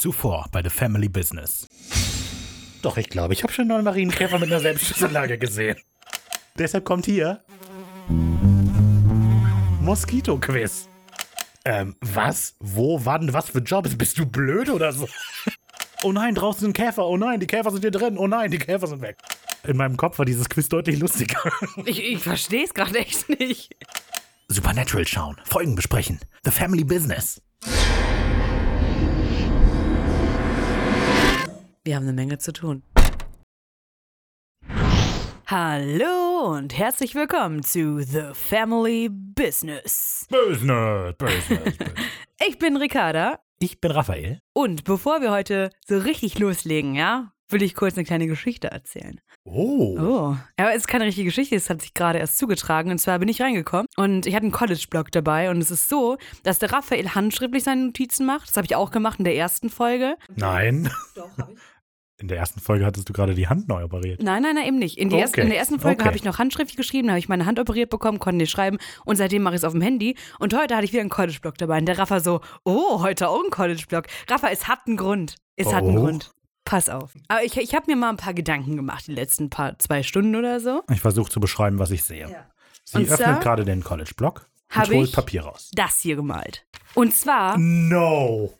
Zuvor bei The Family Business. Doch, ich glaube, ich habe schon einen Marienkäfer mit einer Selbstschussanlage gesehen. Deshalb kommt hier Moskito-Quiz. Ähm, was? Wo? Wann? Was für Jobs? Bist du blöd oder so? Oh nein, draußen sind Käfer. Oh nein, die Käfer sind hier drin. Oh nein, die Käfer sind weg. In meinem Kopf war dieses Quiz deutlich lustiger. Ich, ich verstehe es gerade echt nicht. Supernatural schauen, Folgen besprechen. The Family Business. Wir haben eine Menge zu tun. Hallo und herzlich willkommen zu The Family Business. Business, Business, Business. Ich bin Ricarda Ich bin Raphael. und bevor wir heute so richtig loslegen, ja, will ich kurz eine kleine Geschichte erzählen. Oh. Oh, aber es ist keine richtige Geschichte, es hat sich gerade erst zugetragen. Und zwar bin ich reingekommen und ich hatte einen College-Blog dabei. Und es ist so, dass der Raphael handschriftlich seine Notizen macht. Das habe ich auch gemacht in der ersten Folge. Nein. In der ersten Folge hattest du gerade die Hand neu operiert. Nein, nein, nein, eben nicht. In, die ersten, Okay. in der ersten Folge Okay. habe ich noch handschriftlich geschrieben, da habe ich meine Hand operiert bekommen, konnte nicht schreiben und seitdem mache ich es auf dem Handy. Und heute hatte ich wieder einen College-Blog dabei. Und der Rafa so, oh, heute auch ein College-Blog. Rafa, es hat einen Grund. Es hat einen Oh. Grund. Pass auf. Aber ich, ich habe mir mal ein paar Gedanken gemacht, die letzten paar zwei Stunden oder so. Ich versuche zu beschreiben, was ich sehe. Sie Und öffnet gerade den College-Blog und holt ich- Papier raus. Das hier gemalt. Und zwar, No.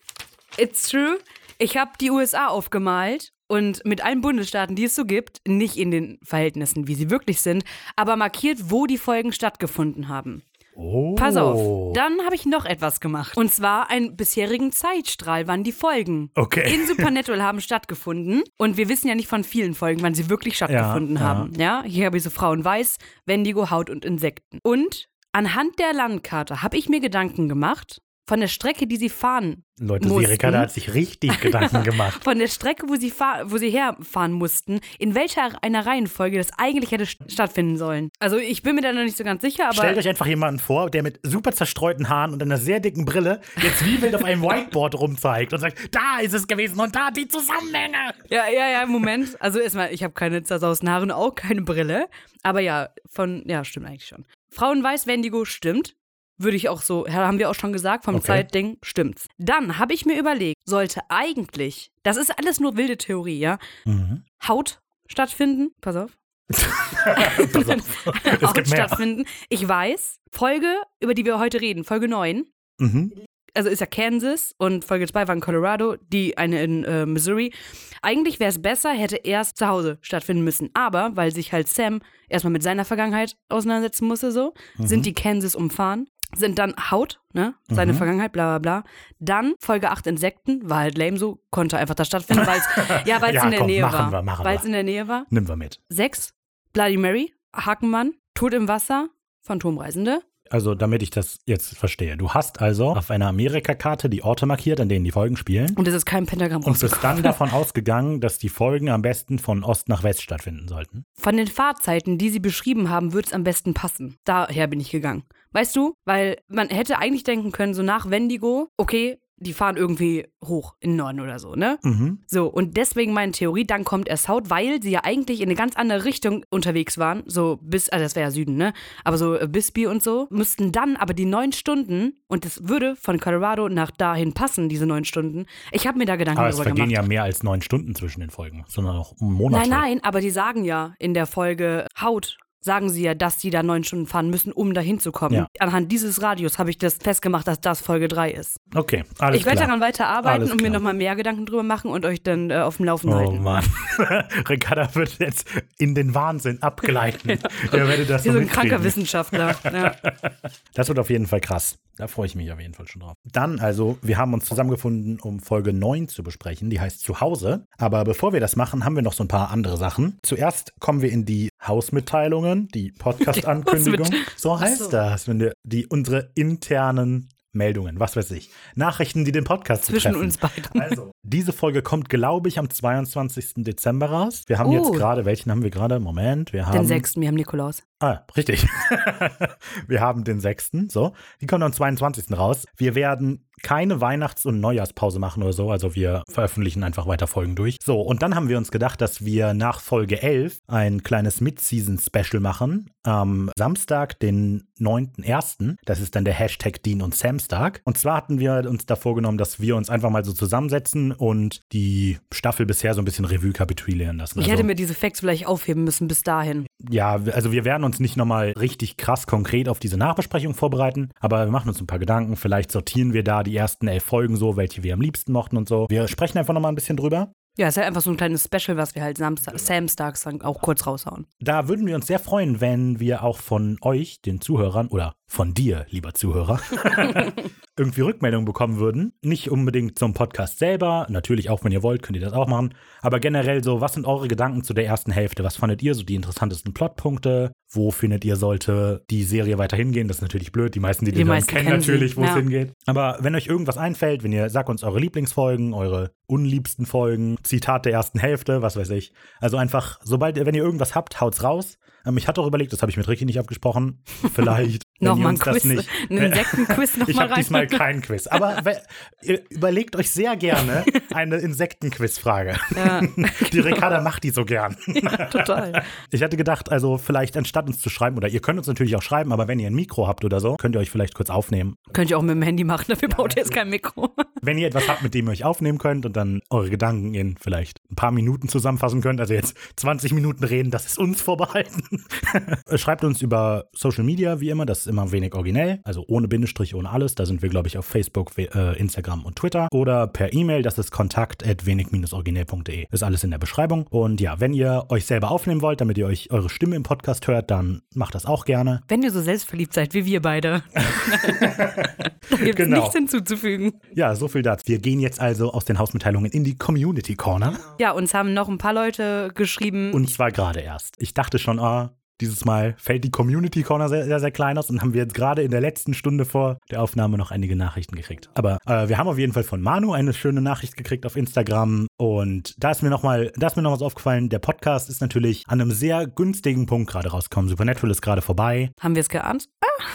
it's true, ich habe die USA aufgemalt und mit allen Bundesstaaten, die es so gibt, nicht in den Verhältnissen, wie sie wirklich sind, aber markiert, wo die Folgen stattgefunden haben. Oh. Pass auf. Dann habe ich noch etwas gemacht. Und zwar einen bisherigen Zeitstrahl, wann die Folgen Okay. in Supernatural haben stattgefunden. Und wir wissen ja nicht von vielen Folgen, wann sie wirklich stattgefunden Ja, ja. haben. Ja, hier habe ich so Frauen Weiß, Wendigo, Haut und Insekten. Und anhand der Landkarte habe ich mir Gedanken gemacht von der Strecke, die sie fahren. Leute, mussten. Ricarda hat sich richtig Gedanken gemacht. Von der Strecke, wo sie, wo sie herfahren mussten, in welcher einer Reihenfolge das eigentlich hätte st- stattfinden sollen. Also ich bin mir da noch nicht so ganz sicher, aber Stellt euch einfach jemanden vor, der mit super zerstreuten Haaren und einer sehr dicken Brille jetzt wie wild auf einem Whiteboard rumzeigt und sagt, da ist es gewesen und da die Zusammenhänge. Ja, ja, ja, Moment. Also erstmal, ich habe keine zersausten Haare und auch keine Brille. Aber ja, von, ja, stimmt eigentlich schon. Frauenweiß Wendigo stimmt. Würde ich auch so, haben wir auch schon gesagt, vom Okay. Zeitding stimmt's. Dann habe ich mir überlegt, sollte eigentlich, das ist alles nur wilde Theorie, ja, Mhm. Haut stattfinden. Pass auf. Pass auf. Haut stattfinden. Ich weiß, Folge, über die wir heute reden, Folge 9, Mhm. also ist ja Kansas und Folge 2 war in Colorado, die eine in äh, Missouri. Eigentlich wäre es besser, hätte erst zu Hause stattfinden müssen. Aber weil sich halt Sam erstmal mit seiner Vergangenheit auseinandersetzen musste, so, Mhm. sind die Kansas umfahren. Sind dann Haut, ne? Seine Mhm. Vergangenheit, bla bla bla. Dann Folge 8 Insekten, war halt lame so, konnte einfach da stattfinden, weil es ja, weil's Ja, in der komm, Nähe machen war. Weil es in der Nähe war. Nimm wir mit. 6, Bloody Mary, Hakenmann, Tod im Wasser, Phantomreisende. Also, damit ich das jetzt verstehe. Du hast also auf einer Amerikakarte die Orte markiert, an denen die Folgen spielen. Und es ist kein Pentagramm Und bist dann davon ausgegangen, dass die Folgen am besten von Ost nach West stattfinden sollten. Von den Fahrzeiten, die sie beschrieben haben, wird es am besten passen. Daher bin ich gegangen. Weißt du? Weil man hätte eigentlich denken können, so nach Wendigo, okay, die fahren irgendwie hoch in den Norden oder so, ne? Mhm. So, und deswegen meine Theorie, dann kommt erst Haut, weil sie ja eigentlich in eine ganz andere Richtung unterwegs waren. So bis, also das wäre ja Süden, ne? Aber so äh, Bisbee und so, müssten dann aber die neun Stunden, und das würde von Colorado nach dahin passen, diese neun Stunden. Ich habe mir da Gedanken Aber es drüber vergehen gemacht. ja mehr als neun Stunden zwischen den Folgen, sondern auch Monate. Nein, nein, aber die sagen ja in der Folge Haut, sagen sie ja, dass die da neun Stunden fahren müssen, um da hinzukommen. Ja. Anhand dieses Radios habe ich das festgemacht, dass das Folge 3 ist. Okay, alles ich werde daran weiter arbeiten Alles und mir klar. nochmal mehr Gedanken drüber machen und euch dann äh, auf dem Laufenden Oh halten. Mann. Ricarda wird jetzt in den Wahnsinn abgleiten. Ihr werdet das Wie so ein kranker Wissenschaftler. ja. Das wird auf jeden Fall krass. Da freue ich mich auf jeden Fall schon drauf. Dann also, wir haben uns zusammengefunden, um Folge 9 zu besprechen. Die heißt Zuhause. Aber bevor wir das machen, haben wir noch so ein paar andere Sachen. Zuerst kommen wir in die Hausmitteilungen, die Podcast-Ankündigung. So heißt so. das, wenn wir die unsere internen Meldungen, was weiß ich. Nachrichten, die den Podcast Zwischen betreffen. uns beiden. Also, diese Folge kommt, glaube ich, am 22. Dezember raus. Wir haben Oh. jetzt gerade, welchen haben wir gerade? Moment, wir haben Den sechsten, wir haben Nikolaus. Ah, richtig. wir haben den 6. So. Die kommt am 22. raus. Wir werden keine Weihnachts- und Neujahrspause machen oder so. Also wir veröffentlichen einfach weiter Folgen durch. So, und dann haben wir uns gedacht, dass wir nach Folge 11 ein kleines Mid-Season-Special machen. Am Samstag, den 9.1. Das ist dann der Hashtag Dean und Samstag. Und zwar hatten wir uns da vorgenommen, dass wir uns einfach mal so zusammensetzen und die Staffel bisher so ein bisschen Revue kapitulieren lassen. Ich also, hätte mir diese Facts vielleicht aufheben müssen bis dahin. ja, also wir werden uns nicht nochmal richtig krass konkret auf diese Nachbesprechung vorbereiten, aber wir machen uns ein paar Gedanken. Vielleicht sortieren wir da die ersten elf Folgen so, welche wir am liebsten mochten und so. Wir sprechen einfach nochmal ein bisschen drüber. Ja, ist halt einfach so ein kleines Special, was wir halt Samstag, Samstags dann auch kurz raushauen. Da würden wir uns sehr freuen, wenn wir auch von euch, den Zuhörern, oder von dir, lieber Zuhörer, irgendwie Rückmeldungen bekommen würden. Nicht unbedingt zum Podcast selber, natürlich auch, wenn ihr wollt, könnt ihr das auch machen. Aber generell so, was sind eure Gedanken zu der ersten Hälfte? Was fandet ihr so die interessantesten Plotpunkte? Wo findet ihr, sollte die Serie weiter hingehen? Das ist natürlich blöd. Die meisten, die, Die hören, meisten kennen kennen natürlich, wo es ja. hingeht. Aber wenn euch irgendwas einfällt, wenn ihr sagt uns eure Lieblingsfolgen, eure unliebsten Folgen, Zitat der ersten Hälfte, was weiß ich. Also einfach, sobald, ihr- wenn ihr irgendwas habt, haut's raus. Ähm, ich hatte auch überlegt, das habe ich mit Ricky nicht abgesprochen. Vielleicht. Nochmal ein Quiz, nicht. ein Insektenquiz Ich nochmal habe rein. diesmal kein Quiz. Aber überlegt euch sehr gerne eine Insektenquizfrage. Ja, Die Ricarda macht die so gern. total. Ich hatte gedacht, also vielleicht anstatt uns zu schreiben, oder ihr könnt uns natürlich auch schreiben, aber wenn ihr ein Mikro habt oder so, könnt ihr euch vielleicht kurz aufnehmen. Könnt ihr auch mit dem Handy machen, dafür baut ihr jetzt kein Mikro. Wenn ihr etwas habt, mit dem ihr euch aufnehmen könnt und dann eure Gedanken in vielleicht ein paar Minuten zusammenfassen könnt, also jetzt 20 Minuten reden, das ist uns vorbehalten. Schreibt uns über Social Media, wie immer, das ist immer wenig originell, also ohne Bindestrich, ohne alles. Da sind wir, glaube ich, auf Facebook, äh, Instagram und Twitter. Oder per E-Mail, das ist kontakt.wenig-originell.de. Ist alles in der Beschreibung. Und ja, wenn ihr euch selber aufnehmen wollt, damit ihr euch eure Stimme im Podcast hört, dann macht das auch gerne. Wenn ihr so selbstverliebt seid wie wir beide, da gibt es Genau. nichts hinzuzufügen. Ja, so viel dazu. Wir gehen jetzt also aus den Hausmitteilungen in die Community Corner. Ja, uns haben noch ein paar Leute geschrieben. Und zwar gerade erst. Ich dachte schon, ah, dieses Mal fällt die Community Corner sehr, sehr, sehr klein aus und haben wir jetzt gerade in der letzten Stunde vor der Aufnahme noch einige Nachrichten gekriegt. Aber äh, wir haben auf jeden Fall von Manu eine schöne Nachricht gekriegt auf Instagram und da ist mir nochmal, da ist mir noch was aufgefallen. Der Podcast ist natürlich an einem sehr günstigen Punkt gerade rausgekommen. Supernatural ist gerade vorbei. haben wir es geahnt?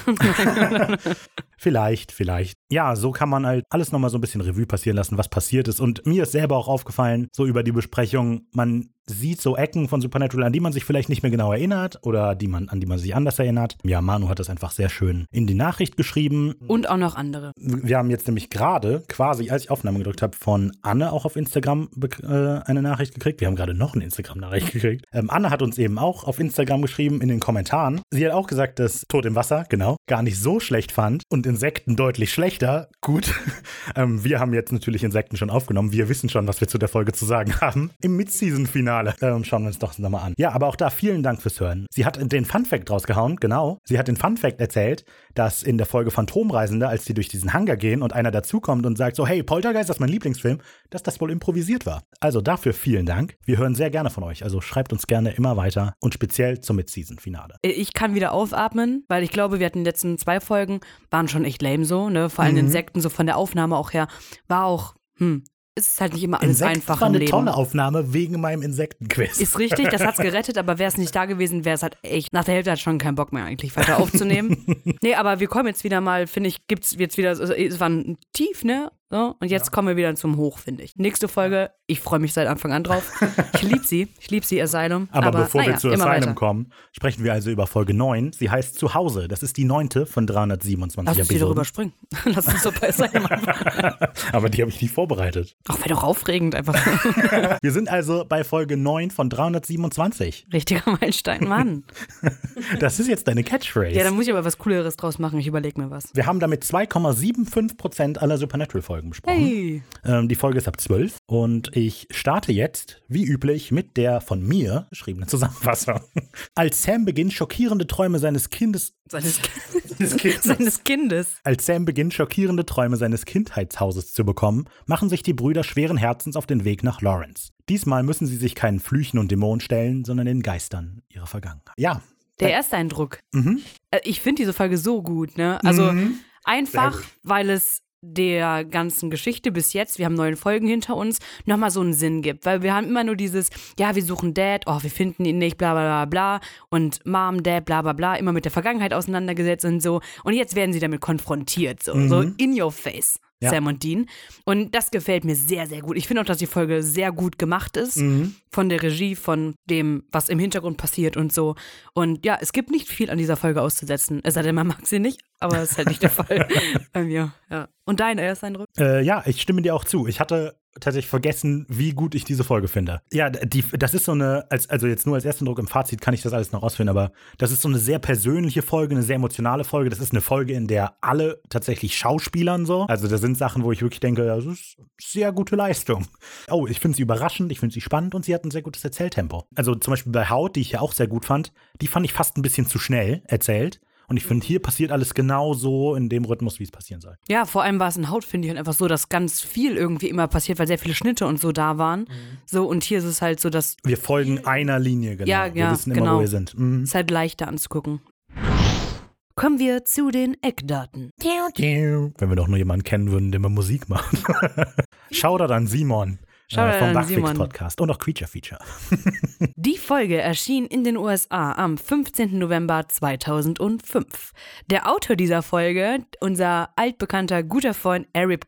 Vielleicht, vielleicht. Ja, so kann man halt alles nochmal so ein bisschen Revue passieren lassen, was passiert ist. Und mir ist selber auch aufgefallen, so über die Besprechung, man sieht so Ecken von Supernatural, an die man sich vielleicht nicht mehr genau erinnert oder die man, an die man sich anders erinnert. Ja, Manu hat das einfach sehr schön in die Nachricht geschrieben. Und auch noch andere. Wir haben jetzt nämlich gerade, quasi als ich Aufnahme gedrückt habe, von Anne auch auf Instagram äh, eine Nachricht gekriegt. Wir haben gerade noch eine Instagram-Nachricht gekriegt. Ähm, Anne hat uns eben auch auf Instagram geschrieben in den Kommentaren. Sie hat auch gesagt, dass Tod im Wasser, genau, gar nicht so schlecht fand und Insekten deutlich schlechter. Gut. ähm, wir haben jetzt natürlich Insekten schon aufgenommen. Wir wissen schon, was wir zu der Folge zu sagen haben. Im Mid-Season-Finale. Ähm, schauen wir uns doch nochmal an. Ja, aber auch da vielen Dank fürs Hören. Sie hat den Fun-Fact rausgehauen, genau. Sie hat den Fun-Fact erzählt, dass in der Folge Phantomreisende, als die durch diesen Hangar gehen und einer dazukommt und sagt so, hey, Poltergeist, das ist mein Lieblingsfilm, dass das wohl improvisiert war. Also dafür vielen Dank. Wir hören sehr gerne von euch. Also schreibt uns gerne immer weiter und speziell zum Mid-Season-Finale. Ich kann wieder aufatmen, weil ich glaube, wir hatten die letzten zwei Folgen, waren schon echt lame so, ne? Vor allem Mhm. Insekten, so von der Aufnahme auch her, war auch, hm, es ist halt nicht immer alles Insekt einfach war im eine Leben. tolle Aufnahme wegen meinem Insektenquiz. Ist richtig, das hat's gerettet, aber wäre es nicht da gewesen, wäre es halt echt, nach der Hälfte hat schon keinen Bock mehr eigentlich weiter aufzunehmen. nee, aber wir kommen jetzt wieder mal, finde ich, gibt's jetzt wieder, es war ein Tief, ne? So, und jetzt kommen wir wieder zum Hoch, finde ich. Nächste Folge, ich freue mich seit Anfang an drauf. Ich liebe sie, ich liebe sie, Asylum. Aber, bevor naja, wir zu Asylum weiter. kommen, sprechen wir also über Folge 9. Sie heißt Zuhause. Das ist die neunte von 327 Lass uns wieder Episoden. rüberspringen. Lass uns so bei Asylum. Aber die habe ich nicht vorbereitet. Auch wäre doch aufregend einfach. Wir sind also bei Folge 9 von 327. Richtiger Meilenstein, Mann. Das ist jetzt deine Catchphrase. Ja, da muss ich aber was Cooleres draus machen. Ich überlege mir was. wir haben damit 2,75% aller Supernatural-Folgen besprochen. Hey. Ähm, die Folge ist ab 12 und ich starte jetzt, wie üblich, mit der von mir geschriebenen Zusammenfassung. Als Sam beginnt, schockierende Träume seines Kindes. Seines, Seines Kindes. seines Kindes. Als Sam beginnt, schockierende Träume seines Kindheitshauses zu bekommen, machen sich die Brüder schweren Herzens auf den Weg nach Lawrence. Diesmal müssen sie sich keinen Flüchen und Dämonen stellen, sondern den Geistern ihrer Vergangenheit. Ja. Der Ersteindruck. Mhm. Äh, Ich finde diese Folge so gut, ne? Also Mhm. einfach, weil es der ganzen Geschichte bis jetzt, wir haben neun Folgen hinter uns, nochmal so einen Sinn gibt. Weil wir haben immer nur dieses, ja, wir suchen Dad, oh, wir finden ihn nicht, bla bla bla bla. Und Mom, Dad, bla bla bla, immer mit der Vergangenheit auseinandergesetzt und so. Und jetzt werden sie damit konfrontiert, so, Mhm. so in your face. Ja. Sam und Dean. Und das gefällt mir sehr, sehr gut. Ich finde auch, dass die Folge sehr gut gemacht ist. Mhm. Von der Regie, von dem, was im Hintergrund passiert und so. Und ja, es gibt nicht viel an dieser Folge auszusetzen. Es sei denn, man mag sie nicht, aber das ist halt nicht der Fall bei mir. Ja. Und dein Ersteindruck? Äh, ja, ich stimme dir auch zu. Ich hatte tatsächlich vergessen, wie gut ich diese Folge finde. Ja, die, das ist so eine, als, also jetzt nur als ersten Druck im Fazit kann ich das alles noch ausführen, aber das ist so eine sehr persönliche Folge, eine sehr emotionale Folge. Das ist eine Folge, in der alle tatsächlich schauspielern so. Also da sind Sachen, wo ich wirklich denke, das ist sehr gute Leistung. Oh, ich finde sie überraschend, ich finde sie spannend und sie hat ein sehr gutes Erzähltempo. Also zum Beispiel bei Haut, die ich ja auch sehr gut fand, die fand ich fast ein bisschen zu schnell erzählt. Und ich finde, hier passiert alles genau so in dem Rhythmus, wie es passieren soll. Ja, vor allem war es in Haut, finde ich, halt einfach so, dass ganz viel irgendwie immer passiert, weil sehr viele Schnitte und so da waren. Mhm. So, und hier ist es halt so, dass Wir folgen einer Linie, genau. Ja, wir ja, wissen immer, genau. wo wir sind. Mhm. es halt leichter anzugucken. Kommen wir zu den Eckdaten. Wenn wir doch nur jemanden kennen würden, der mal Musik macht. Shoutout an Simon. Shoutout äh, vom an Bugfix Simon. Podcast und auch Creature Feature. Die Folge erschien in den USA am 15. November 2005. Der Autor dieser Folge, unser altbekannter guter Freund Eric.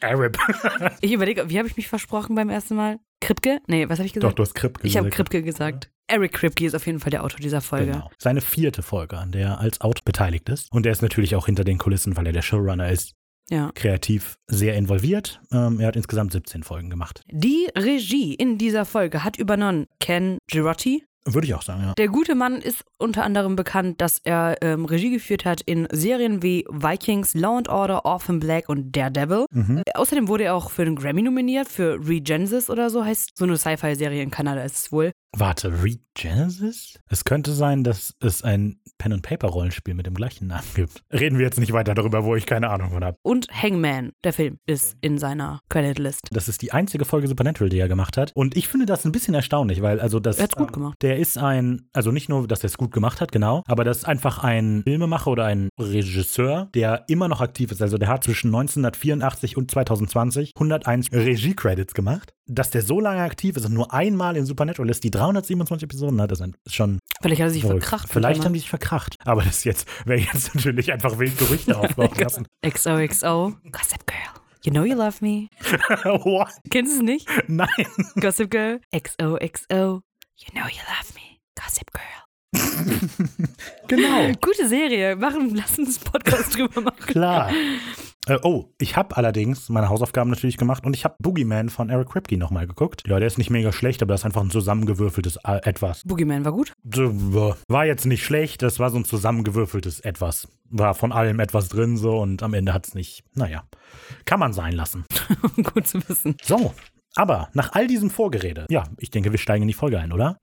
Arab. Ich überlege, wie habe ich mich versprochen beim ersten Mal? Kripke? Nee, was habe ich Doch, gesagt? du hast Kripke ich habe gesagt. Kripke gesagt. Eric Kripke ist auf jeden Fall der Autor dieser Folge. Genau. Seine vierte Folge, an der er als Autor beteiligt ist. Und er ist natürlich auch hinter den Kulissen, weil er der Showrunner ist, Ja. kreativ sehr involviert. Ähm, er hat insgesamt 17 Folgen gemacht. Die Regie in dieser Folge hat übernommen Ken Girotti. Würde ich auch sagen, ja. Der gute Mann ist unter anderem bekannt, dass er ähm, Regie geführt hat in Serien wie Vikings, Law and Order, Orphan Black und Daredevil. Mhm. Äh, Außerdem wurde er auch für einen Grammy nominiert, für Regenesis oder so heißt so eine Sci-Fi-Serie in Kanada ist es wohl. Warte, Regenesis? Es könnte sein, dass es ein Pen-and-Paper-Rollenspiel mit dem gleichen Namen gibt. Reden wir jetzt nicht weiter darüber, wo ich keine Ahnung von habe. Und Hangman, der Film, ist in seiner Credit-List. Das ist die einzige Folge Supernatural, die er gemacht hat. Und ich finde das ein bisschen erstaunlich, weil also das. Er hat's gut ähm, gemacht. Der ist ein, also nicht nur, dass er es gut gemacht hat, genau, aber das ist einfach ein Filmemacher oder ein Regisseur, der immer noch aktiv ist. Also der hat zwischen 1984 und 2020 101 Regie-Credits gemacht. Dass der so lange aktiv ist und nur einmal in Supernatural ist, die 327 Episoden hat, das ist schon Vielleicht hat er sich verrückt. verkracht. Vielleicht haben die sich verkracht. Aber das jetzt wäre jetzt natürlich einfach wild Gerüchte aufbauen lassen. XOXO, Gossip Girl. You know you love me. What? Kennst du es nicht? Nein. Gossip Girl. XOXO. You know you love me. Gossip Girl. Genau. Gute Serie. Machen, lass uns einen Podcast drüber machen. Klar. Äh, oh, ich habe allerdings meine Hausaufgaben natürlich gemacht und ich habe Boogeyman von Eric Kripke nochmal geguckt. Ja, der ist nicht mega schlecht, aber das ist einfach ein zusammengewürfeltes äh, Etwas. Boogeyman war gut. War jetzt nicht schlecht, das war so ein zusammengewürfeltes Etwas. War von allem etwas drin so und am Ende hat es nicht, naja, kann man sein lassen. gut zu wissen. So, aber nach all diesem Vorgerede, ja, ich denke, wir steigen in die Folge ein, oder?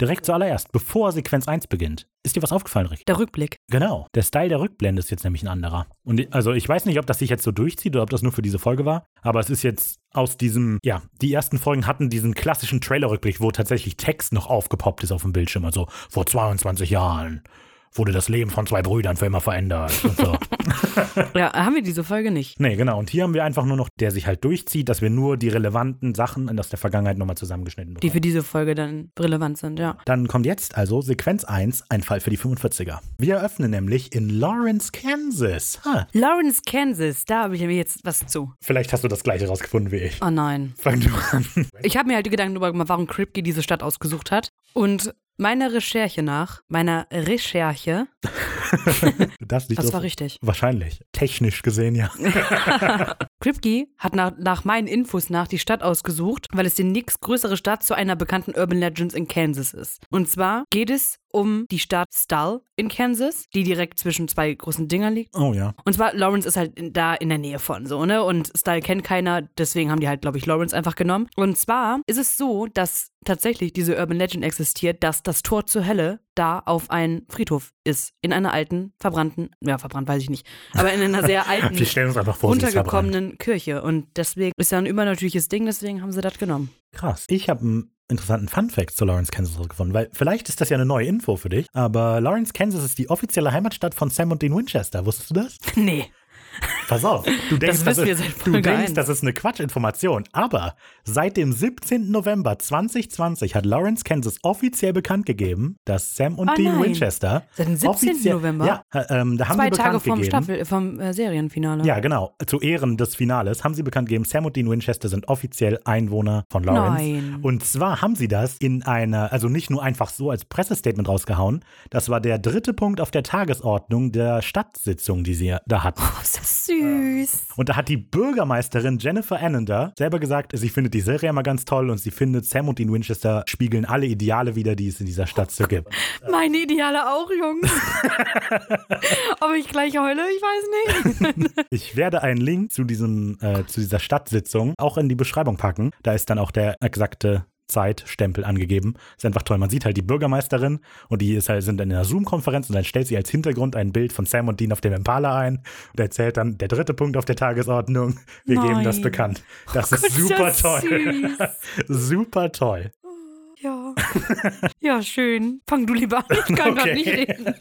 Direkt zuallererst, bevor Sequenz 1 beginnt. Ist dir was aufgefallen, Rick? Der Rückblick. Genau. Der Style der Rückblende ist jetzt nämlich ein anderer. Und also ich weiß nicht, ob das sich jetzt so durchzieht oder ob das nur für diese Folge war, aber es ist jetzt aus diesem, ja, die ersten Folgen hatten diesen klassischen Trailer-Rückblick, wo tatsächlich Text noch aufgepoppt ist auf dem Bildschirm. Also vor 22 Jahren wurde das Leben von zwei Brüdern für immer verändert und so. Ja, haben wir diese Folge nicht. nee, genau. Und hier haben wir einfach nur noch, der sich halt durchzieht, dass wir nur die relevanten Sachen aus der Vergangenheit nochmal zusammengeschnitten Die bekommen. für diese Folge dann relevant sind, ja. Dann kommt jetzt also Sequenz 1, ein Fall für die 45er. Wir eröffnen nämlich in Lawrence, Kansas. Ha, Lawrence, Kansas, da habe ich mir jetzt was zu. vielleicht hast du das gleiche rausgefunden wie ich. Oh nein. Fang du an. Ich habe mir halt die Gedanken darüber gemacht, warum Kripke diese Stadt ausgesucht hat. Und meiner Recherche nach, meiner Recherche, Das, nicht das war richtig. Wahrscheinlich. Technisch gesehen, ja. Kripke hat nach, nach meinen Infos nach die Stadt ausgesucht, weil es die nächstgrößere Stadt zu einer bekannten Urban Legends in Kansas ist. Und zwar geht es um die Stadt Stull in Kansas, die direkt zwischen zwei großen Dingern liegt. Oh ja. Und zwar, Lawrence ist halt in- da in der Nähe von so, ne? Und Style kennt keiner, deswegen haben die halt, glaube ich, Lawrence einfach genommen. Und zwar ist es so, dass tatsächlich diese Urban Legend existiert, dass das Tor zur Hölle da auf ein Friedhof ist. In einer alten, verbrannten, ja, verbrannt weiß ich nicht, aber in einer sehr alten, vor, runtergekommenen Kirche. Und deswegen ist ja ein übernatürliches Ding, deswegen haben sie das genommen. Krass. Ich habe einen interessanten Fun-Fact zu Lawrence, Kansas rausgefunden, weil vielleicht ist das ja eine neue Info für dich, aber Lawrence, Kansas ist die offizielle Heimatstadt von Sam und Dean Winchester. Wusstest du das? Nee. Pass auf, du denkst, wissen wir ist, du denkst das ist eine Quatschinformation. Aber seit dem 17. November 2020 hat Lawrence, Kansas offiziell bekannt gegeben, dass Sam und Ah, Dean nein. Winchester. Seit dem 17. offiziell- November? Ja, äh, ähm, da haben Zwei sie bekannt Tage vom gegeben. Staffel, vom äh, Serienfinale. Ja, genau. Zu Ehren des Finales haben sie bekannt gegeben, Sam und Dean Winchester sind offiziell Einwohner von Lawrence. Nein. Und zwar haben sie das in einer, also nicht nur einfach so als Pressestatement rausgehauen, das war der dritte Punkt auf der Tagesordnung der Stadtsitzung, die sie da hatten. Oh, ist das süß. Und da hat die Bürgermeisterin Jennifer Annender selber gesagt, sie findet die Serie immer ganz toll und sie findet, Sam und Dean Winchester spiegeln alle Ideale wider, die es in dieser Stadt so gibt. Meine Ideale auch, Jungs. Ob ich gleich heule, ich weiß nicht. Ich werde einen Link zu, diesem, äh, zu dieser Stadtsitzung auch in die Beschreibung packen. Da ist dann auch der exakte Zeitstempel angegeben. Ist einfach toll. Man sieht halt die Bürgermeisterin und die ist halt, sind in einer Zoom-Konferenz und dann stellt sie als Hintergrund ein Bild von Sam und Dean auf dem Impala ein und erzählt dann der dritte Punkt auf der Tagesordnung. Wir geben das Nein. bekannt. Das Oh ist Gott, super das toll. super toll. Ja. Ja, schön. Fang du lieber an. Ich kann Okay. nicht reden.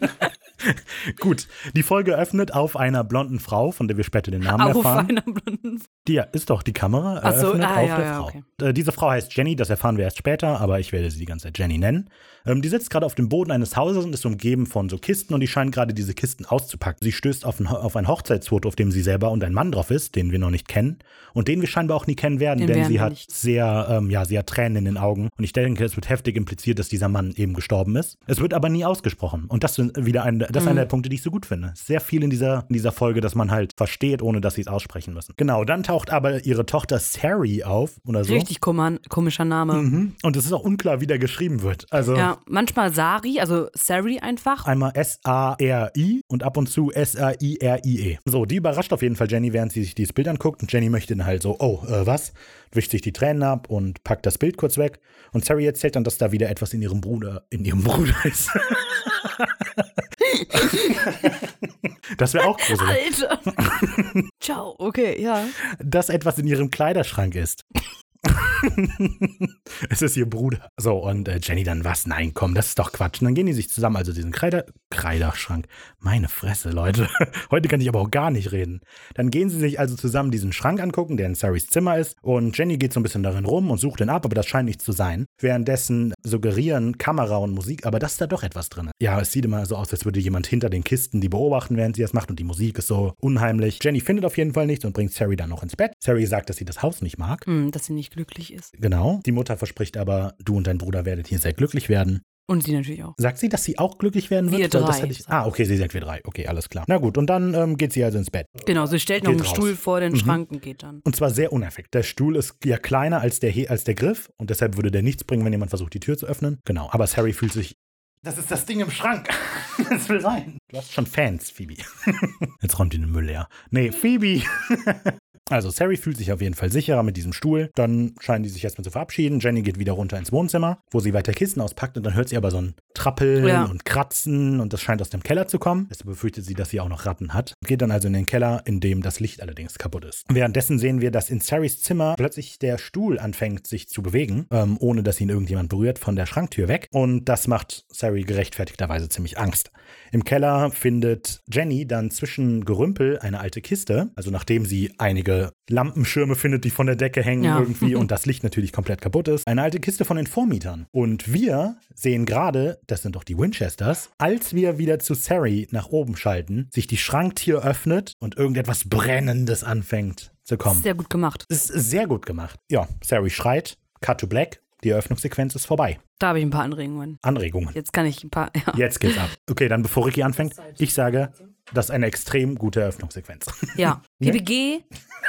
Gut, die Folge öffnet auf einer blonden Frau, von der wir später den Namen Auf erfahren. einer blonden Die ja, ist doch die Kamera Ach so, eröffnet ah, auf ja, der ja, Frau. okay. Äh, diese Frau heißt Jenny, das erfahren wir erst später, aber ich werde sie die ganze Zeit Jenny nennen. Ähm, die sitzt gerade auf dem Boden eines Hauses und ist umgeben von so Kisten und die scheint gerade diese Kisten auszupacken. Sie stößt auf ein, auf ein Hochzeitsfoto, auf dem sie selber und ein Mann drauf ist, den wir noch nicht kennen und den wir scheinbar auch nie kennen werden, Den denn werden sie hat nicht. sehr, ähm, ja, sie hat Tränen in den Augen und ich denke, es wird heftig impliziert, dass dieser Mann eben gestorben ist. Es wird aber nie ausgesprochen und das ist wieder ein, das ist Mhm. einer der Punkte, die ich so gut finde. Sehr viel in dieser, in dieser Folge, dass man halt versteht, ohne dass sie es aussprechen müssen. Genau, dann taucht aber ihre Tochter Sari auf oder so. Richtig komischer Name. Mhm. Und es ist auch unklar, wie der geschrieben wird. Also Ja, manchmal Sari, also Sari einfach. einmal S-A-R-I und ab und zu S-A-I-R-I-E. So, die überrascht auf jeden Fall Jenny, während sie sich dieses Bild anguckt. Und Jenny möchte dann halt so, oh, äh, was? Wischt sich die Tränen ab und packt das Bild kurz weg. Und Sari erzählt dann, dass da wieder etwas in ihrem Bruder, in ihrem Bruder ist. das wäre auch gruselig. Alter. Ciao, okay, ja. dass etwas in ihrem Kleiderschrank ist. es ist ihr Bruder. So, und äh, Jenny dann, was? Nein, komm, das ist doch Quatsch. Und dann gehen die sich zusammen, also diesen Kleider Kleiderschrank. Meine Fresse, Leute. Heute kann ich aber auch gar nicht reden. Dann gehen sie sich also zusammen diesen Schrank angucken, der in Saris Zimmer ist. Und Jenny geht so ein bisschen darin rum und sucht ihn ab, aber das scheint nicht zu sein. Währenddessen suggerieren Kamera und Musik, aber dass da doch etwas drin ist. Ja, es sieht immer so aus, als würde jemand hinter den Kisten die beobachten, während sie das macht. Und die Musik ist so unheimlich. Jenny findet auf jeden Fall nichts und bringt Sari dann noch ins Bett. Sari sagt, dass sie das Haus nicht mag. Hm, dass sie nicht glücklich ist. Genau. Die Mutter verspricht aber, du und dein Bruder werdet hier sehr glücklich werden. Und sie natürlich auch. Sagt sie, dass sie auch glücklich werden wird? Wir drei, hätte ich, ah, okay, sie sagt wir drei. Okay, alles klar. Na gut, und dann ähm, geht sie also ins Bett. Genau, sie stellt noch Geht einen raus. Stuhl vor den Mhm. Schrank und geht dann. Und zwar sehr unerfekt. Der Stuhl ist ja kleiner als der, als der Griff und deshalb würde der nichts bringen, wenn jemand versucht, die Tür zu öffnen. Genau. Aber Harry fühlt sich. Das ist das Ding im Schrank. Das will rein. Du hast schon Fans, Phoebe. Jetzt räumt die den Müll leer. Nee, Phoebe. Also, Sari fühlt sich auf jeden Fall sicherer mit diesem Stuhl. Dann scheinen die sich erstmal zu verabschieden. Jenny geht wieder runter ins Wohnzimmer, wo sie weiter Kissen auspackt. Und dann hört sie aber so ein Trappeln Ja. und Kratzen. Und das scheint aus dem Keller zu kommen. Deshalb befürchtet sie, dass sie auch noch Ratten hat. Geht dann also in den Keller, in dem das Licht allerdings kaputt ist. Währenddessen sehen wir, dass in Saris Zimmer plötzlich der Stuhl anfängt, sich zu bewegen, ähm, ohne dass ihn irgendjemand berührt, von der Schranktür weg. Und das macht Sari gerechtfertigterweise ziemlich Angst. Im Keller findet Jenny dann zwischen Gerümpel eine alte Kiste. Also nachdem sie einige Lampenschirme findet, die von der Decke hängen Ja. irgendwie und das Licht natürlich komplett kaputt ist. Eine alte Kiste von den Vormietern. Und wir sehen gerade, das sind doch die Winchesters, als wir wieder zu Sari nach oben schalten, sich die Schranktür öffnet und irgendetwas Brennendes anfängt zu kommen. Sehr gut gemacht. Das ist sehr gut gemacht. Ja, Sari schreit, Cut to Black, die Eröffnungssequenz ist vorbei. Da habe ich ein paar Anregungen. Anregungen. Jetzt kann ich ein paar. Ja. Jetzt geht's ab. Okay, dann bevor Ricky anfängt, ich sage, das ist eine extrem gute Eröffnungssequenz. ja. Liebe Geh.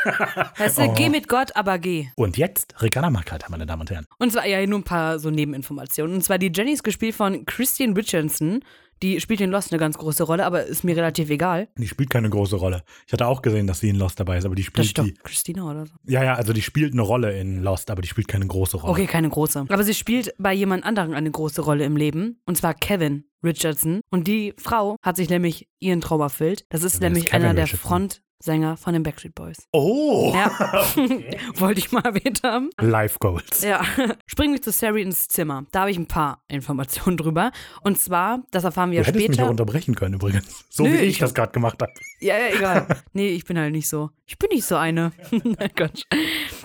Weißt du, Oh. geh mit Gott, aber geh. Und jetzt Ricarda Markata, meine Damen und Herren. Und zwar ja nur ein paar so Nebeninformationen. Und zwar die Jenny ist gespielt von Christian Richardson. Die spielt in Lost eine ganz große Rolle, aber ist mir relativ egal. Die spielt keine große Rolle. Ich hatte auch gesehen, dass sie in Lost dabei ist, aber die Das spielt ist doch die. Christina oder so. Ja, ja, also die spielt eine Rolle in Lost, aber die spielt keine große Rolle. Okay, keine große. Aber sie spielt bei jemand anderem eine große Rolle im Leben. Und zwar Kevin Richardson. Und die Frau hat sich nämlich ihren Traum erfüllt. Das ist Wer ist nämlich Kevin einer der Richardson? Front. Sänger von den Backstreet Boys. Oh! Ja. Wollte ich mal erwähnt haben. Life Goals. Ja. Springen wir zu Sari ins Zimmer. Da habe ich ein paar Informationen drüber. Und zwar, das erfahren wir Du hättest mich auch später. unterbrechen können übrigens. So Nö, wie ich, ich- das gerade gemacht habe. Ja, ja, egal. Nee, ich bin halt nicht so. Ich bin nicht so eine. Quatsch.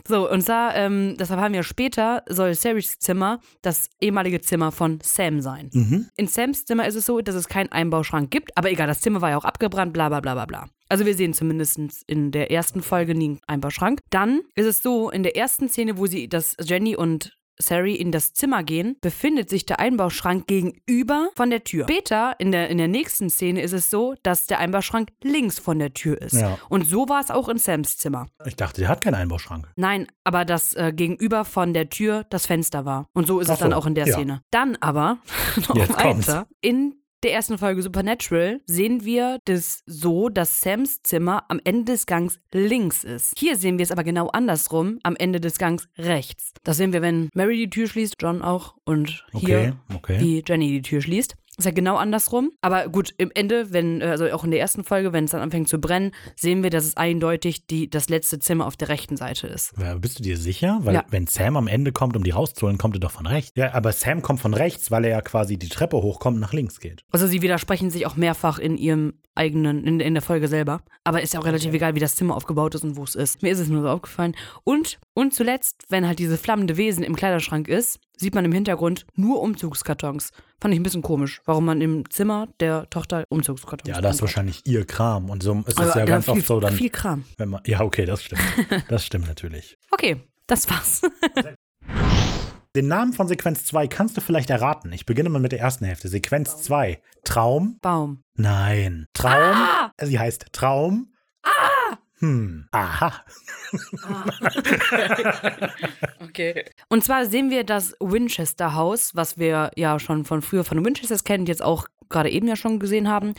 So, und zwar, ähm, das erfahren wir später, soll Saris Zimmer das ehemalige Zimmer von Sam sein. Mhm. In Sams Zimmer ist es so, dass es keinen Einbauschrank gibt, aber egal, das Zimmer war ja auch abgebrannt, bla bla bla bla bla. Also wir sehen zumindest in der ersten Folge nie einen Einbauschrank. Dann ist es so, in der ersten Szene, wo sie, dass Jenny und Sari in das Zimmer gehen, befindet sich der Einbauschrank gegenüber von der Tür. Später, in der, in der nächsten Szene, ist es so, dass der Einbauschrank links von der Tür ist. Ja. Und so war es auch in Sams Zimmer. Ich dachte, der hat keinen Einbauschrank. Nein, aber das äh, gegenüber von der Tür das Fenster war. Und so ist Ach es dann so, auch in der ja. Szene. Dann aber, noch Jetzt kommt's. weiter, in der ersten Folge Supernatural sehen wir das so, dass Sams Zimmer am Ende des Gangs links ist. Hier sehen wir es aber genau andersrum, am Ende des Gangs rechts. Das sehen wir, wenn Mary die Tür schließt, John auch und hier Okay, okay. wie Jenny die Tür schließt. Ist ja genau andersrum. Aber gut, im Ende, wenn, äh, also auch in der ersten Folge, wenn es dann anfängt zu brennen, sehen wir, dass es eindeutig die, das letzte Zimmer auf der rechten Seite ist. Ja, Bist du dir sicher? Weil Ja. wenn Sam am Ende kommt, um die rauszuholen, kommt er doch von rechts. Ja, aber Sam kommt von rechts, weil er ja quasi die Treppe hochkommt und nach links geht. Also sie widersprechen sich auch mehrfach in ihrem eigenen, in, in der Folge selber. Aber ist ja auch relativ egal, wie das Zimmer aufgebaut ist und wo es ist. Mir ist es nur so aufgefallen. Und, und zuletzt, wenn halt diese flammende Wesen im Kleiderschrank ist, sieht man im Hintergrund nur Umzugskartons. Fand ich ein bisschen komisch, warum man im Zimmer der Tochter Umzugskartons Ja, das ist wahrscheinlich ihr Kram. Und so ist es ja da ganz viel, oft so dann. Viel Kram. Wenn man, ja, okay, das stimmt. Das stimmt natürlich. Okay, das war's. Den Namen von Sequenz 2 kannst du vielleicht erraten. Ich beginne mal mit der ersten Hälfte. Sequenz 2. Traum? Baum. Nein. Traum? Sie heißt Traum? Hm. Aha. Okay. Und zwar sehen wir das Winchester Haus, was wir ja schon von früher von Winchesters kennen, jetzt auch gerade eben ja schon gesehen haben.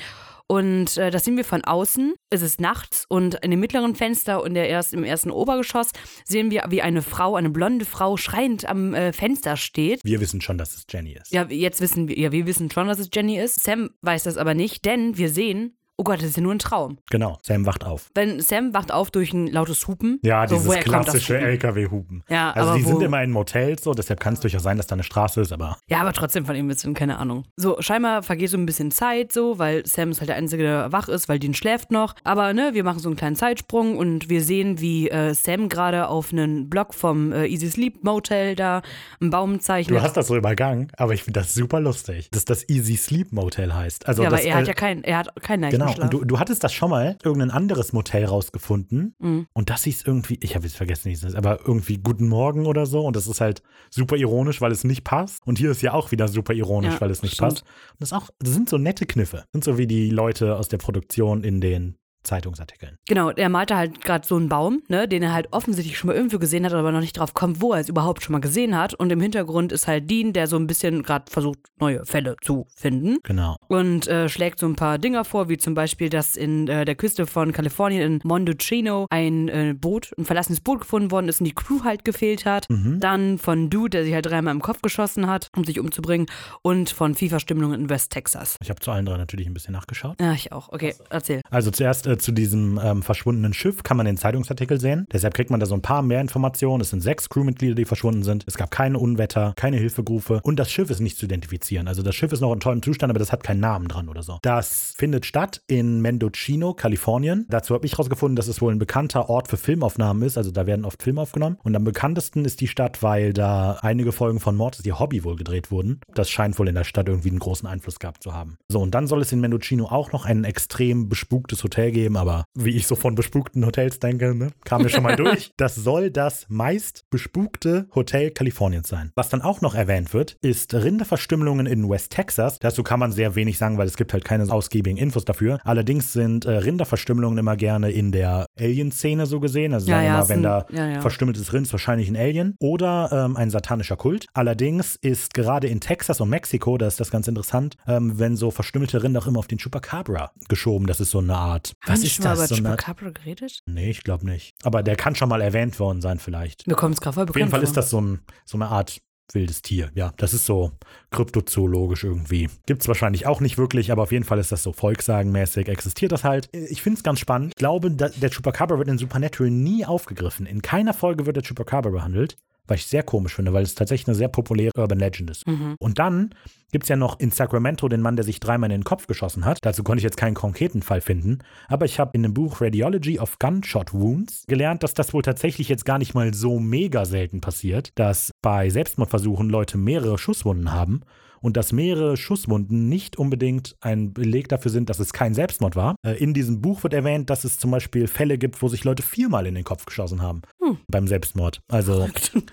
Und äh, das sehen wir von außen. Es ist nachts und in dem mittleren Fenster und der erst, im ersten Obergeschoss sehen wir, wie eine Frau, eine blonde Frau, schreiend am äh, Fenster steht. Wir wissen schon, dass es Jenny ist. Ja, jetzt wissen wir, ja, wir wissen schon, dass es Jenny ist. Sam weiß das aber nicht, denn wir sehen, oh Gott, das ist ja nur ein Traum. Genau. Sam wacht auf. Wenn Sam wacht auf durch ein lautes Hupen. Ja, so, dieses klassische Hupen? LKW-Hupen. Ja, also aber die wo- sind immer in Motels so, deshalb kann es durchaus sein, dass da eine Straße ist, aber Ja, aber trotzdem von ihm bisschen, keine Ahnung. So, scheinbar vergeht so ein bisschen Zeit so, weil Sam ist halt der Einzige, der wach ist, weil Dean schläft noch. Aber ne, wir machen so einen kleinen Zeitsprung und wir sehen, wie äh, Sam gerade auf einen Block vom äh, Easy Sleep Motel da einen Baum zeichnet. du hast das so übergangen, aber ich finde das super lustig, dass das Easy Sleep Motel heißt. Also ja, aber er hat ja keinen, er hat keinen Genau, Leichenschlaf. und du, du hattest das schon mal, irgendein anderes Motel rausgefunden. Mhm. Und das hieß irgendwie, ich habe jetzt vergessen, wie es ist, aber irgendwie Guten Morgen oder so. Und das ist halt super ironisch, weil es nicht passt. Und hier ist ja auch wieder super ironisch, Ja, weil es nicht stimmt. passt. Und das, auch, das sind so nette Kniffe. Sind so wie die Leute aus der Produktion in den Zeitungsartikeln. Genau, er malte halt gerade so einen Baum, ne, den er halt offensichtlich schon mal irgendwo gesehen hat, aber noch nicht drauf kommt, wo er es überhaupt schon mal gesehen hat. Und im Hintergrund ist halt Dean, der so ein bisschen gerade versucht, neue Fälle zu finden. Genau. und äh, schlägt so ein paar Dinger vor, wie zum Beispiel, dass in äh, der Küste von Kalifornien in Mondocino ein äh, Boot, ein verlassenes Boot gefunden worden ist und die Crew halt gefehlt hat. Mhm. Dann von Dude, der sich halt dreimal im Kopf geschossen hat, um sich umzubringen. Und von FIFA-Stimmungen in West Texas. Ich habe zu allen drei natürlich ein bisschen nachgeschaut. Ja, ich auch. Okay, erzähl. Also zuerst zu diesem ähm, verschwundenen Schiff kann man den Zeitungsartikel sehen. Deshalb kriegt man da so ein paar mehr Informationen. Es sind sechs Crewmitglieder, die verschwunden sind. Es gab keine Unwetter, keine Hilfegrufe und das Schiff ist nicht zu identifizieren. Also das Schiff ist noch in tollem Zustand, aber das hat keinen Namen dran oder so. Das findet statt in Mendocino, Kalifornien. Dazu habe ich herausgefunden, dass es wohl ein bekannter Ort für Filmaufnahmen ist. Also da werden oft Filme aufgenommen. Und am bekanntesten ist die Stadt, weil da einige Folgen von Mord ist ihr Hobby wohl gedreht wurden. Das scheint wohl in der Stadt irgendwie einen großen Einfluss gehabt zu haben. So, und dann soll es in Mendocino auch noch ein extrem bespuktes Hotel geben, aber wie ich so von bespukten Hotels denke, ne, kam mir schon mal durch. Das soll das meist bespukte Hotel Kaliforniens sein. Was dann auch noch erwähnt wird, ist Rinderverstümmelungen in West Texas. Dazu kann man sehr wenig sagen, weil es gibt halt keine ausgiebigen Infos dafür. Allerdings sind äh, Rinderverstümmelungen immer gerne in der Alien-Szene so gesehen. Also Ja, sagen wir ja, mal, wenn sind- da ja, verstümmeltes Rind ist wahrscheinlich ein Alien oder ähm, ein satanischer Kult. Allerdings ist gerade in Texas und Mexiko, da ist das ganz interessant, ähm, wenn so verstümmelte Rinder auch immer auf den Chupacabra geschoben. Das ist so eine Art. Was wir ist schon mal das? über So eine, Chupacabra geredet? nee, ich glaube nicht. Aber der kann schon mal erwähnt worden sein, vielleicht. Mir kommt es gerade voll Auf jeden Fall vor. ist das so, ein, so eine Art wildes Tier. Ja, das ist so kryptozoologisch irgendwie. Gibt es wahrscheinlich auch nicht wirklich, aber auf jeden Fall ist das so volkssagenmäßig, existiert das halt. Ich finde es ganz spannend. Ich glaube, der Chupacabra wird in Supernatural nie aufgegriffen. In keiner Folge wird der Chupacabra behandelt was ich sehr komisch finde, weil es tatsächlich eine sehr populäre Urban Legend ist. Mhm. Und dann gibt es ja noch in Sacramento den Mann, der sich dreimal in den Kopf geschossen hat. Dazu konnte ich jetzt keinen konkreten Fall finden. Aber ich habe in dem Buch Radiology of Gunshot Wounds gelernt, dass das wohl tatsächlich jetzt gar nicht mal so mega selten passiert, dass bei Selbstmordversuchen Leute mehrere Schusswunden haben und dass mehrere Schusswunden nicht unbedingt ein Beleg dafür sind, dass es kein Selbstmord war. Äh, in diesem Buch wird erwähnt, dass es zum Beispiel Fälle gibt, wo sich Leute viermal in den Kopf geschossen haben hm. beim Selbstmord. Also,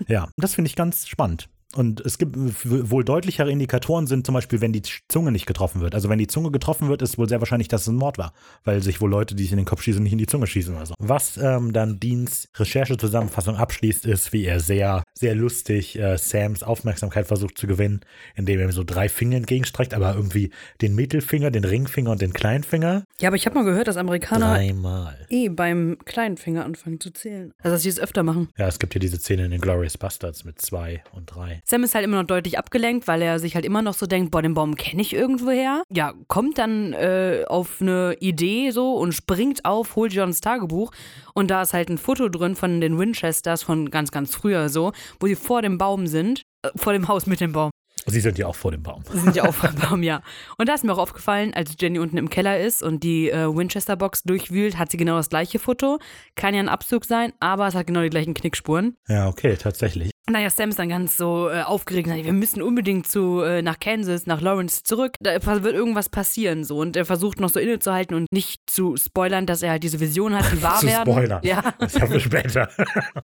ja, das finde ich ganz spannend. Und es gibt wohl deutlichere Indikatoren sind zum Beispiel, wenn die Zunge nicht getroffen wird. Also wenn die Zunge getroffen wird, ist wohl sehr wahrscheinlich, dass es ein Mord war, weil sich wohl Leute, die sich in den Kopf schießen, nicht in die Zunge schießen oder so. Was ähm, dann Deans Recherchezusammenfassung abschließt, ist, wie er sehr, sehr lustig äh, Sams Aufmerksamkeit versucht zu gewinnen, indem er ihm so drei Finger entgegenstreckt, aber irgendwie den Mittelfinger, den Ringfinger und den Kleinfinger. Ja, aber ich habe mal gehört, dass Amerikaner Dreimal. eh beim kleinen Finger anfangen zu zählen. Also dass sie es öfter machen. Ja, es gibt hier diese Szene in den Glorious Bastards mit zwei und drei. Sam ist halt immer noch deutlich abgelenkt, weil er sich halt immer noch so denkt, boah, den Baum kenne ich irgendwoher. Ja, kommt dann äh, auf eine Idee so und springt auf, holt Johns Tagebuch und da ist halt ein Foto drin von den Winchesters von ganz, ganz früher so, wo sie vor dem Baum sind, äh, vor dem Haus mit dem Baum. Sie sind ja auch vor dem Baum. Sie sind ja auch vor dem Baum, ja. Und da ist mir auch aufgefallen, als Jenny unten im Keller ist und die äh, Winchester-Box durchwühlt, hat sie genau das gleiche Foto. Kann ja ein Abzug sein, aber es hat genau die gleichen Knickspuren. Ja, okay, tatsächlich. Naja, Sam ist dann ganz so äh, aufgeregt. Wir müssen unbedingt zu, äh, nach Kansas, nach Lawrence zurück. Da wird irgendwas passieren so. Und er versucht noch so innezuhalten und nicht zu spoilern, dass er halt diese Vision hat, die wahr zu werden. Spoilern. Ja. Das ja für später.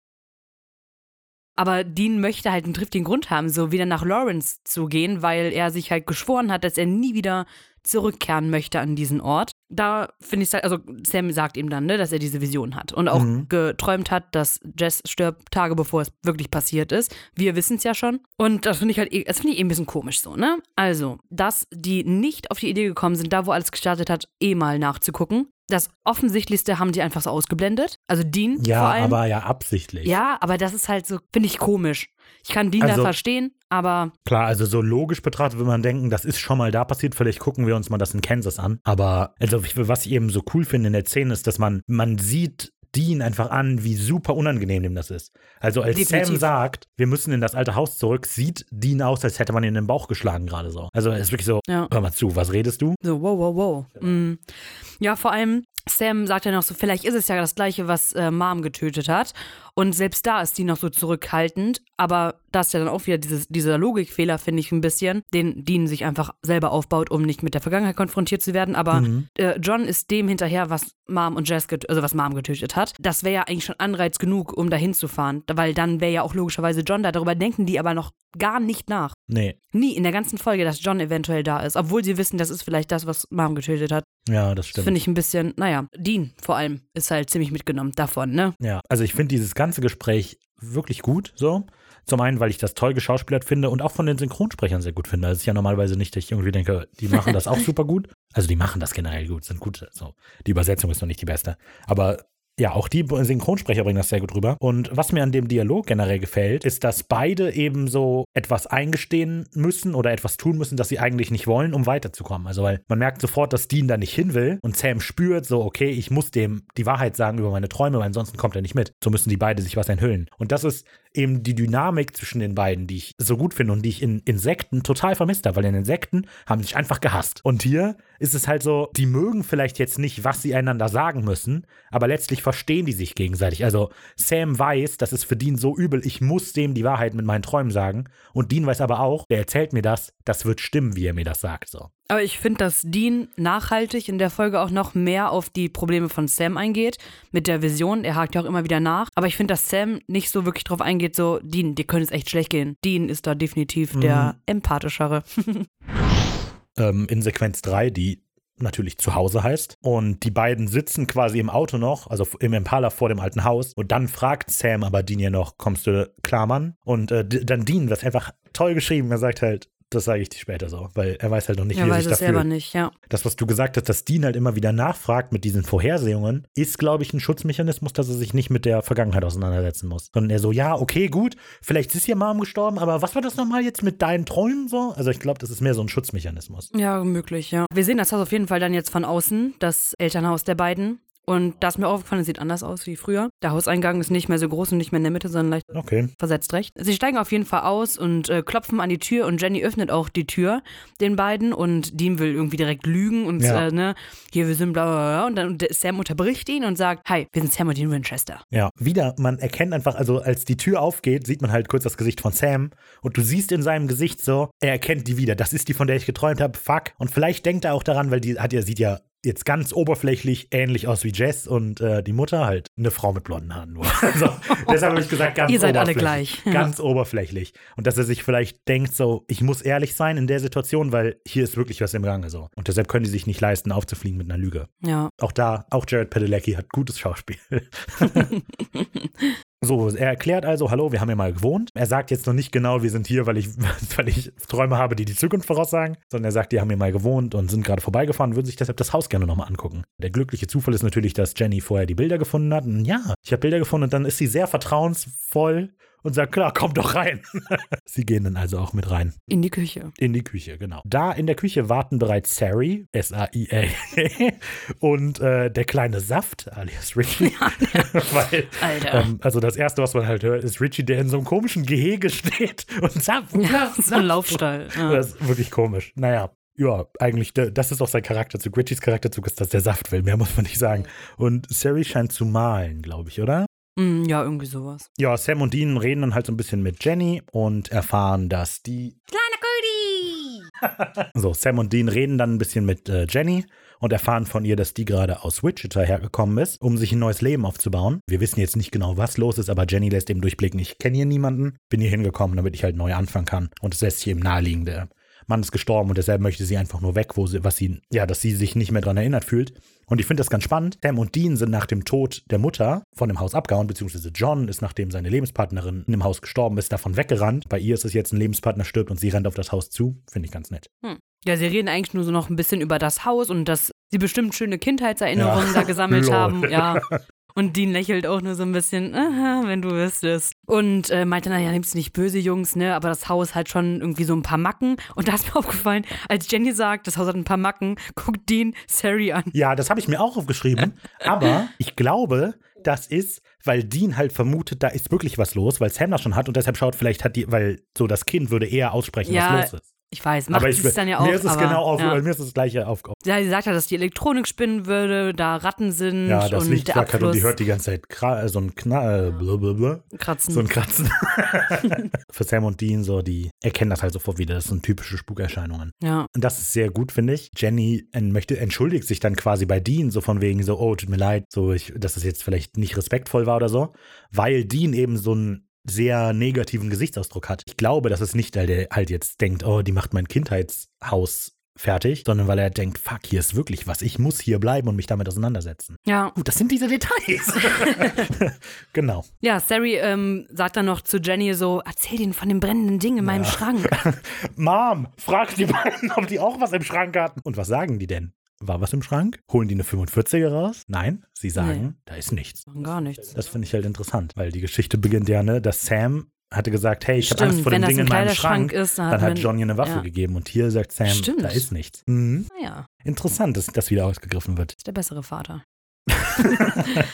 Aber Dean möchte halt einen triftigen Grund haben, so wieder nach Lawrence zu gehen, weil er sich halt geschworen hat, dass er nie wieder zurückkehren möchte an diesen Ort. Da finde ich es halt, also Sam sagt ihm dann, ne, dass er diese Vision hat und auch mhm. geträumt hat, dass Jess stirbt, Tage bevor es wirklich passiert ist. Wir wissen es ja schon. Und das finde ich halt, eh, das finde ich eben ein bisschen komisch so, ne? Also, dass die nicht auf die Idee gekommen sind, da wo alles gestartet hat, eh mal nachzugucken. Das Offensichtlichste haben die einfach so ausgeblendet. Also Dean ja, vor allem. aber ja absichtlich. Ja, aber das ist halt so, finde ich komisch. Ich kann Dean also, da verstehen, aber. Klar, also so logisch betrachtet würde man denken, das ist schon mal da passiert, vielleicht gucken wir uns mal das in Kansas an. Aber also was ich eben so cool finde in der Szene ist, dass man, man sieht Dean einfach an, wie super unangenehm dem das ist. Also als Definitiv. Sam sagt, wir müssen in das alte Haus zurück, sieht Dean aus, als hätte man ihn in den Bauch geschlagen gerade so. Also es ist wirklich so, ja. hör mal zu, was redest du? So, wow, wow, wow. Mhm. Ja, vor allem, Sam sagt ja noch so, vielleicht ist es ja das gleiche, was äh, Mom getötet hat. Und selbst da ist die noch so zurückhaltend. Aber das ist ja dann auch wieder dieses, dieser Logikfehler, finde ich ein bisschen, den Dean sich einfach selber aufbaut, um nicht mit der Vergangenheit konfrontiert zu werden. Aber mhm. äh, John ist dem hinterher, was Mom und Jess, also was Mom getötet hat. Das wäre ja eigentlich schon Anreiz genug, um da hinzufahren. Weil dann wäre ja auch logischerweise John da. Darüber denken die aber noch gar nicht nach. Nee. Nie in der ganzen Folge, dass John eventuell da ist. Obwohl sie wissen, das ist vielleicht das, was Mom getötet hat. Ja, das stimmt. Finde ich ein bisschen, naja, Dean vor allem ist halt ziemlich mitgenommen davon, ne? Ja, also ich finde dieses ganze Gespräch wirklich gut, so. Zum einen, weil ich das toll geschauspielert finde und auch von den Synchronsprechern sehr gut finde. Das ist ja normalerweise nicht, dass ich irgendwie denke, die machen das auch super gut. Also die machen das generell gut, sind gut. So. Die Übersetzung ist noch nicht die beste. Aber ja, auch die Synchronsprecher bringen das sehr gut rüber. Und was mir an dem Dialog generell gefällt, ist, dass beide eben so etwas eingestehen müssen oder etwas tun müssen, das sie eigentlich nicht wollen, um weiterzukommen. Also, weil man merkt sofort, dass Dean da nicht hin will und Sam spürt so, okay, ich muss dem die Wahrheit sagen über meine Träume, weil ansonsten kommt er nicht mit. So müssen die beide sich was enthüllen. Und das ist eben die Dynamik zwischen den beiden, die ich so gut finde und die ich in Insekten total vermisst habe, weil in Insekten haben sich einfach gehasst. Und hier ist es halt so, die mögen vielleicht jetzt nicht, was sie einander sagen müssen, aber letztlich verstehen die sich gegenseitig. Also Sam weiß, das ist für Dean so übel, ich muss dem die Wahrheit mit meinen Träumen sagen. Und Dean weiß aber auch, der erzählt mir das, das wird stimmen, wie er mir das sagt. So. Aber ich finde, dass Dean nachhaltig in der Folge auch noch mehr auf die Probleme von Sam eingeht. Mit der Vision. Er hakt ja auch immer wieder nach. Aber ich finde, dass Sam nicht so wirklich drauf eingeht, so, Dean, dir könnte es echt schlecht gehen. Dean ist da definitiv mhm. der empathischere. ähm, in Sequenz 3, die natürlich zu Hause heißt. Und die beiden sitzen quasi im Auto noch, also im Impala vor dem alten Haus. Und dann fragt Sam aber Dean ja noch, kommst du klar, Mann? Und äh, dann Dean, das einfach toll geschrieben, er sagt halt, Das sage ich dir später so, weil er weiß halt noch nicht, Er wie er weiß sich es da selber nicht, ja. Das, was du gesagt hast, dass Dean halt immer wieder nachfragt mit diesen Vorhersehungen, ist, glaube ich, ein Schutzmechanismus, dass er sich nicht mit der Vergangenheit auseinandersetzen muss. Sondern er so, ja, okay, gut, vielleicht ist ihr Mom gestorben, aber was war das nochmal jetzt mit deinen Träumen so? Also ich glaube, das ist mehr so ein Schutzmechanismus. Ja, möglich, ja. Wir sehen das auf jeden Fall dann jetzt von außen, das Elternhaus der beiden. Und da ist mir aufgefallen, es sieht anders aus wie früher. Der Hauseingang ist nicht mehr so groß und nicht mehr in der Mitte, sondern leicht Okay. versetzt recht. Sie steigen auf jeden Fall aus und äh, klopfen an die Tür und Jenny öffnet auch die Tür den beiden und Dean will irgendwie direkt lügen und Ja. äh, ne, hier wir sind bla bla bla und dann und Sam unterbricht ihn und sagt, hi, wir sind Sam und Dean Winchester. Ja, wieder, man erkennt einfach, also als die Tür aufgeht, sieht man halt kurz das Gesicht von Sam und du siehst in seinem Gesicht so, er erkennt die wieder. Das ist die, von der ich geträumt habe. Fuck. Und vielleicht denkt er auch daran, weil die hat ja, sieht ja jetzt ganz oberflächlich ähnlich aus wie Jess und äh, die Mutter halt eine Frau mit blonden Haaren nur. Also, deshalb habe ich gesagt, ganz Ihr seid alle gleich, ja. Ganz oberflächlich. Und dass er sich vielleicht denkt so, ich muss ehrlich sein in der Situation, weil hier ist wirklich was im Gange so. Und deshalb können die sich nicht leisten, aufzufliegen mit einer Lüge. Ja. Auch da, auch Jared Padalecki hat gutes Schauspiel. So, er erklärt also, hallo, wir haben hier mal gewohnt. Er sagt jetzt noch nicht genau, wir sind hier, weil ich, weil ich Träume habe, die die Zukunft voraussagen, sondern er sagt, die haben hier mal gewohnt und sind gerade vorbeigefahren, würden sich deshalb das Haus gerne nochmal angucken. Der glückliche Zufall ist natürlich, dass Jenny vorher die Bilder gefunden hat. Und ja, ich habe Bilder gefunden und dann ist sie sehr vertrauensvoll und sagt, klar, komm doch rein. sie gehen dann also auch mit rein. In die Küche. In die Küche, genau. Da in der Küche warten bereits Sari, S-A-I-A, und äh, der kleine Saft, alias Richie. Weil, Alter. ähm, also das Erste, was man halt hört, ist Richie, der in so einem komischen Gehege steht und Saft, Ja, Saft, so ein. Laufstall. Ja. Das ist wirklich komisch. Naja. Ja, eigentlich, das ist auch sein Charakterzug. Richies Charakterzug ist, dass der Saft will. Mehr muss man nicht sagen. Und Sari scheint zu malen, glaube ich, oder? Mm, ja, irgendwie sowas. Ja, Sam und Dean reden dann halt so ein bisschen mit Jenny und erfahren, dass die Kleiner Cody! So, Sam und Dean reden dann ein bisschen mit äh, Jenny und erfahren von ihr, dass die gerade aus Wichita hergekommen ist, um sich ein neues Leben aufzubauen. Wir wissen jetzt nicht genau, was los ist, aber Jenny lässt eben durchblicken, ich kenne hier niemanden, bin hier hingekommen, damit ich halt neu anfangen kann. Und es lässt sich eben naheliegen, der Mann ist gestorben und deshalb möchte sie einfach nur weg, wo sie, was sie, ja, dass sie sich nicht mehr dran erinnert fühlt. Und ich finde das ganz spannend. Sam und Dean sind nach dem Tod der Mutter von dem Haus abgehauen, beziehungsweise John ist, nachdem seine Lebenspartnerin in dem Haus gestorben ist, davon weggerannt. Bei ihr ist es jetzt ein Lebenspartner stirbt und sie rennt auf das Haus zu. Finde ich ganz nett. Ja, sie reden eigentlich nur so noch ein bisschen über das Haus und dass sie bestimmt schöne Kindheitserinnerungen Ja. da gesammelt haben. Ja. Und Dean lächelt auch nur so ein bisschen, aha, wenn du wüsstest. Und äh, meinte, naja, nimmst du nicht böse Jungs, ne? Aber das Haus hat schon irgendwie so ein paar Macken. Und da ist mir aufgefallen, als Jenny sagt, das Haus hat ein paar Macken, guckt Dean Sari an. Ja, das habe ich mir auch aufgeschrieben. Aber ich glaube, das ist, weil Dean halt vermutet, da ist wirklich was los, weil Sam das schon hat und deshalb schaut, vielleicht hat die, weil so das Kind würde eher aussprechen, Ja, was los ist. Ich weiß, macht aber ich, es dann ja auch. mir ist es aber, genau auf, ja. mir ist das gleiche aufgekommen. ja, sie sagt ja, dass die Elektronik spinnen würde, da Ratten sind Ja, das und Licht der flackert und die hört die ganze Zeit kra- äh, so ein Knall, äh, blablabla, kratzen. so ein Kratzen. Für Sam und Dean so, die erkennen das halt sofort wieder. Das sind typische Spukerscheinungen. ja. Und das ist sehr gut, finde ich. Jenny möchte, entschuldigt sich dann quasi bei Dean, so von wegen so, oh, tut mir leid, so, ich, dass es jetzt vielleicht nicht respektvoll war oder so, weil Dean eben so einen sehr negativen Gesichtsausdruck hat. Ich glaube, dass es nicht, weil der halt jetzt denkt, oh, die macht mein Kindheitshaus fertig, sondern weil er denkt, fuck, hier ist wirklich was, ich muss hier bleiben und mich damit auseinandersetzen. Ja, Gut, das sind diese Details. genau. Ja, Sari ähm, sagt dann noch zu Jenny so, erzähl denen von dem brennenden Ding in meinem Schrank. Mom, frag die beiden, ob die auch was im Schrank hatten. Und was sagen die denn? War was im Schrank? Holen die eine 45er raus? Nein, sie sagen, Nee. da ist nichts. Gar nichts. Das finde ich halt interessant, weil die Geschichte beginnt ja, ne, dass Sam hatte gesagt, hey, ich habe Angst vor dem das Ding in meinem Schrank. ist, dann dann hat Johnny eine Waffe ja. gegeben und hier sagt Sam, Stimmt. da ist nichts. Mhm. Naja, Interessant, dass das wieder ausgegriffen wird. ist der bessere Vater.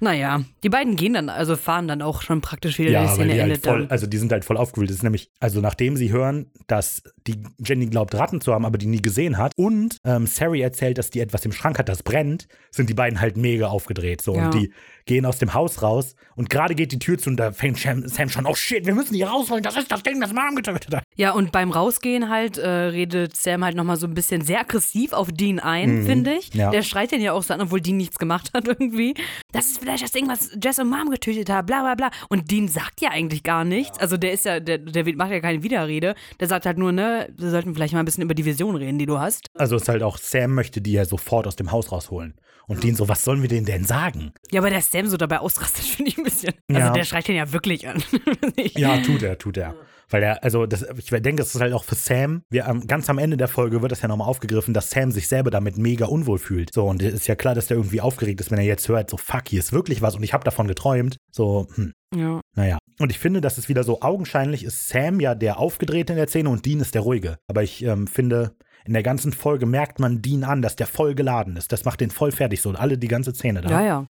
naja, die beiden gehen dann, also fahren dann auch schon praktisch wieder, die Ja, weil Szene die halt voll, also die sind halt voll aufgewühlt. Das ist nämlich, also nachdem sie hören, dass die Jenny glaubt, Ratten zu haben, aber die nie gesehen hat und ähm, Sari erzählt, dass die etwas im Schrank hat, das brennt, sind die beiden halt mega aufgedreht. So. Ja. Und die gehen aus dem Haus raus und gerade geht die Tür zu und da fängt Sam, schon, oh shit, wir müssen die rausholen, das ist das Ding, das Mom getötet hat. Ja, und beim Rausgehen halt äh, redet Sam halt nochmal so ein bisschen sehr aggressiv auf Dean ein, finde ich. Mhm. ja. Der schreit den ja auch so an, obwohl Dean nichts gemacht hat irgendwie. Das ist vielleicht das Ding, was Jess und Mom getötet hat, bla bla bla. Und Dean sagt ja eigentlich gar nichts. Also der ist ja, der, der macht ja keine Widerrede. Der sagt halt nur, ne, wir sollten vielleicht mal ein bisschen über die Vision reden, die du hast. Also ist halt auch, Sam möchte die ja sofort aus dem Haus rausholen. Und Dean so, was sollen wir denen denn sagen? Ja, aber der Sam so dabei ausrastet, finde ich ein bisschen. Also Ja. der schreit den ja wirklich an. Ja, tut er, tut er. Weil er, also das, ich denke, es ist halt auch für Sam, wir, ganz am Ende der Folge wird das ja nochmal aufgegriffen, dass Sam sich selber damit mega unwohl fühlt. So, und es ist ja klar, dass der irgendwie aufgeregt ist, wenn er jetzt hört, so fuck, hier ist wirklich was und ich habe davon geträumt. So, hm. Ja. Naja. Und ich finde, dass es wieder so augenscheinlich ist Sam ja der Aufgedrehte in der Szene und Dean ist der Ruhige. Aber ich ähm, finde, in der ganzen Folge merkt man Dean an, dass der voll geladen ist. Das macht den voll fertig, so alle die ganze Szene da. Ja, ja.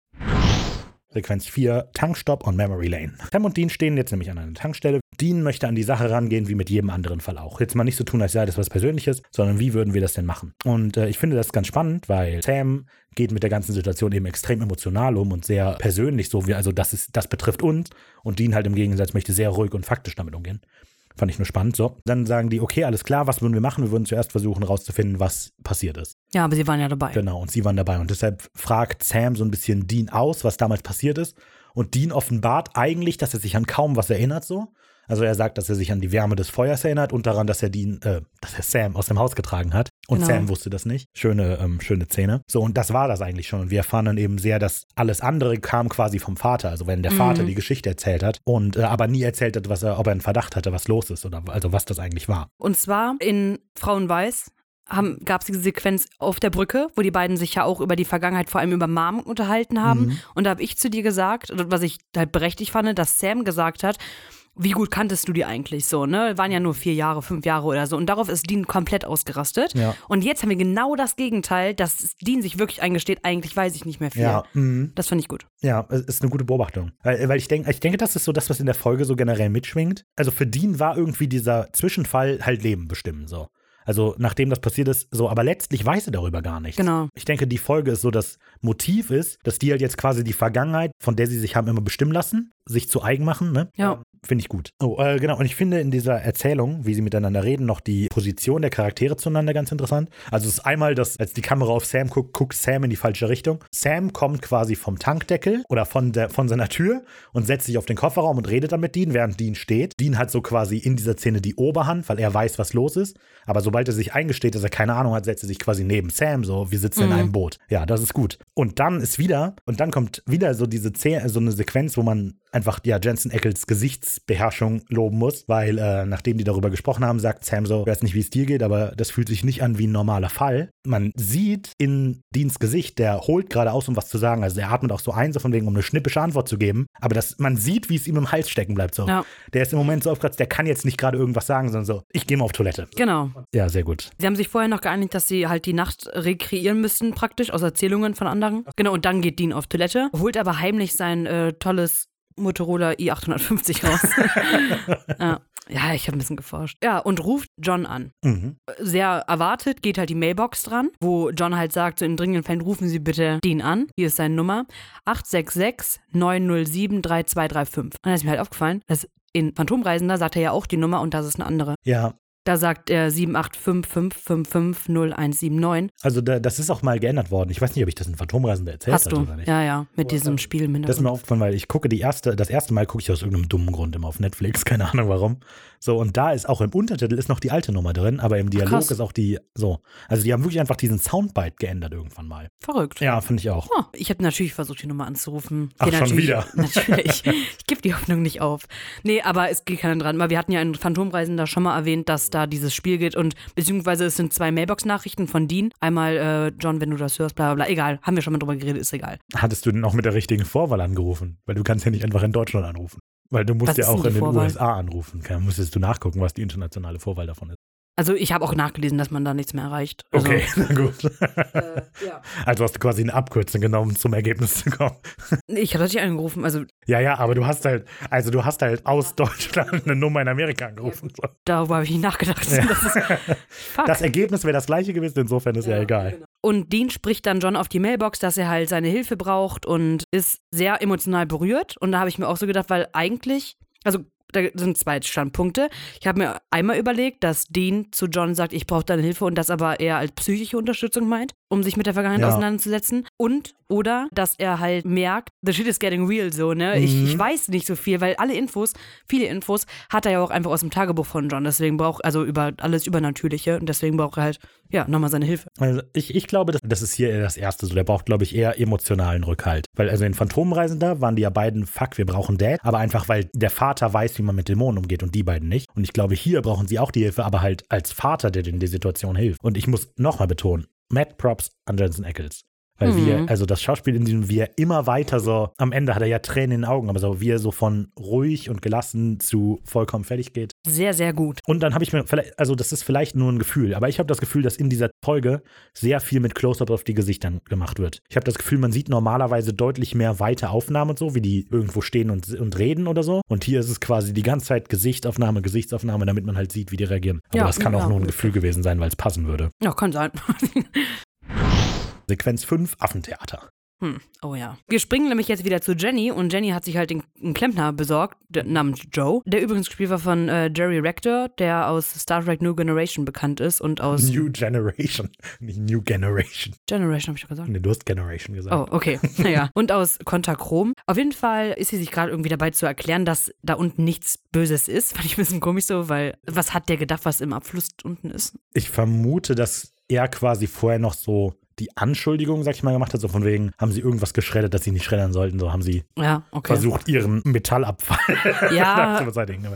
Sequenz 4, Tankstopp und Memory Lane. Sam und Dean stehen jetzt nämlich an einer Tankstelle. Dean möchte an die Sache rangehen, wie mit jedem anderen Fall auch. Jetzt mal nicht so tun, als sei das was Persönliches, sondern wie würden wir das denn machen? Und äh, ich finde das ganz spannend, weil Sam geht mit der ganzen Situation eben extrem emotional um und sehr persönlich, so wie, also das ist, das betrifft uns. Und Dean halt im Gegensatz möchte sehr ruhig und faktisch damit umgehen. Fand ich nur spannend. So, dann sagen die, okay, alles klar, was würden wir machen? Wir würden zuerst versuchen herauszufinden, was passiert ist. Ja, aber sie waren ja dabei. Genau, und sie waren dabei. Und deshalb fragt Sam so ein bisschen Dean aus, was damals passiert ist. Und Dean offenbart eigentlich, dass er sich an kaum was erinnert, so. Also er sagt, dass er sich an die Wärme des Feuers erinnert und daran, dass er Dean, äh, dass er Sam aus dem Haus getragen hat. Und Genau. Sam wusste das nicht. Schöne, ähm, schöne Szene. So, und das war das eigentlich schon. Und wir erfahren dann eben sehr, dass alles andere kam quasi vom Vater. Also wenn der Vater die Geschichte erzählt hat und äh, aber nie erzählt hat, was er, ob er einen Verdacht hatte, was los ist oder also was das eigentlich war. Und zwar in Frauen Weiß gab es diese Sequenz auf der Brücke, wo die beiden sich ja auch über die Vergangenheit, vor allem über Mom unterhalten haben. Mhm. Und da habe ich zu dir gesagt, was ich halt berechtigt fand, dass Sam gesagt hat, wie gut kanntest du die eigentlich so, ne? Waren ja nur vier Jahre, fünf Jahre oder so. Und darauf ist Dean komplett ausgerastet. Ja. Und jetzt haben wir genau das Gegenteil, dass Dean sich wirklich eingesteht, eigentlich weiß ich nicht mehr viel. Ja, mhm. Das fand ich gut. Ja, es ist eine gute Beobachtung. Weil, weil ich denke, ich denke, das ist so das, was in der Folge so generell mitschwingt. Also für Dean war irgendwie dieser Zwischenfall halt Leben bestimmen, so. Also nachdem das passiert ist, so, aber letztlich weiß er darüber gar nichts. Genau. Ich denke, die Folge ist so, das Motiv ist, dass die halt jetzt quasi die Vergangenheit, von der sie sich haben immer bestimmen lassen, sich zu eigen machen, ne? Ja. Finde ich gut. Oh, äh, genau. Und ich finde in dieser Erzählung, wie sie miteinander reden, noch die Position der Charaktere zueinander ganz interessant. Also es ist einmal, dass als die Kamera auf Sam guckt, guckt Sam in die falsche Richtung. Sam kommt quasi vom Tankdeckel oder von, der, von seiner Tür und setzt sich auf den Kofferraum und redet dann mit Dean, während Dean steht. Dean hat so quasi in dieser Szene die Oberhand, weil er weiß, was los ist. Aber sobald er sich eingesteht, dass er keine Ahnung hat, setzt er sich quasi neben Sam so, wir sitzen in einem Boot. Ja, das ist gut. Und dann ist wieder, und dann kommt wieder so diese Szene, so eine Sequenz, wo man einfach ja Jensen Eccles Gesichtsbeherrschung loben muss, weil äh, nachdem die darüber gesprochen haben, sagt Sam so, ich weiß nicht, wie es dir geht, aber das fühlt sich nicht an wie ein normaler Fall. Man sieht in Deans Gesicht, der holt gerade aus, um was zu sagen, also er atmet auch so ein, so von wegen, um eine schnippische Antwort zu geben, aber das, man sieht, wie es ihm im Hals stecken bleibt so. Ja. Der ist im Moment so aufgekratzt, der kann jetzt nicht gerade irgendwas sagen, sondern so, ich gehe mal auf Toilette. Genau. Ja, sehr gut. Sie haben sich vorher noch geeinigt, dass sie halt die Nacht rekreieren müssten, praktisch, aus Erzählungen von anderen. Genau, und dann geht Dean auf Toilette, holt aber heimlich sein äh, tolles Motorola i850 raus. ja. ja, ich habe ein bisschen geforscht. Ja, und ruft John an. Mhm. Sehr erwartet geht halt die Mailbox dran, wo John halt sagt, so in dringenden Fällen rufen Sie bitte Dean an. Hier ist seine Nummer. 866 907 3235. Und da ist mir halt aufgefallen, dass in Phantomreisender sagt er ja auch die Nummer und das ist eine andere. Ja, Da sagt er 785555179. also da, das ist auch mal geändert worden. Ich weiß nicht, ob ich das in Phantomreisender erzählt Hast hatte du? oder nicht. Ja, ja, mit diesem Spiel im Das ist mir aufgefallen, weil ich gucke die erste, das erste Mal gucke ich aus irgendeinem dummen Grund immer auf Netflix, keine Ahnung warum. So, und da ist auch im Untertitel ist noch die alte Nummer drin, aber im Dialog krass. ist auch die, so. Also die haben wirklich einfach diesen Soundbite geändert irgendwann mal. Verrückt. Ja, finde ich auch. Oh, ich habe natürlich versucht, die Nummer anzurufen. Ach, Geht schon natürlich, wieder? Natürlich. Ich gebe die Hoffnung nicht auf. Nee, aber es geht keiner dran. Weil wir hatten ja in Phantomreisen da schon mal erwähnt, dass da dieses Spiel geht und beziehungsweise es sind zwei Mailbox-Nachrichten von Dean. Einmal, äh, John, wenn du das hörst, bla bla bla. Egal, haben wir schon mal drüber geredet, ist egal. Hattest du denn auch mit der richtigen Vorwahl angerufen? Weil du kannst ja nicht einfach in Deutschland anrufen. Weil du musst Was ja auch in den Vorwahl? USA anrufen. Da müsstest du nachgucken, was die internationale Vorwahl davon ist. Also ich habe auch nachgelesen, dass man da nichts mehr erreicht. Also, Okay, na gut. Äh, ja. Also hast du quasi eine Abkürzung genommen, zum Ergebnis zu kommen. Ich hatte dich angerufen, also Ja, ja, aber du hast halt, also du hast halt aus Deutschland eine Nummer in Amerika angerufen. So. darüber habe ich nicht nachgedacht. Das ist. Das Ergebnis wäre das gleiche gewesen, insofern ist ja, egal. Und Dean spricht dann John auf die Mailbox, dass er halt seine Hilfe braucht und ist sehr emotional berührt. Und da habe ich mir auch so gedacht, weil eigentlich, also da sind zwei Standpunkte. Ich habe mir einmal überlegt, dass Dean zu John sagt, ich brauche deine Hilfe und das aber eher als psychische Unterstützung meint. Um sich mit der Vergangenheit Ja. auseinanderzusetzen. Und, oder, dass er halt merkt, the shit is getting real, so, ne? Ich, Mhm. ich weiß nicht so viel, weil alle Infos, viele Infos, hat er ja auch einfach aus dem Tagebuch von John. Deswegen braucht, also über alles Übernatürliche. Und deswegen braucht er halt, ja, nochmal seine Hilfe. Also ich, ich glaube, das, das ist hier eher das Erste. So, der braucht, glaube ich, eher emotionalen Rückhalt. Weil also in Phantomreisen da waren die ja beiden, fuck, wir brauchen Dad. Aber einfach, weil der Vater weiß, wie man mit Dämonen umgeht und die beiden nicht. Und ich glaube, hier brauchen sie auch die Hilfe, aber halt als Vater, der in die Situation hilft. Und ich muss nochmal betonen, Matt Props an Jensen Ackles. Weil Mhm. wir, also das Schauspiel, in dem wir immer weiter so, am Ende hat er ja Tränen in den Augen, aber so wie er so von ruhig und gelassen zu vollkommen fertig geht. Sehr, sehr gut. Und dann habe ich mir vielleicht, also das ist vielleicht nur ein Gefühl, aber ich habe das Gefühl, dass in dieser Folge sehr viel mit Close-Up auf die Gesichtern gemacht wird. Ich habe das Gefühl, man sieht normalerweise deutlich mehr weite Aufnahmen und so, wie die irgendwo stehen und, und reden oder so. Und hier ist es quasi die ganze Zeit Gesichtsaufnahme, Gesichtsaufnahme, damit man halt sieht, wie die reagieren. Aber Ja, das kann auch ja. nur ein Gefühl gewesen sein, weil es passen würde. Ja, kann sein. Sequenz 5, Affentheater. Hm. Oh ja. Wir springen nämlich jetzt wieder zu Jenny und Jenny hat sich halt den, einen Klempner besorgt, der, namens Joe, der übrigens gespielt war von äh, Jerry Rector, der aus Star Trek New Generation bekannt ist und aus New Generation, nicht New Generation. Generation, habe ich doch gesagt. Nee, du hast Generation gesagt. Oh, okay. Naja. Und aus Kontachrom. Auf jeden Fall ist sie sich gerade irgendwie dabei zu erklären, dass da unten nichts Böses ist. Fand ich ein bisschen komisch so, weil was hat der gedacht, was im Abfluss unten ist? Ich vermute, dass er quasi vorher noch so die Anschuldigung, sag ich mal, gemacht hat, so von wegen, haben sie irgendwas geschreddert, das sie nicht schreddern sollten, so haben sie Ja, okay. versucht, ihren Metallabfall Ja. zu beseitigen.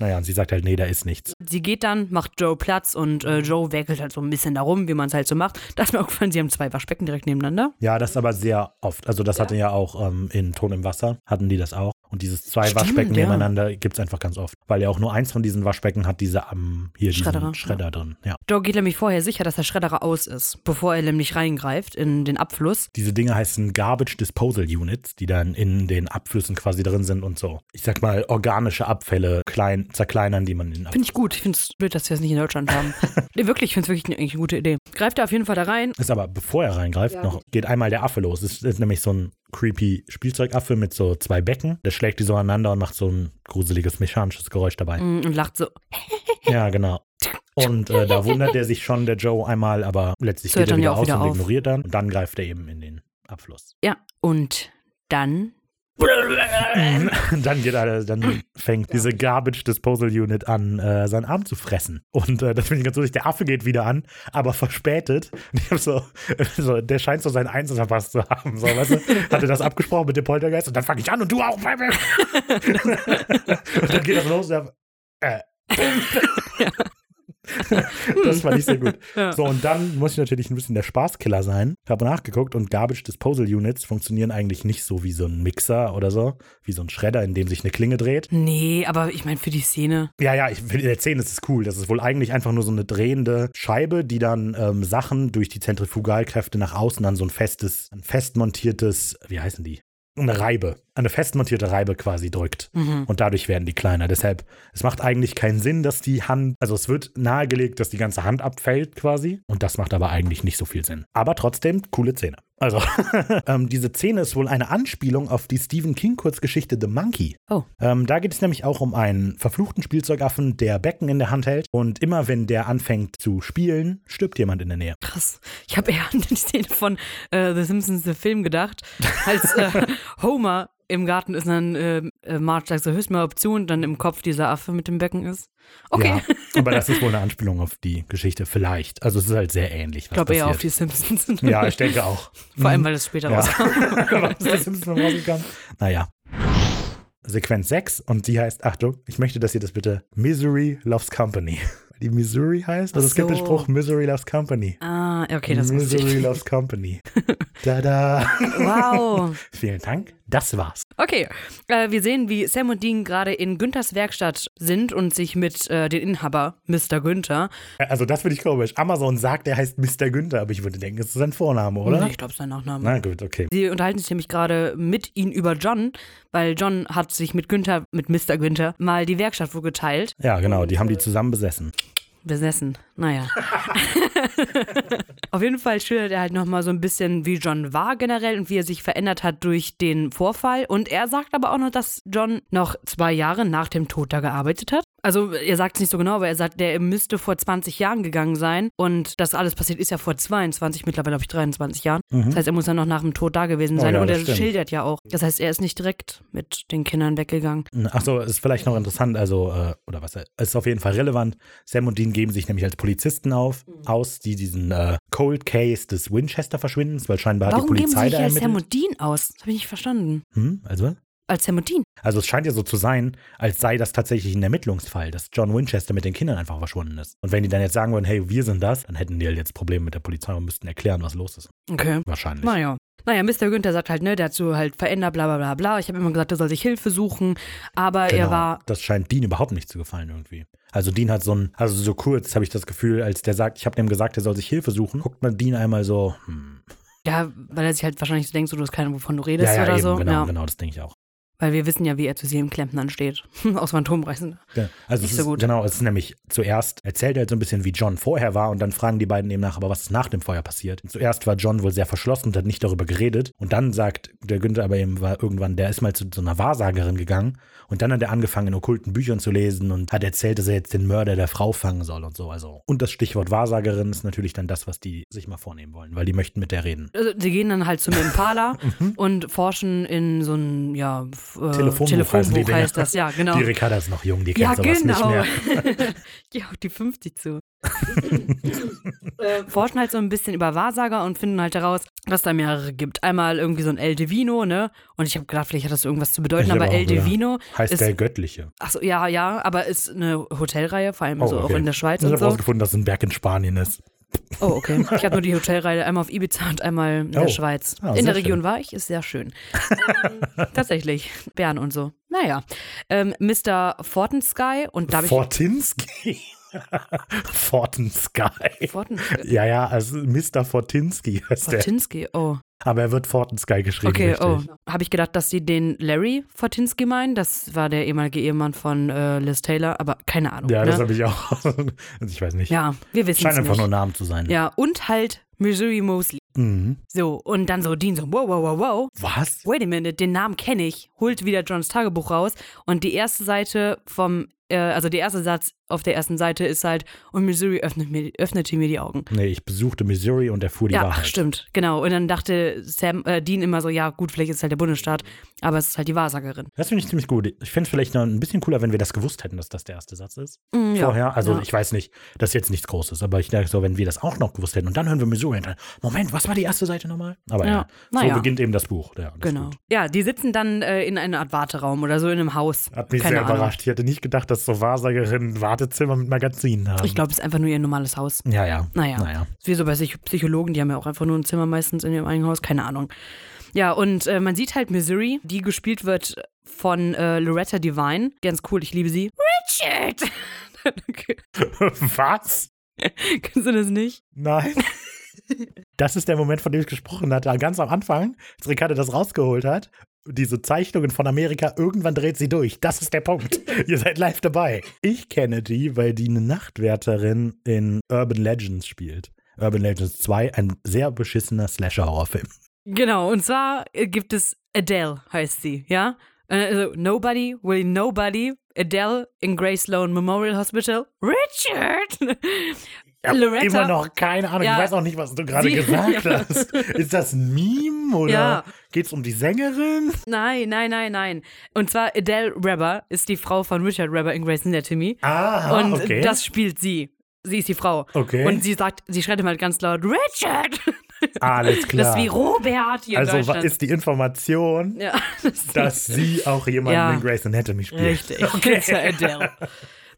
Naja, und sie sagt halt, nee, da ist nichts. Sie geht dann, macht Joe Platz und äh, Joe werkelt halt so ein bisschen darum, wie man es halt so macht. Da ist mir aufgefallen, sie haben zwei Waschbecken direkt nebeneinander. Ja, das aber sehr oft. Also das hatte ja auch ähm, in Ton im Wasser, hatten die das auch. Und dieses zwei Stimmt, Waschbecken ja. nebeneinander gibt es einfach ganz oft. Weil ja auch nur eins von diesen Waschbecken hat diese am hier Schredderer, diesen Schredder drin. Ja. Joe geht nämlich vorher sicher, dass der Schredderer aus ist, bevor er nämlich reingreift in den Abfluss. Diese Dinge heißen Garbage Disposal Units, die dann in den Abflüssen quasi drin sind und so. Ich sag mal, organische Abfälle klein, zerkleinern, die man in Finde ich gut. Ich finde es blöd, dass wir es nicht in Deutschland haben. nee, wirklich, ich finde es wirklich eine, eine gute Idee. Greift er auf jeden Fall da rein. Ist aber, bevor er reingreift, Ja. noch geht einmal der Affe los. Es ist nämlich so ein creepy Spielzeugaffe mit so zwei Becken. Der schlägt die so aneinander und macht so ein gruseliges mechanisches Geräusch dabei. mm, Und lacht so. Ja, genau. Und äh, da wundert er sich schon, der Joe einmal, aber letztlich hört geht er wieder auch aus wieder und auf. ignoriert dann. Und dann greift er eben in den Abfluss. Ja, und dann. dann geht er, dann fängt diese Garbage Disposal Unit an, äh, seinen Arm zu fressen. Und äh, das finde ich ganz lustig. Der Affe geht wieder an, aber verspätet. So, so, der scheint so seinen Einzelverpass zu haben. So, weißt du, hatte das abgesprochen mit dem Poltergeist und dann fange ich an und du auch. und dann geht das los. Und er, äh. Das fand ich sehr gut. Ja. So, und dann muss ich natürlich ein bisschen der Spaßkiller sein. Ich habe nachgeguckt und Garbage Disposal Units funktionieren eigentlich nicht so wie so ein Mixer oder so, wie so ein Schredder, in dem sich eine Klinge dreht. Nee, aber ich meine, für die Szene. Ja, ja, ich will erzählen, das ist cool. Das ist wohl eigentlich einfach nur so eine drehende Scheibe, die dann ähm, Sachen durch die Zentrifugalkräfte nach außen an so ein festes, ein fest montiertes, wie heißen die? Eine Reibe, eine fest montierte Reibe quasi drückt. Mhm. Und dadurch werden die kleiner. Deshalb, es macht eigentlich keinen Sinn, dass die Hand, also es wird nahegelegt, dass die ganze Hand abfällt quasi. Und das macht aber eigentlich nicht so viel Sinn. Aber trotzdem, coole Szene. Also, ähm, diese Szene ist wohl eine Anspielung auf die Stephen King-Kurzgeschichte The Monkey. Oh. Ähm, da geht es nämlich auch um einen verfluchten Spielzeugaffen, der Becken in der Hand hält. Und immer wenn der anfängt zu spielen, stirbt jemand in der Nähe. Krass. Ich habe eher an die Szene von äh, The Simpsons, der Film, gedacht, als äh, Homer im Garten ist dann äh, äh, Marge sagt so, mal Option, dann im Kopf dieser Affe mit dem Becken ist. Okay. Ja, aber das ist wohl eine Anspielung auf die Geschichte, vielleicht. Also es ist halt sehr ähnlich. ich glaube eher auf die. Simpsons. Ja, ich denke auch. Vor allem, weil das später Ja. rauskam. Ist das Simpsons rausgekommen? Naja. Sequenz 6 und die heißt, Achtung, ich möchte, dass ihr das bitte Misery Loves Company. Die Missouri heißt? Also es gibt den so. Spruch Misery Loves Company. ah, okay, das wusste Misery. Loves Company. Tada. Wow. Vielen Dank. Das war's. Okay, äh, wir sehen, wie Sam und Dean gerade in Günthers Werkstatt sind und sich mit äh, dem Inhaber, Mr. Günther, Also das finde ich komisch. Amazon sagt, er heißt Mr. Günther, aber ich würde denken, es ist sein Vorname, oder? Nee, ich glaube, sein Nachname. Na gut, okay. Sie unterhalten sich nämlich gerade mit ihnen über John, weil John hat sich mit Günther, mit Mr. Günther, mal die Werkstatt wohl geteilt. Ja, genau, die haben die zusammen besessen. Besessen. Naja. Auf jeden Fall schildert er halt nochmal so ein bisschen, wie John war generell und wie er sich verändert hat durch den Vorfall. Und er sagt aber auch noch, dass John noch zwei Jahre nach dem Tod da gearbeitet hat. Also er sagt es nicht so genau, aber er sagt, der müsste vor 20 Jahren gegangen sein. Und das alles passiert ist ja vor 22, mittlerweile habe ich 23 Jahren. Mhm. Das heißt, er muss ja noch nach dem Tod da gewesen Oh sein. ja, und er stimmt. schildert ja auch. Das heißt, er ist nicht direkt mit den Kindern weggegangen. Achso, ist vielleicht noch interessant, also, äh, oder was, äh, ist auf jeden Fall relevant. Sam und Dean geben sich nämlich als Polizisten auf, Mhm. aus, die diesen äh, Cold Case des Winchester-Verschwindens, weil scheinbar hat Warum die geben Polizei sich da als Sam und Dean aus? Das habe ich nicht verstanden. Hm, also? Als Dean. Also es scheint ja so zu sein, als sei das tatsächlich ein Ermittlungsfall, dass John Winchester mit den Kindern einfach verschwunden ist. Und wenn die dann jetzt sagen würden, hey, wir sind das, dann hätten die halt jetzt Probleme mit der Polizei und müssten erklären, was los ist. Okay. Wahrscheinlich. Naja. Naja, Mr. Günther sagt halt, ne, der hat so halt verändert, bla bla bla bla. Ich habe immer gesagt, er soll sich Hilfe suchen, aber Genau. er war. Das scheint Dean überhaupt nicht zu gefallen irgendwie. Also Dean hat so ein, also so kurz habe ich das Gefühl, als der sagt, ich habe dem gesagt, er soll sich Hilfe suchen, guckt man Dean einmal so, hm. Ja, weil er sich halt wahrscheinlich so denkt, so, du hast keine, wovon du redest ja, ja, oder eben, so. genau, ja. genau, das denke ich auch. Weil wir wissen ja, wie er zu sieben Klempnern steht. Aus Phantomreisen. Ja, also Nicht so ist, gut. Genau, es ist nämlich zuerst erzählt er halt so ein bisschen, wie John vorher war und dann fragen die beiden eben nach, aber was ist nach dem Feuer passiert? Zuerst war John wohl sehr verschlossen und hat nicht darüber geredet und dann sagt der Günther aber eben war irgendwann, der ist mal zu so einer Wahrsagerin gegangen und dann hat er angefangen in okkulten Büchern zu lesen und hat erzählt, dass er jetzt den Mörder der Frau fangen soll und so. Also und das Stichwort Wahrsagerin ist natürlich dann das, was die sich mal vornehmen wollen, weil die möchten mit der reden. Also, sie gehen dann halt zum Impala Mhm. und forschen in so ein, ja, äh, Telefonbuch Telefonbuch Dinger. heißt das, ja, genau. Die Ricarda ist noch jung, die kennt Ja, sowas genau. nicht mehr. ich gehe auf die 50 zu. äh, forschen halt so ein bisschen über Wahrsager und finden halt heraus, dass da mehrere gibt. Einmal irgendwie so ein El Divino, ne? Und ich habe gedacht, vielleicht hat das irgendwas zu bedeuten, Ich aber auch El. Divino Heißt ist, der Göttliche. achso, ja, ja, aber ist eine Hotelreihe, vor allem Oh, so auch okay. in der Schweiz Ich habe so. rausgefunden, dass es ein Berg in Spanien ist. Oh, okay. Ich habe nur die Hotelreihe einmal auf Ibiza und einmal in der Oh. Schweiz. Ah, in der Region schön. war ich, ist sehr schön. ähm, tatsächlich. Bern und so. Naja. Ähm, Mr. Fortensky und da. Fortinsky. Fortensky. Fortensky. Ja, ja, also Mr. Fortinsky heißt der. Fortinsky, oh. Aber er wird Fortensky geschrieben. Okay, richtig. oh. Habe ich gedacht, dass sie den Larry Fortinsky meinen? Das war der ehemalige Ehemann von äh, Liz Taylor, aber keine Ahnung. Ja, das ne? habe ich auch. Also ich weiß nicht. ja wir wissen Scheint es einfach nicht. nur Namen zu sein. Ja, und halt Missouri Mosley. Mhm. So, und dann so Dean so, wow, wow, wow, wow. Was? Wait a minute, den Namen kenne ich. Holt wieder Johns Tagebuch raus und die erste Seite vom, äh, also der erste Satz auf der ersten Seite ist halt, und Missouri öffnet mir, öffnete mir die Augen. Nee, ich besuchte Missouri und erfuhr die ja, Wahrheit. stimmt, genau. Und dann dachte Sam, äh, Dean immer so, ja gut, vielleicht ist es halt der Bundesstaat, aber es ist halt die Wahrsagerin. Das finde ich ziemlich gut. Ich finde es vielleicht noch ein bisschen cooler, wenn wir das gewusst hätten, dass das der erste Satz ist. Mm, ja, Vorher. Also ja. ich weiß nicht, das ist jetzt nichts Großes, aber ich denke so, wenn wir das auch noch gewusst hätten und dann hören wir Missouri und dann, Moment, was war die erste Seite nochmal? Aber ja, Ja, so naja. beginnt eben das Buch. Ja, das Genau. gut. Ja, die sitzen dann äh, in einer Art Warteraum oder so in einem Haus. Hat mich Keine sehr Ahnung. überrascht. Ich hätte nicht gedacht, dass so Wahrsagerinnen ein Wartezimmer mit Magazinen haben. Ich glaube, es ist einfach nur ihr normales Haus. Ja, ja. Naja. Naja. Ist Wie so bei Psych- Psychologen, die haben ja auch einfach nur ein Zimmer meistens in ihrem eigenen Haus, keine Ahnung. Ja, und äh, man sieht halt Missouri, die gespielt wird von äh, Loretta Devine. Ganz cool, ich liebe sie. Richard! Was? Kennst du das nicht? Nein. Das ist der Moment, von dem ich gesprochen hatte. Ganz am Anfang, als Ricardo das rausgeholt hat. Diese Zeichnungen von Amerika, irgendwann dreht sie durch. Das ist der Punkt. Ihr seid live dabei. Ich kenne die, weil die eine Nachtwärterin in Urban Legends spielt. Urban Legends 2, ein sehr beschissener Slasher-Horrorfilm. Genau, und zwar äh, gibt es Adele, heißt sie, ja? Äh, Also, nobody will nobody. Adele in Grace Sloan Memorial Hospital. Richard! Ich hab Loretta- immer noch keine Ahnung. Ja. Ich weiß auch nicht, was du gerade gesagt Ja. hast. Ist das ein Meme oder Ja. geht's um die Sängerin? Nein, nein, nein, nein. Und zwar Adele Rebber ist die Frau von Richard Rebber in Grey's Anatomy. Ah, und okay. das spielt sie. Sie ist die Frau. Okay. Und sie sagt, sie schreit immer halt ganz laut, Richard! Alles klar. Das ist wie Robert hier also ist die Information, ja, das dass sie auch jemanden Ja. in Grey's Anatomy spielt. richtig. Okay. Das ist ja Adele.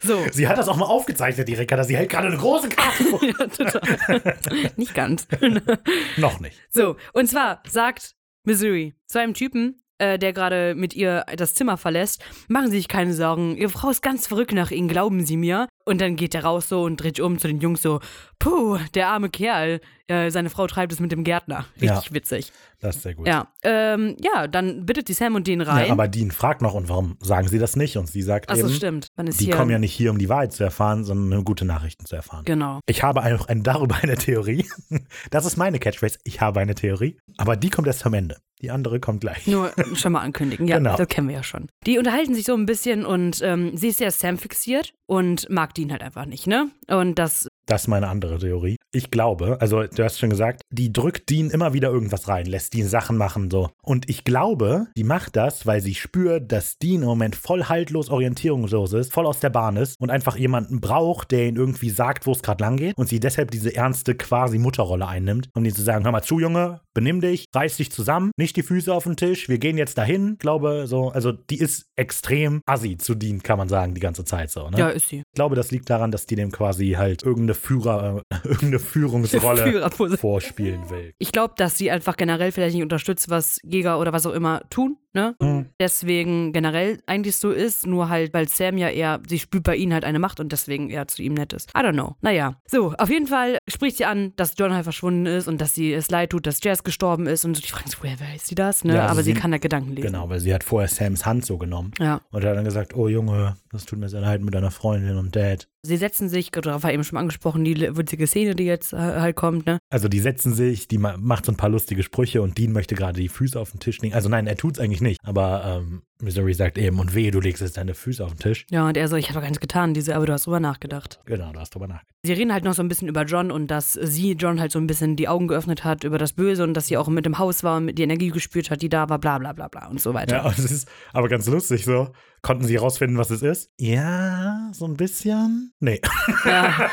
So. Sie hat das auch mal aufgezeichnet, die Ricarda. Sie hält gerade eine große Karte. Ja, total. Nicht ganz. Noch nicht. So, und zwar sagt Missouri zu einem Typen, äh, der gerade mit ihr das Zimmer verlässt, machen Sie sich keine Sorgen, Ihre Frau ist ganz verrückt nach Ihnen, glauben Sie mir. Und dann geht er raus so und dreht sich um zu den Jungs so, puh, der arme Kerl, äh, seine Frau treibt es mit dem Gärtner. Richtig Ja. witzig. Das ist sehr gut. Ja, ähm, ja, dann bittet die Sam und den rein. Ja, aber Dean fragt noch, und warum sagen sie das nicht? Und sie sagt Achso, eben, stimmt. Man ist die hier. kommen ja nicht hier, um die Wahrheit zu erfahren, sondern um gute Nachrichten zu erfahren. Genau. Ich habe auch ein, darüber eine Theorie. Das ist meine Catchphrase. Ich habe eine Theorie. Aber die kommt erst am Ende. Die andere kommt gleich. Nur schon mal ankündigen. Ja, Genau. das kennen wir ja schon. Die unterhalten sich so ein bisschen und ähm, sie ist sehr Sam fixiert und mag Dean halt einfach nicht, ne? Und das, Das ist meine andere Theorie. Ich glaube, also du hast schon gesagt, die drückt Dean immer wieder irgendwas rein, lässt Dean Sachen machen so. Und ich glaube, die macht das, weil sie spürt, dass Dean im Moment voll haltlos orientierungslos ist, voll aus der Bahn ist und einfach jemanden braucht, der ihn irgendwie sagt, wo es gerade lang geht. Und sie deshalb diese ernste quasi Mutterrolle einnimmt, um ihm zu sagen, hör mal zu, Junge, benimm dich, reiß dich zusammen, nicht die Füße auf den Tisch, wir gehen jetzt dahin. Ich glaube, so, also die ist extrem assi zu Dean, kann man sagen, die ganze Zeit so. Ne? ja, ist sie. Ich glaube, das liegt daran, dass die dem quasi halt irgendeine Führer, äh, irgendeine Führungsrolle vorspielen will. Ich glaube, dass sie einfach generell vielleicht nicht unterstützt, was Jäger oder was auch immer tun, ne? Mhm. Deswegen generell eigentlich so ist, nur halt, weil Sam ja eher, sie spürt bei ihnen halt eine Macht und deswegen eher zu ihm nett ist. I don't know. Naja. So, auf jeden Fall spricht sie an, dass John halt verschwunden ist und dass sie es leid tut, dass Jazz gestorben ist und so die fragen sich, woher weiß sie das, ne? Ja, also Aber sie, sie- kann da Gedanken lesen. Genau, weil sie hat vorher Sams Hand so genommen Ja. und hat dann gesagt, oh Junge, das tut mir sehr leid mit deiner Freundin und Dad. Sie setzen sich, darauf war eben schon angesprochen, die witzige Szene, die jetzt äh, halt kommt, ne? Also die setzen sich, die ma macht so ein paar lustige Sprüche und Dean möchte gerade die Füße auf den Tisch legen. Also nein, er tut's eigentlich nicht, aber ähm, Missouri sagt eben, und weh, du legst jetzt deine Füße auf den Tisch. Ja, und er so, ich habe doch gar nichts getan, diese, aber du hast drüber nachgedacht. Genau, du hast drüber nachgedacht. Sie reden halt noch so ein bisschen über John und dass sie John halt so ein bisschen die Augen geöffnet hat über das Böse und dass sie auch mit dem Haus war und die Energie gespürt hat, die da war, bla bla bla bla und so weiter. Ja, und es ist aber ganz lustig so. Konnten sie herausfinden, was es ist? Ja, so ein bisschen. Nee. Ja.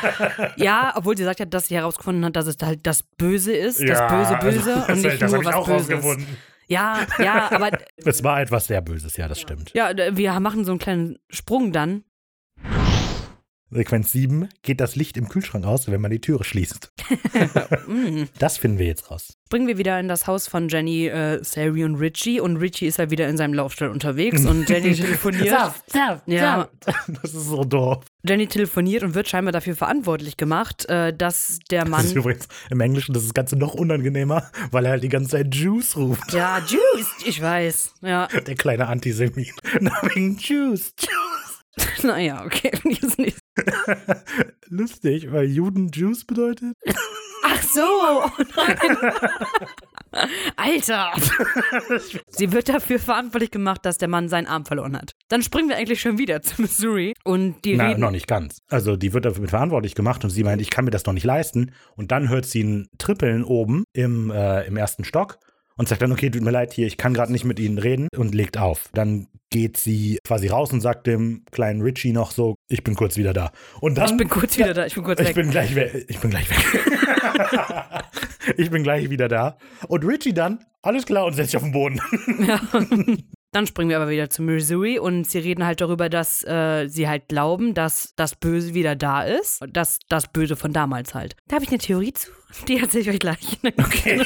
ja, obwohl sie sagt ja, dass sie herausgefunden hat, dass es halt das Böse ist, das Böse Böse das, und nicht das nur hab ich was auch Böses. Ja, ja, aber Es war etwas sehr Böses, ja, das stimmt. ja, wir machen so einen kleinen Sprung dann. Sequenz 7 geht das Licht im Kühlschrank aus, wenn man die Türe schließt. Mm. Das finden wir jetzt raus. Springen wir wieder in das Haus von Jenny, äh, Sari und Richie und Richie ist halt wieder in seinem Laufstall unterwegs und Jenny telefoniert. Saft, Ja. Das ist so doof. Jenny telefoniert und wird scheinbar dafür verantwortlich gemacht, äh, dass der Das Mann. ist übrigens im Englischen das, ist das Ganze noch unangenehmer, weil er halt die ganze Zeit Juice ruft. Ja, Juice, ich weiß. Ja, Der kleine Antisemit. Na, wegen Juice, Juice. naja, okay. Jetzt nicht. Lustig, weil Juden Juice bedeutet. Ach so, oh nein. Alter. Sie wird dafür verantwortlich gemacht, dass der Mann seinen Arm verloren hat. Dann springen wir eigentlich schon wieder zu Missouri und die Na, reden. noch nicht ganz. Also die wird dafür verantwortlich gemacht und sie meint, ich kann mir das noch nicht leisten. Und dann hört sie ein Trippeln oben im, äh, im ersten Stock und sagt dann, okay, tut mir leid, hier, ich kann gerade nicht mit Ihnen reden und legt auf. Dann geht sie quasi raus und sagt dem kleinen Richie noch so, ich bin kurz wieder da. Und dann, Ich bin kurz wieder da, ich bin kurz ich weg. bin gleich weg. Ich bin gleich weg. ich bin gleich wieder da. Und Richie dann, alles klar, und setzt sich auf den Boden. Ja. Dann springen wir aber wieder zu Missouri und sie reden halt darüber, dass äh, sie halt glauben, dass das Böse wieder da ist. Das, das Böse von damals halt. Da habe ich eine Theorie zu. Die erzähle ich euch gleich. Okay.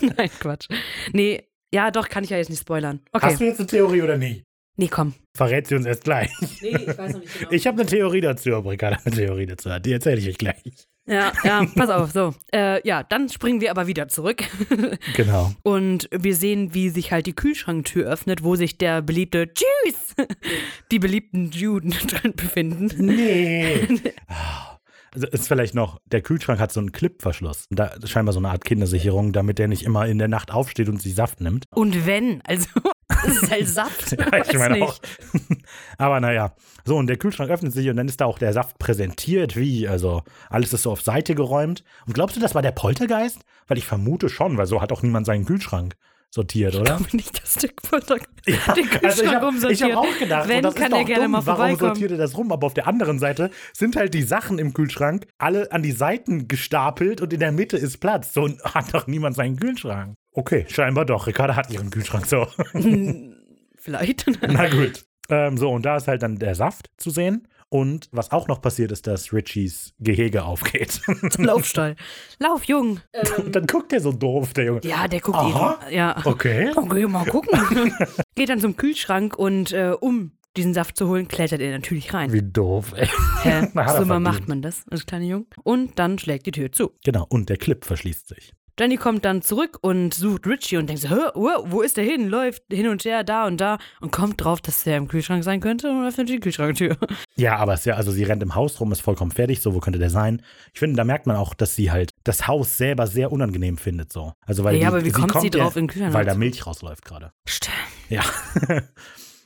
Nein, Quatsch. Nee, ja, doch, kann ich ja jetzt nicht spoilern. Okay. Hast du jetzt eine Theorie oder nicht? Nee, komm. Verrät sie uns erst gleich. Nee, ich weiß noch nicht genau. Ich habe eine Theorie dazu, ob Ricardo eine Theorie dazu hat. Die erzähle ich euch gleich. Ja, ja, pass auf, so. Äh, ja, dann springen wir aber wieder zurück. Genau. Und wir sehen, wie sich halt die Kühlschranktür öffnet, wo sich der beliebte Juice, die beliebten Juden drin befinden. Nee. Also ist vielleicht noch, der Kühlschrank hat so einen Clipverschluss. Da scheinbar so eine Art Kindersicherung, damit der nicht immer in der Nacht aufsteht und sich Saft nimmt. Und wenn, also, es ist halt Saft. Ja, ich meine nicht. auch. Aber naja. So, und der Kühlschrank öffnet sich und dann ist da auch der Saft präsentiert, wie, also alles ist so auf Seite geräumt. Und glaubst du, das war der Poltergeist? Weil ich vermute schon, weil so hat auch niemand seinen Kühlschrank sortiert, oder? Aber nicht das Stück Butter. Ja, den Kühlschrank also ich habe umsortiert. hab auch gedacht, Wenn, das kann ist er doch gerne dumm. mal Warum sortiert er das rum? Aber auf der anderen Seite sind halt die Sachen im Kühlschrank alle an die Seiten gestapelt und in der Mitte ist Platz. So hat doch niemand seinen Kühlschrank. Okay, scheinbar doch. Ricarda hat ihren Kühlschrank so. Vielleicht. Na gut. Ähm, so, und da ist halt dann der Saft zu sehen. Und was auch noch passiert ist, dass Richies Gehege aufgeht. Zum Laufstall. Lauf, Jung. und dann guckt der so doof, der Junge. Ja, der guckt Aha. ihn. Ja. Okay. Okay, mal gucken. Geht dann zum Kühlschrank und äh, um diesen Saft zu holen, klettert er natürlich rein. Wie doof, ey. Hä? Er so macht man das als kleiner Junge. Und dann schlägt die Tür zu. Genau, und der Clip verschließt sich. Jenny kommt dann zurück und sucht Richie und denkt so, Hä, wo, ist der hin? Läuft hin und her, da und da und kommt drauf, dass der im Kühlschrank sein könnte und öffnet die Kühlschranktür. Ja, aber es ist ja, also sie rennt im Haus rum, ist vollkommen fertig, so, wo könnte der sein? Ich finde, da merkt man auch, dass sie halt das Haus selber sehr unangenehm findet, so. Also, weil Ja, die, aber wie kommt sie drauf, ja, in den Kühlschrank Weil da Milch rausläuft gerade. Stimmt. Ja.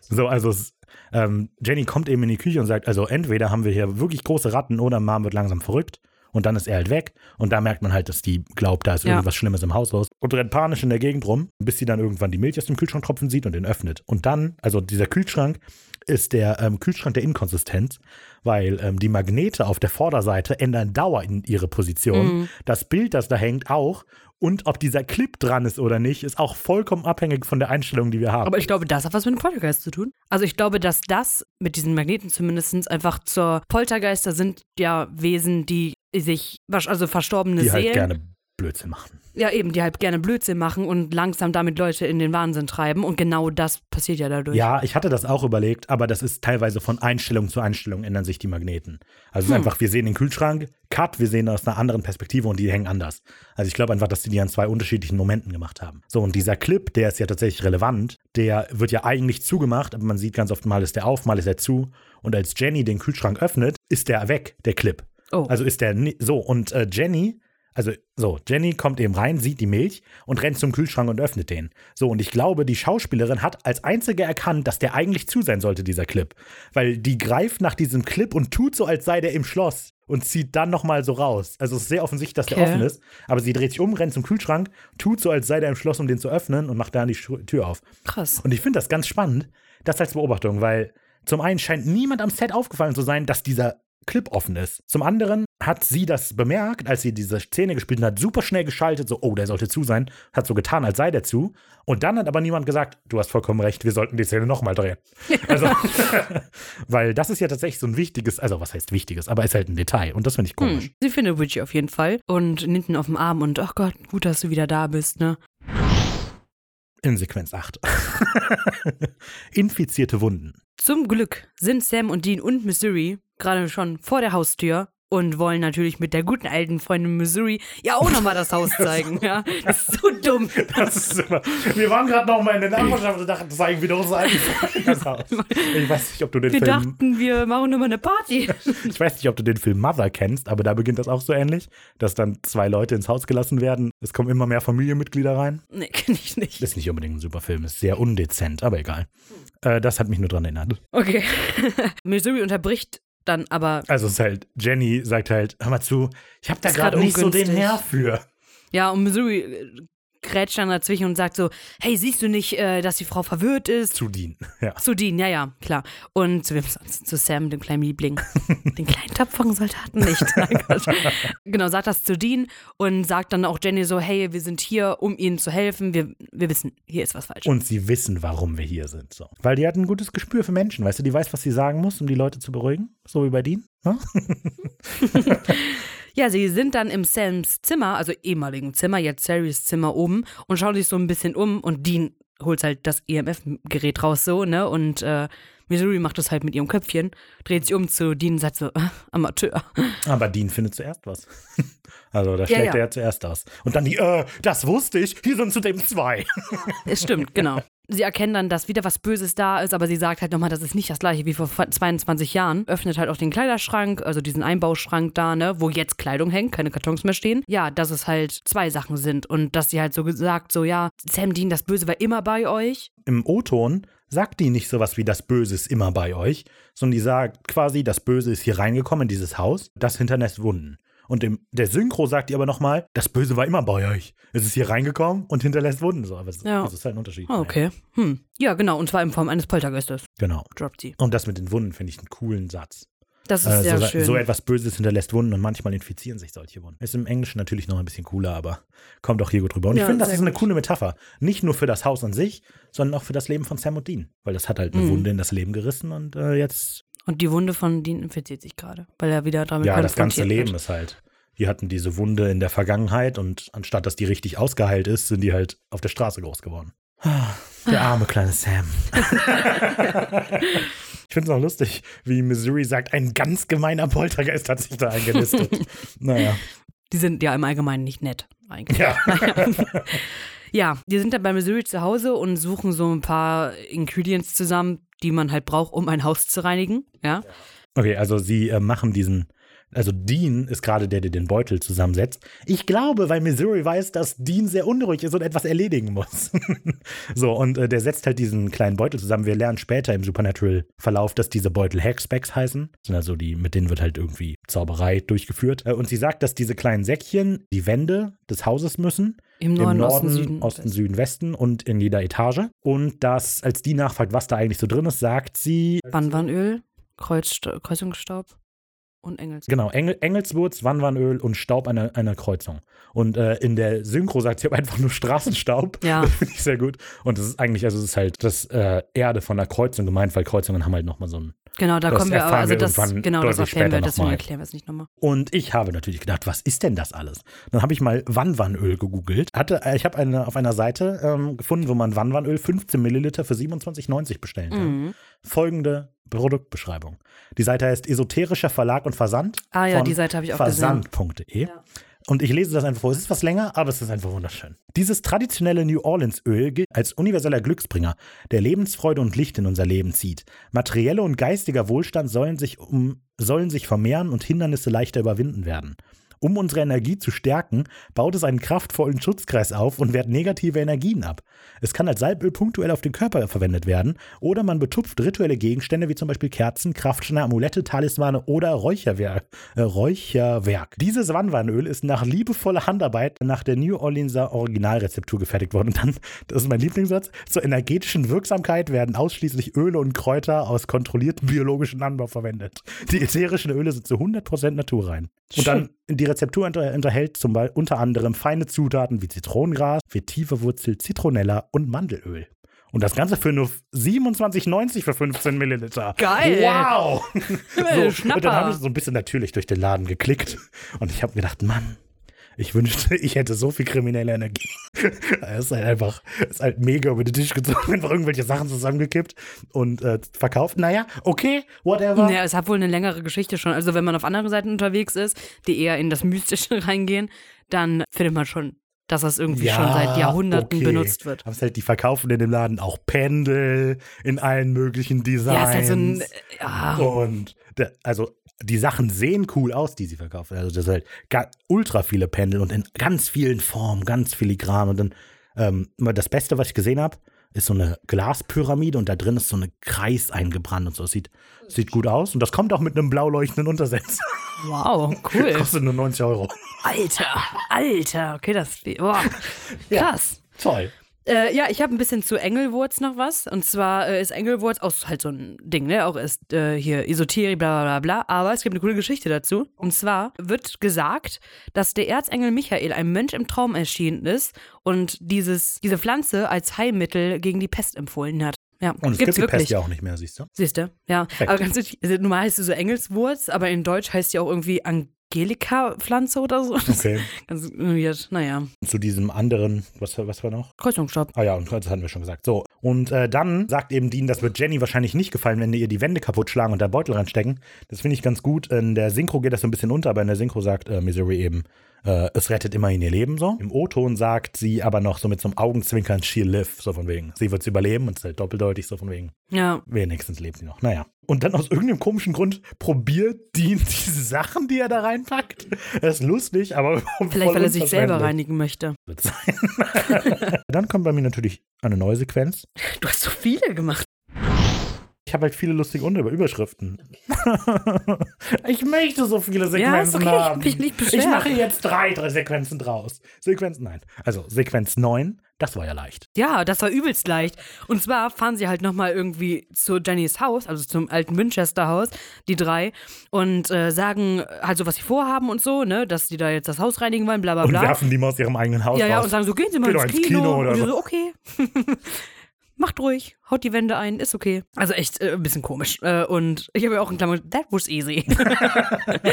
so, also es, ähm, Jenny kommt eben in die Küche und sagt, also entweder haben wir hier wirklich große Ratten oder Mom wird langsam verrückt. Und dann ist er halt weg. Und da merkt man halt, dass die glaubt, da ist Ja. irgendwas Schlimmes im Haus los. Und rennt panisch in der Gegend rum, bis sie dann irgendwann die Milch aus dem Kühlschrank tropfen sieht und den öffnet. Und dann, also dieser Kühlschrank ist der ähm, Kühlschrank der Inkonsistenz, weil ähm, die Magnete auf der Vorderseite ändern Dauer in ihre Position. Mhm. Das Bild, das da hängt, auch. Und ob dieser Clip dran ist oder nicht, ist auch vollkommen abhängig von der Einstellung, die wir haben. Aber ich glaube, das hat was mit dem Poltergeist zu tun. Also ich glaube, dass das mit diesen Magneten zumindest einfach zur Poltergeister sind ja Wesen, die sich, also verstorbene die Seelen, halt gerne Blödsinn machen. ja eben, die halt gerne Blödsinn machen und langsam damit Leute in den Wahnsinn treiben und genau das passiert ja dadurch. Ja, ich hatte das auch überlegt, aber das ist teilweise von Einstellung zu Einstellung ändern sich die Magneten. Also es ist einfach, wir sehen den Kühlschrank, Cut, wir sehen aus einer anderen Perspektive und die hängen anders. Also ich glaube einfach, dass die die an zwei unterschiedlichen Momenten gemacht haben. So, und dieser Clip, der ist ja tatsächlich relevant, der wird ja eigentlich zugemacht, aber man sieht ganz oft, mal ist der auf, mal ist er zu. Und als Jenny den Kühlschrank öffnet, ist der weg, der Clip. Oh. Also ist der so und äh, Jenny, also so, Jenny kommt eben rein, sieht die Milch und rennt zum Kühlschrank und öffnet den. So und ich glaube, die Schauspielerin hat als einzige erkannt, dass der eigentlich zu sein sollte, dieser Clip, weil die greift nach diesem Clip und tut so, als sei der im Schloss und zieht dann noch mal so raus. Also es ist sehr offensichtlich, dass der Okay. offen ist, aber sie dreht sich um, rennt zum Kühlschrank, tut so, als sei der im Schloss, um den zu öffnen und macht dann die Tür auf. Krass. Und ich finde das ganz spannend, das als Beobachtung, weil zum einen scheint niemand am Set aufgefallen zu sein, dass dieser Clip offen ist. Zum anderen hat sie das bemerkt, als sie diese Szene gespielt hat, super schnell geschaltet, so, oh, der sollte zu sein, hat so getan, als sei der zu. Und dann hat aber niemand gesagt, du hast vollkommen recht, wir sollten die Szene nochmal drehen. Also, weil das ist ja tatsächlich so ein wichtiges, also was heißt wichtiges, aber ist halt ein Detail und das finde ich komisch. Hm. Sie findet Richie auf jeden Fall und nimmt ihn auf den Arm und ach Gott, gut, dass du wieder da bist, ne? In Sequenz 8. Infizierte Wunden. Zum Glück sind Sam und Dean und Missouri gerade schon vor der Haustür und wollen natürlich mit der guten alten Freundin Missouri ja auch nochmal das Haus zeigen. Ja, das ist so dumm. Das ist immer. Wir waren gerade noch mal in der Nachbarschaft und dachten, das sei wieder unser eigenes Haus. Ich weiß nicht, ob du den Wir Film. dachten, wir machen nochmal eine Party. Ich weiß nicht, ob du den Film Mother kennst, aber da beginnt das auch so ähnlich, dass dann zwei Leute ins Haus gelassen werden. Es kommen immer mehr Familienmitglieder rein. Nee, kenn ich nicht. Das ist nicht unbedingt ein super Film, ist sehr undezent, aber egal. Äh, das hat mich nur dran erinnert. Okay. Missouri unterbricht dann aber, Also es ist halt, Jenny sagt halt, hör mal zu, ich habe da gerade nicht so den. Nerv für. ja, und Missouri grätscht dann dazwischen und sagt so, hey, siehst du nicht, äh, dass die Frau verwirrt ist? Zu dienen. Ja. Zu Dean, ja, ja, klar. Und zu wem sonst? Zu Sam, dem kleinen Liebling. Den kleinen tapferen Soldaten nicht. Nein, genau, sagt das zu Dean und sagt dann auch Jenny so, hey, wir sind hier, um ihnen zu helfen. Wir, wir wissen, hier ist was falsch. Und sie wissen, warum wir hier sind. So. Weil die hat ein gutes Gespür für Menschen, weißt du, die weiß, was sie sagen muss, um die Leute zu beruhigen. So wie bei Dean. Ja? ja, sie sind dann im Sams Zimmer, also ehemaligen Zimmer, jetzt Sarys Zimmer oben und schauen sich so ein bisschen um und Dean holt halt das EMF-Gerät raus so, ne? Und äh, Missouri macht das halt mit ihrem Köpfchen, dreht sich um zu Dean und sagt so, äh, Amateur. Aber Dean findet zuerst was. Also da Ja, schlägt ja. er zuerst aus. Und dann die, äh, das wusste ich, hier sind zudem zwei. Es stimmt, genau. Sie erkennen dann, dass wieder was Böses da ist, aber sie sagt halt nochmal, das ist nicht das gleiche wie vor 22 Jahren. Öffnet halt auch den Kleiderschrank, also diesen Einbauschrank da, ne, wo jetzt Kleidung hängt, keine Kartons mehr stehen. Ja, dass es halt zwei Sachen sind und dass sie halt so gesagt, so ja, Sam Dean, das Böse war immer bei euch. Im O-Ton sagt die nicht sowas wie das Böse ist immer bei euch, sondern die sagt quasi, das Böse ist hier reingekommen in dieses Haus, das hinterlässt Wunden. Und im, der Synchro sagt die aber nochmal, das Böse war immer bei euch. Es ist hier reingekommen und hinterlässt Wunden. So, aber es, Ja. das ist halt ein Unterschied. Ah, okay. Hm. Ja, genau, und zwar in Form eines Poltergeistes. Genau. Droppt sie. Und das mit den Wunden finde ich einen coolen Satz. Das ist Äh, sehr so, schön. so etwas Böses hinterlässt Wunden und manchmal infizieren sich solche Wunden. Ist im Englischen natürlich noch ein bisschen cooler, aber kommt auch hier gut rüber. Und Ja, ich finde, das ist eine gut. coole Metapher. Nicht nur für das Haus an sich, sondern auch für das Leben von Sam und Dean. Weil das hat halt eine Mhm. Wunde in das Leben gerissen und äh, jetzt, und die Wunde von Dean infiziert sich gerade, weil er wieder damit ja, das ganze Leben wird. ist halt. Die hatten diese Wunde in der Vergangenheit und anstatt dass die richtig ausgeheilt ist, sind die halt auf der Straße groß geworden. Ah, Der arme kleine Sam. ich finde es auch lustig, wie Missouri sagt, ein ganz gemeiner Poltergeist hat sich da eingenistet. naja. Die sind ja im Allgemeinen nicht nett, eigentlich. Ja. Ja, die sind dann bei Missouri zu Hause und suchen so ein paar Ingredients zusammen, die man halt braucht, um ein Haus zu reinigen. Ja. Okay, also sie äh, machen diesen. Also Dean ist gerade der, der den Beutel zusammensetzt. Ich glaube, weil Missouri weiß, dass Dean sehr unruhig ist und etwas erledigen muss. so, und äh, der setzt halt diesen kleinen Beutel zusammen. Wir lernen später im Supernatural-Verlauf, dass diese Beutel Hexbacks heißen. Das sind also die, mit denen wird halt irgendwie Zauberei durchgeführt. Äh, und sie sagt, dass diese kleinen Säckchen die Wände des Hauses müssen. Im Norden, Im Norden, Osten, Süden. Osten, Süden, Westen und in jeder Etage. Und dass, als die nachfragt, was da eigentlich so drin ist, sagt sie. Banwanöl, Kreuzsta Kreuzungsstaub und Engels. Genau, Engel, Engelswurz, Wanwanöl und Staub einer, einer Kreuzung. Und äh, in der Synchro sagt sie aber einfach nur Straßenstaub. Ja. Das finde ich sehr gut. Und das ist eigentlich, also es ist halt das äh, Erde von der Kreuzung gemeint, weil Kreuzungen haben halt nochmal so ein. Genau, da Das kommen wir aber, also das, genau, das erklären wir, deswegen erklären wir es nicht nochmal. Und ich habe natürlich gedacht, was ist denn das alles? Dann habe ich mal Wanwanöl gegoogelt. Hatte, äh, ich habe eine, auf einer Seite ähm, gefunden, wo man Wanwanöl 15 Milliliter für 27,90 bestellen kann. Mhm. Folgende Produktbeschreibung. Die Seite heißt Esoterischer Verlag und Versand. Ah ja, die Seite habe ich auch gesehen. Versand.de. Und ich lese das einfach vor. Es ist was länger, aber es ist einfach wunderschön. Dieses traditionelle New Orleans-Öl gilt als universeller Glücksbringer, der Lebensfreude und Licht in unser Leben zieht. Materielle und geistiger Wohlstand sollen sich, um, sollen sich vermehren und Hindernisse leichter überwinden werden. Um unsere Energie zu stärken, baut es einen kraftvollen Schutzkreis auf und wehrt negative Energien ab. Es kann als Salböl punktuell auf den Körper verwendet werden oder man betupft rituelle Gegenstände wie zum Beispiel Kerzen, Kraftsteine, Amulette, Talismane oder Räucherwerk. Äh, Räucherwerk. Dieses Wanwanöl ist nach liebevoller Handarbeit nach der New Orleanser Originalrezeptur gefertigt worden. Und dann, das ist mein Lieblingssatz, zur energetischen Wirksamkeit werden ausschließlich Öle und Kräuter aus kontrolliertem biologischen Anbau verwendet. Die ätherischen Öle sind zu 100% naturrein. Und dann die Rezeptur unter, unterhält zum Beispiel unter anderem feine Zutaten wie Zitronengras, Vetiverwurzel, Zitronella und Mandelöl. Und das Ganze für nur 27,90 für 15 Milliliter. Geil. Wow! So, Schnapper. und dann habe ich so ein bisschen natürlich durch den Laden geklickt. Und ich habe gedacht, Mann, ich wünschte, ich hätte so viel kriminelle Energie. Es ist halt einfach, ist halt mega über den Tisch gezogen, einfach irgendwelche Sachen zusammengekippt und äh, verkauft. Naja, okay, whatever. Ja, es hat wohl eine längere Geschichte schon. Also wenn man auf anderen Seiten unterwegs ist, die eher in das Mystische reingehen, dann findet man schon, dass das irgendwie schon seit Jahrhunderten okay. benutzt wird. Aber es halt, die verkaufen in dem Laden auch Pendel in allen möglichen Designs. Ja, ist halt so ein, ja, Und der, also die Sachen sehen cool aus, die sie verkaufen. Also das ist halt ultra viele Pendel und in ganz vielen Formen, ganz filigran. Und dann ähm, das Beste, was ich gesehen habe, ist so eine Glaspyramide und da drin ist so eine Kreis eingebrannt und so. Sieht, sieht gut aus. Und das kommt auch mit einem blau leuchtenden Untersetzer. wow, cool. Kostet nur 90 Euro. Alter, Alter, okay, das, boah, krass. Toll. Äh, ja, ich habe ein bisschen zu Engelwurz noch was. Und zwar äh, ist Engelwurz auch halt so ein Ding, ne? Auch ist äh, hier Esoterik, bla bla bla bla. Aber es gibt eine coole Geschichte dazu. Und zwar wird gesagt, dass der Erzengel Michael einem Mensch im Traum erschienen ist und dieses, diese Pflanze als Heilmittel gegen die Pest empfohlen hat. Ja, Und es gibt's gibt die wirklich. Pest ja auch nicht mehr, siehst du? Siehst du? Ja. Aber ganz wichtig, also normal heißt sie so Engelswurz, aber in Deutsch heißt sie auch irgendwie Angelika-Pflanze oder so. Das Okay. Ganz weird. Naja. Zu diesem anderen, was, was war noch? Kreuzungsstopp. Ah ja, und das hatten wir schon gesagt. So, und äh, dann sagt eben Dean, das wird Jenny wahrscheinlich nicht gefallen, wenn ihr die Wände kaputt schlagen und da Beutel reinstecken. Das finde ich ganz gut. In der Synchro geht das so ein bisschen unter, aber in der Synchro sagt äh, Missouri eben, äh, es rettet immerhin ihr Leben so. Im O-Ton sagt sie aber noch so mit so einem Augenzwinkern, she'll live, so von wegen. Sie wird überleben und es ist halt doppeldeutig, so von wegen. Ja. Wenigstens lebt sie noch. Naja. Und dann aus irgendeinem komischen Grund probiert Dean diese Sachen, die er da reinpackt. Das ist lustig, aber Vielleicht, weil er sich selber reinigen möchte. Wird sein. dann kommt bei mir natürlich eine neue Sequenz. Du hast so viele gemacht. Ich habe halt viele lustige Unter Überschriften. ich möchte so viele Ja, ist Sequenzen okay. haben. Ich ich mache jetzt drei, drei Sequenzen draus. Sequenzen, nein. Also Sequenz 9, das war ja leicht. Ja, das war übelst leicht. Und zwar fahren sie halt nochmal irgendwie zu Jennys Haus, also zum alten Winchester-Haus, die drei, und äh, sagen halt so, was sie vorhaben und so, ne, dass die da jetzt das Haus reinigen wollen, bla bla Und bla. werfen die mal aus ihrem eigenen Haus ja, ja, raus. und sagen so, gehen Sie mal Geh ins ins Kino. Kino oder und so. so, okay. Macht ruhig, haut die Wände ein, ist okay. Also echt äh, ein bisschen komisch. Äh, und ich habe ja auch in Klammern, that was easy.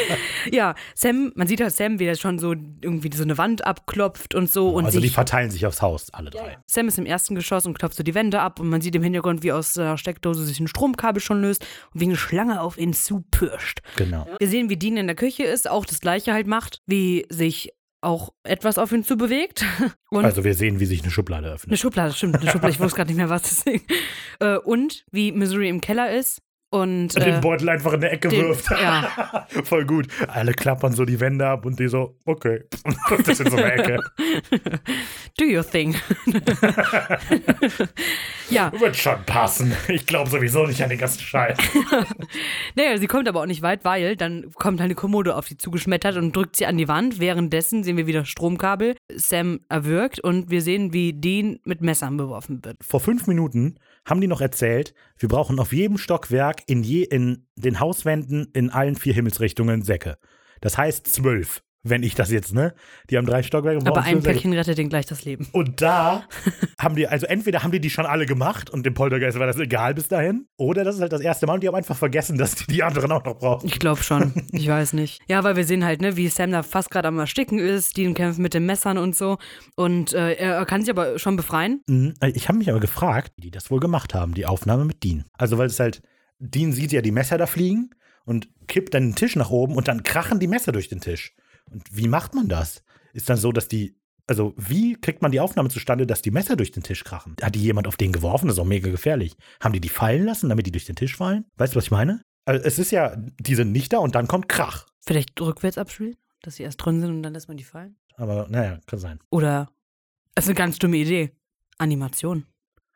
ja, Sam, man sieht halt Sam, wie er schon so irgendwie so eine Wand abklopft und so. Und also sich, die verteilen sich aufs Haus, alle drei. Sam ist im ersten Geschoss und klopft so die Wände ab und man sieht im Hintergrund, wie aus der Steckdose sich ein Stromkabel schon löst und wie eine Schlange auf ihn zupirscht. Genau. Wir sehen, wie Dean in der Küche ist, auch das gleiche halt macht, wie sich auch etwas auf ihn zu bewegt. Und Also wir sehen, wie sich eine Schublade öffnet. eine Schublade, stimmt, eine Schublade, ich wusste gerade nicht mehr, was das ist. Äh, Und wie Missouri im Keller ist. Und Und den äh, Beutel einfach in der Ecke den- wirft. ja. Voll gut. Alle klappern so die Wände ab und die so, okay. Und das in so einer Ecke. do your thing. ja, Wird schon passen. Ich glaube sowieso nicht an den ganzen Scheiß. naja, sie kommt aber auch nicht weit, weil dann kommt halt eine Kommode auf sie zugeschmettert und drückt sie an die Wand. Währenddessen sehen wir wieder Stromkabel. Sam erwürgt und wir sehen, wie Dean mit Messern beworfen wird. Vor fünf Minuten haben die noch erzählt, wir brauchen auf jedem Stockwerk in, je, in den Hauswänden in allen vier Himmelsrichtungen Säcke. Das heißt zwölf, wenn ich das jetzt, ne? Die haben drei Stockwerke. Aber ein. Päckchen rettet denen gleich das Leben. Und da haben die, also entweder haben die die schon alle gemacht und dem Poltergeist war das egal bis dahin, oder das ist halt das erste Mal und die haben einfach vergessen, dass die die anderen auch noch brauchen. Ich glaube schon. Ich weiß nicht. Ja, weil wir sehen halt, ne, wie Sam da fast gerade am Ersticken ist. Dean kämpft mit den Messern und so. Und äh, er kann sich aber schon befreien. Mhm. Ich habe mich aber gefragt, wie die das wohl gemacht haben, die Aufnahme mit Dean. Also, weil es halt, Dean sieht ja die Messer da fliegen und kippt dann den Tisch nach oben und dann krachen die Messer durch den Tisch. Und wie macht man das? Ist dann so, dass die, also wie kriegt man die Aufnahme zustande, dass die Messer durch den Tisch krachen? Hat die jemand auf den geworfen? Das ist auch mega gefährlich. Haben die die fallen lassen, damit die durch den Tisch fallen? Weißt du, was ich meine? Also es ist ja, die sind nicht da und dann kommt Krach. Vielleicht rückwärts abspielen, dass sie erst drin sind und dann lässt man die fallen. Aber naja, kann sein. Oder, das ist eine ganz dumme Idee. Animation.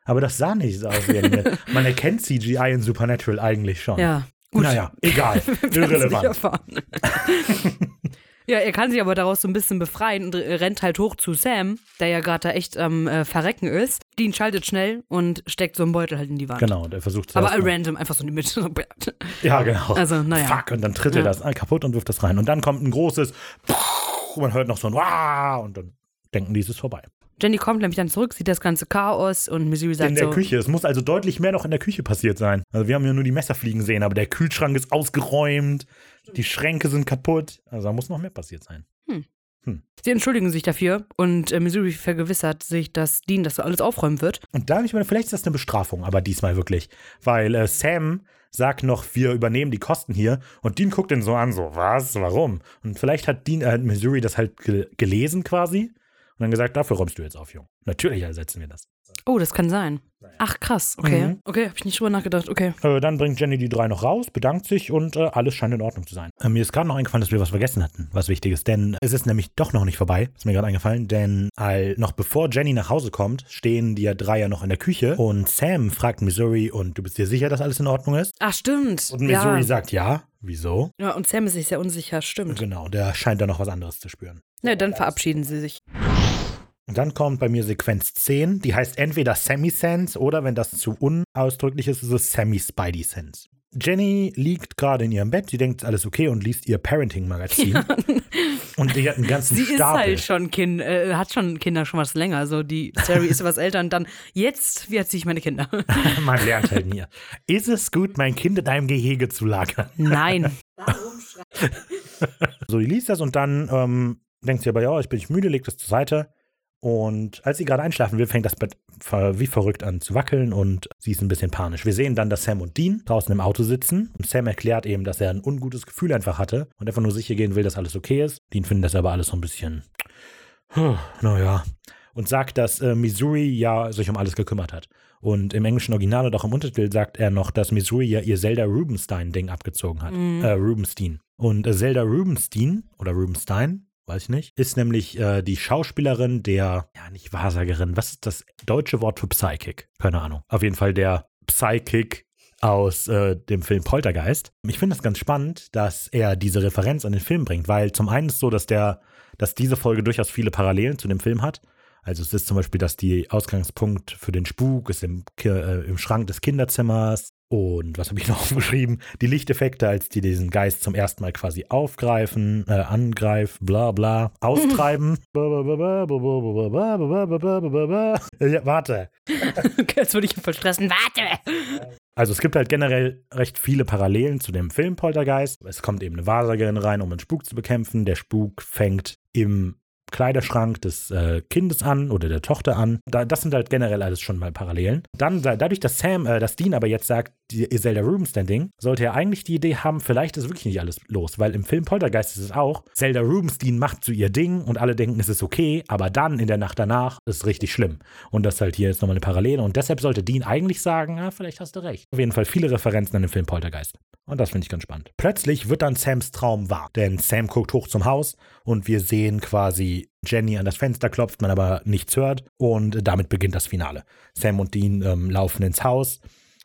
Aber das sah nicht so aus wie animiert. Man erkennt CGI in Supernatural eigentlich schon. Ja, gut. Naja, egal. Irrelevant. ja, er kann sich aber daraus so ein bisschen befreien und rennt halt hoch zu Sam, der ja gerade da echt am äh, Verrecken ist. Dean schaltet schnell und steckt so einen Beutel halt in die Wand. Genau, der versucht Aber zuerst mal- random, einfach so in die Mitte. Ja, genau. Also, naja. Fuck, und dann tritt er Ja. das ah, kaputt und wirft das rein. Und dann kommt ein großes man hört noch so ein Wah und dann denken die, es ist vorbei. Jenny kommt nämlich dann zurück, sieht das ganze Chaos und Missouri sagt in der so, Küche. Es muss also deutlich mehr noch in der Küche passiert sein. Also wir haben ja nur die Messer fliegen sehen, aber der Kühlschrank ist ausgeräumt, die Schränke sind kaputt. Also da muss noch mehr passiert sein. sie entschuldigen sich dafür und äh, Missouri vergewissert sich, dass Dean das alles aufräumen wird. Und da habe ich mir, vielleicht ist das eine Bestrafung, aber diesmal wirklich. Weil äh, Sam sagt noch, wir übernehmen die Kosten hier und Dean guckt ihn so an, so, was, warum? Und vielleicht hat Dean, äh, Missouri das halt ge gelesen quasi und dann gesagt, dafür räumst du jetzt auf, Junge. Natürlich ersetzen wir das. Oh, das kann sein. Ach, krass. Okay. Mhm. Okay, hab ich nicht drüber nachgedacht. Okay. Äh, dann bringt Jenny die drei noch raus, bedankt sich und äh, alles scheint in Ordnung zu sein. Äh, mir ist gerade noch eingefallen, dass wir was vergessen hatten, was Wichtiges, denn es ist nämlich doch noch nicht vorbei, ist mir gerade eingefallen, denn all, noch bevor Jenny nach Hause kommt, stehen die drei ja noch in der Küche und Sam fragt Missouri und du bist dir sicher, dass alles in Ordnung ist? Ach, stimmt. Und Missouri ja. sagt ja. Wieso? ja, und Sam ist sich sehr unsicher. Stimmt. Genau, der scheint da noch was anderes zu spüren. Na, dann verabschieden sie sich. Und dann kommt bei mir Sequenz 10, die heißt entweder Sammy-Sense oder wenn das zu unausdrücklich ist, ist es Sammy-Spidey-Sense. Jenny liegt gerade in ihrem Bett, sie denkt, alles okay und liest ihr Parenting-Magazin. Und die hat einen ganzen Sie ist Stapel. halt schon Kind, äh, hat schon Kinder schon was länger. Also die Sari ist was älter und dann jetzt, wie erziehe ich meine Kinder? Man lernt halt nie. Ist es gut, mein Kind in einem Gehege zu lagern? Nein. So, die liest das und dann ähm, denkt sie aber, ja, ich bin nicht müde, legt es zur Seite. Und als sie gerade einschlafen will, fängt das Bett wie verrückt an zu wackeln und sie ist ein bisschen panisch. Wir sehen dann, dass Sam und Dean draußen im Auto sitzen. Und Sam erklärt eben, dass er ein ungutes Gefühl einfach hatte und einfach nur sicher gehen will, dass alles okay ist. Dean findet das aber alles so ein bisschen, naja. Und sagt, dass äh, Missouri ja sich um alles gekümmert hat. Und im englischen Original und auch im Untertitel sagt er noch, dass Missouri ja ihr Zelda Rubenstein-Ding abgezogen hat. Äh, Rubenstein. Und äh, Zelda Rubenstein oder Rubenstein, weiß ich nicht, ist nämlich äh, die Schauspielerin der, ja, nicht Wahrsagerin, was ist das deutsche Wort für Psychic? Keine Ahnung. Auf jeden Fall der Psychic aus äh, dem Film Poltergeist. Ich finde das ganz spannend, dass er diese Referenz an den Film bringt, weil zum einen ist so, dass der, dass diese Folge durchaus viele Parallelen zu dem Film hat. Also es ist zum Beispiel, dass die Ausgangspunkt für den Spuk ist im, äh, im Schrank des Kinderzimmers. Und was habe ich noch aufgeschrieben? Die Lichteffekte, als die diesen Geist zum ersten Mal quasi aufgreifen, äh, angreifen, bla bla, austreiben. ja, warte. Jetzt würde ich voll stressen. Warte! Also es gibt halt generell recht viele Parallelen zu dem Film Poltergeist. Es kommt eben eine Wahrsagerin rein, um einen Spuk zu bekämpfen. Der Spuk fängt im Kleiderschrank des äh, Kindes an oder der Tochter an. Da, das sind halt generell alles schon mal Parallelen. Dann, dadurch, dass Sam, äh, dass Dean aber jetzt sagt, die Zelda Rubinstein-Ding, sollte er eigentlich die Idee haben, vielleicht ist wirklich nicht alles los, weil im Film Poltergeist ist es auch, Zelda Rubinstein macht zu ihr Ding und alle denken, es ist okay, aber dann in der Nacht danach ist es richtig schlimm. Und das ist halt hier jetzt nochmal eine Parallele und deshalb sollte Dean eigentlich sagen, ja, vielleicht hast du recht. Auf jeden Fall viele Referenzen an den Film Poltergeist. Und das finde ich ganz spannend. Plötzlich wird dann Sams Traum wahr, denn Sam guckt hoch zum Haus und wir sehen quasi Jenny an das Fenster klopft, man aber nichts hört und damit beginnt das Finale. Sam und Dean ähm, laufen ins Haus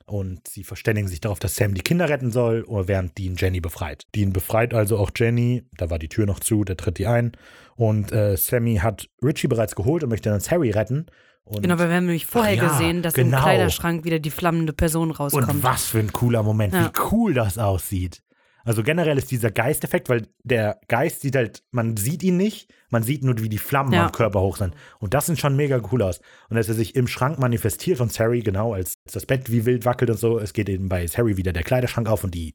und sie verständigen sich darauf, dass Sam die Kinder retten soll, während Dean Jenny befreit. Dean befreit also auch Jenny, da war die Tür noch zu, der tritt die ein. Und äh, Sammy hat Richie bereits geholt und möchte dann Harry retten. Und genau, weil wir haben nämlich vorher ja, gesehen, dass genau. im Kleiderschrank wieder die flammende Person rauskommt. Und was für ein cooler Moment, ja. wie cool das aussieht. Also generell ist dieser Geisteffekt, weil der Geist sieht halt, man sieht ihn nicht, man sieht nur, wie die Flammen ja. am Körper hoch sind. Und das sieht schon mega cool aus. Und dass er sich im Schrank manifestiert von Harry, genau, als das Bett wie wild wackelt und so, es geht eben bei Harry wieder der Kleiderschrank auf und die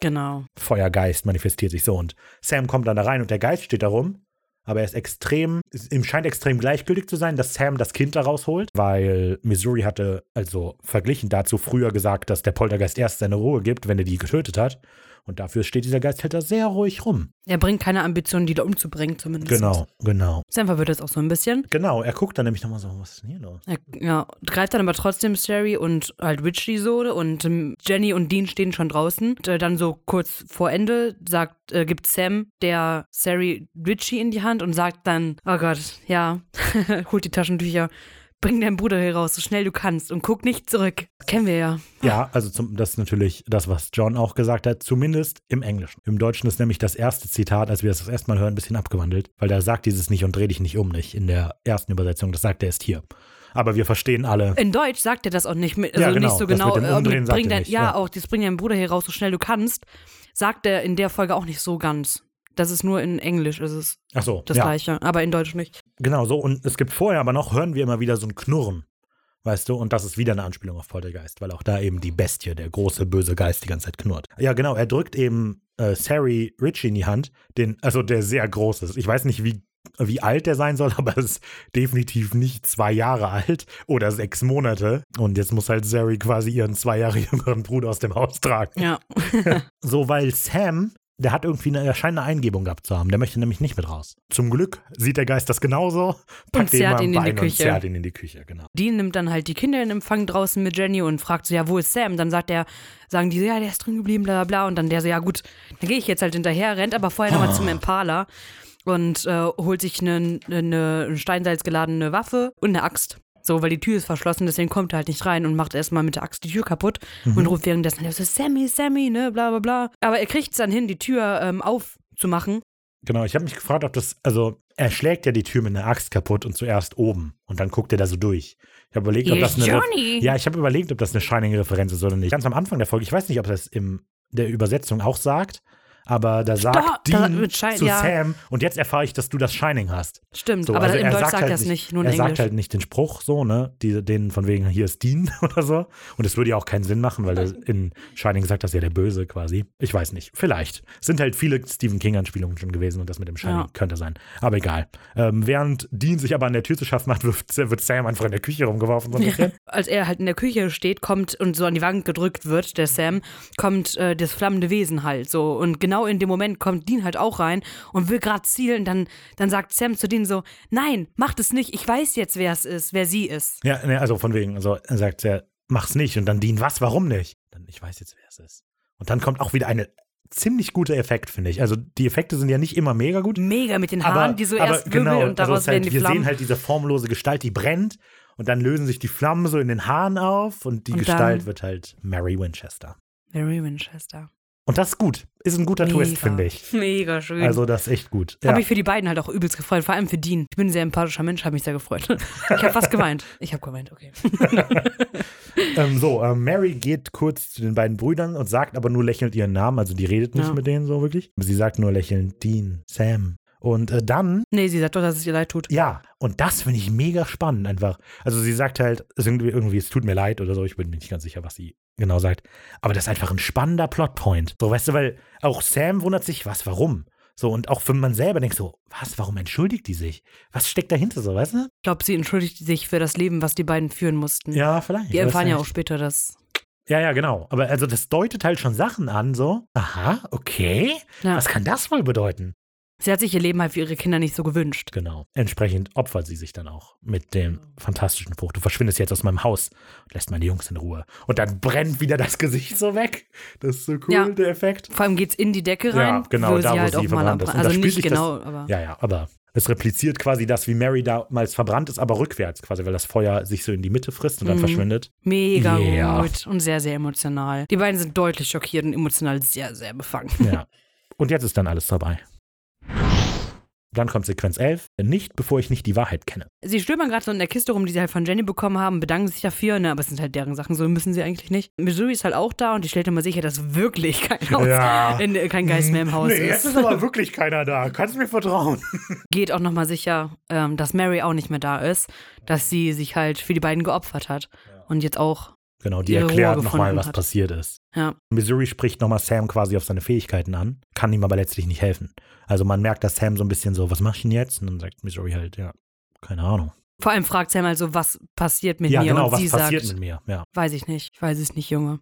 Genau. Feuergeist manifestiert sich so. Und Sam kommt dann da rein und der Geist steht da rum aber er ist extrem, ihm scheint extrem gleichgültig zu sein, dass Sam das Kind da rausholt, weil Missouri hatte also verglichen dazu früher gesagt, dass der Poltergeist erst seine Ruhe gibt, wenn er die getötet hat. Und dafür steht dieser Geisthälter sehr ruhig rum. Er bringt keine Ambitionen, die da umzubringen, zumindest. Genau, genau. Sam verwirrt das auch so ein bisschen. Genau, er guckt dann nämlich nochmal so, was ist denn hier los? Er, ja, greift dann aber trotzdem Sherry und halt Richie so und ähm, Jenny und Dean stehen schon draußen. Und, äh, dann so kurz vor Ende sagt, äh, gibt Sam der Sherry Richie in die Hand und sagt dann, oh Gott, ja, holt die Taschentücher bring deinen Bruder hier raus, so schnell du kannst und guck nicht zurück. kennen wir ja. Ja, also zum, das ist natürlich das, was John auch gesagt hat, zumindest im Englischen. Im Deutschen ist nämlich das erste Zitat, als wir das das erste Mal hören, ein bisschen abgewandelt, weil da sagt dieses nicht und dreh dich nicht um nicht in der ersten Übersetzung. Das sagt er erst hier. Aber wir verstehen alle. In Deutsch sagt er das auch nicht, also ja, genau, nicht so genau. Äh, bring dein, ja, ja, auch, das bring deinen Bruder hier raus, so schnell du kannst, sagt er in der Folge auch nicht so ganz. Das ist nur in Englisch, ist es Ach so, das ja. gleiche, aber in Deutsch nicht. Genau so. Und es gibt vorher aber noch, hören wir immer wieder so ein Knurren. Weißt du, und das ist wieder eine Anspielung auf Poltergeist, weil auch da eben die Bestie, der große böse Geist, die ganze Zeit knurrt. Ja, genau, er drückt eben äh, Sari Richie in die Hand, den, also der sehr groß ist. Ich weiß nicht, wie, wie alt der sein soll, aber es ist definitiv nicht zwei Jahre alt oder sechs Monate. Und jetzt muss halt Sari quasi ihren zwei Jahre jüngeren Bruder aus dem Haus tragen. Ja. so, weil Sam der hat irgendwie eine erscheinende Eingebung gehabt zu haben. Der möchte nämlich nicht mit raus. Zum Glück sieht der Geist das genauso, packt und zerrt ihn in die Küche. Und zerrt ihn in die Küche, genau. Dean nimmt dann halt die Kinder in Empfang draußen mit Jenny und fragt so, ja, wo ist Sam? Dann sagt er, sagen die so, ja, der ist drin geblieben, bla bla. Und dann der so, ja gut, dann gehe ich jetzt halt hinterher, rennt aber vorher nochmal zum Impala und äh, holt sich eine, eine Steinsalz geladene Waffe und eine Axt. So, weil die Tür ist verschlossen, deswegen kommt er halt nicht rein und macht erstmal mit der Axt die Tür kaputt mhm. und ruft währenddessen so, Sammy, Sammy, ne, bla bla bla. Aber er kriegt es dann hin, die Tür ähm, aufzumachen. Genau, ich habe mich gefragt, ob das, also er schlägt ja die Tür mit einer Axt kaputt und zuerst oben und dann guckt er da so durch. Ich habe überlegt, ob das eine Johnny. ja, ich habe überlegt, ob das eine Shining-Referenz ist oder nicht. Ganz am Anfang der Folge, ich weiß nicht, ob das in der Übersetzung auch sagt, aber da sagt Stop, Dean Schein, zu ja. Sam und jetzt erfahre ich, dass du das Shining hast. Stimmt, so, aber also im Deutsch sagt, halt das nicht, nur in Er Englisch. sagt halt nicht den Spruch so, ne, die, den von wegen, hier ist Dean oder so. Und es würde ja auch keinen Sinn machen, weil in Shining sagt das ja der Böse quasi. Ich weiß nicht, vielleicht. Es sind halt viele Stephen King-Anspielungen schon gewesen und das mit dem Shining ja. könnte sein. Aber egal. Ähm, während Dean sich aber an der Tür zu schaffen macht, wird, wird Sam einfach in der Küche rumgeworfen. So ja. Als er halt in der Küche steht, kommt und so an die Wand gedrückt wird, der Sam, kommt äh, das flammende Wesen halt so. Und genau in dem Moment kommt Dean halt auch rein und will gerade zielen. Dann, dann sagt Sam zu Dean so: Nein, mach das nicht. Ich weiß jetzt, wer es ist, wer sie ist. Ja, also von wegen. Also er sagt er, mach's nicht. Und dann Dean, was, warum nicht? Dann, ich weiß jetzt, wer es ist. Und dann kommt auch wieder eine ziemlich guter Effekt, finde ich. Also die Effekte sind ja nicht immer mega gut. Mega mit den Haaren, aber, die so erst genau, wirbeln und daraus also halt, werden die wir Flammen. Wir sehen halt diese formlose Gestalt, die brennt und dann lösen sich die Flammen so in den Haaren auf und die und Gestalt wird halt Mary Winchester. Mary Winchester. Und das ist gut. Ist ein guter Twist, Mega. finde ich. Mega schön. Also, das ist echt gut. Habe Ja. mich für die beiden halt auch übelst gefreut, vor allem für Dean. Ich bin ein sehr empathischer Mensch, habe mich sehr gefreut. Ich habe fast geweint. Ich habe geweint, okay. Ähm, so, ähm, Mary geht kurz zu den beiden Brüdern und sagt aber nur lächelnd ihren Namen. Also, die redet nicht Ja. mit denen so wirklich. Sie sagt nur lächelnd Dean, Sam. Und äh, dann Nee, sie sagt doch, dass es ihr leid tut. Ja, und das finde ich mega spannend einfach. Also sie sagt halt, irgendwie, irgendwie, es tut mir leid oder so, ich bin mir nicht ganz sicher, was sie genau sagt. Aber das ist einfach ein spannender Plotpoint. So, weißt du, weil auch Sam wundert sich, was, warum? So, und auch für man selber denkt so, was, warum entschuldigt die sich? Was steckt dahinter so, weißt du? Ich glaube, sie entschuldigt sich für das Leben, was die beiden führen mussten. Ja, vielleicht. Die erfahren ja auch später, dass. Ja, ja, genau. Aber also das deutet halt schon Sachen an, so. Aha, okay. Ja. Was kann das wohl bedeuten? Sie hat sich ihr Leben halt für ihre Kinder nicht so gewünscht. Genau. Entsprechend opfert sie sich dann auch mit dem fantastischen Spruch. Du verschwindest jetzt aus meinem Haus und lässt meine Jungs in Ruhe. Und dann brennt wieder das Gesicht so weg. Das ist so cool, Ja. der Effekt. Vor allem geht's in die Decke Ja, rein, genau, wo da, sie wo halt sie auch mal verbrannt ist. Und Also nicht sich das- genau, aber. Ja, ja, aber es repliziert quasi das, wie Mary damals verbrannt ist, aber rückwärts quasi, weil das Feuer sich so in die Mitte frisst und dann Mhm. verschwindet. Mega Yeah. gut und sehr, sehr emotional. Die beiden sind deutlich schockiert und emotional sehr, sehr befangen. Ja. Und jetzt ist dann alles vorbei. Dann kommt Sequenz 11. Nicht, bevor ich nicht die Wahrheit kenne. Sie stöbern gerade so in der Kiste rum, die sie halt von Jenny bekommen haben, bedanken sich dafür, ne, aber es sind halt deren Sachen, so müssen sie eigentlich nicht. Missouri ist halt auch da und die stellt immer sicher, dass wirklich kein Haus, Ja. in, kein Geist mehr im Haus nee, jetzt ist. ist aber wirklich keiner da. Kannst du mir vertrauen? Geht auch nochmal sicher, ähm, dass Mary auch nicht mehr da ist, dass sie sich halt für die beiden geopfert hat und jetzt auch, Genau, die erklärt nochmal, was hat. passiert ist. ja. Missouri spricht nochmal Sam quasi auf seine Fähigkeiten an, kann ihm aber letztlich nicht helfen. Also man merkt, dass Sam so ein bisschen so, was mach ich denn jetzt? Und dann sagt Missouri halt, ja, keine Ahnung. Vor allem fragt Sam also, was passiert mit ja, mir genau, und was sie passiert sagt, mit mir? Ja, weiß ich nicht, ich weiß es nicht, Junge.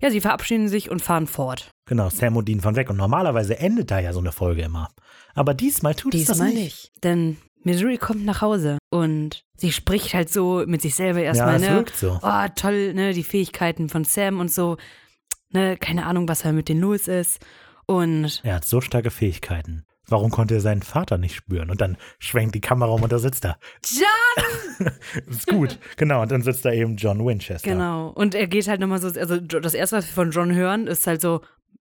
Ja, sie verabschieden sich und fahren fort. genau, Sam und Dean fahren weg. Und normalerweise endet da ja so eine Folge immer. Aber diesmal tut es das Diesmal nicht. nicht. Denn Missouri kommt nach Hause und sie spricht halt so mit sich selber Ja, erstmal, es ne? wirkt so. Oh, toll, ne, die Fähigkeiten von Sam und so. Ne, keine Ahnung, was da mit denen los ist. Und Er hat so starke Fähigkeiten. Warum konnte er seinen Vater nicht spüren? Und dann schwenkt die Kamera um und da sitzt er. John! Ist gut. genau, und dann sitzt da eben John Winchester. Genau. Und er geht halt nochmal so, also das erste, was wir von John hören, ist halt so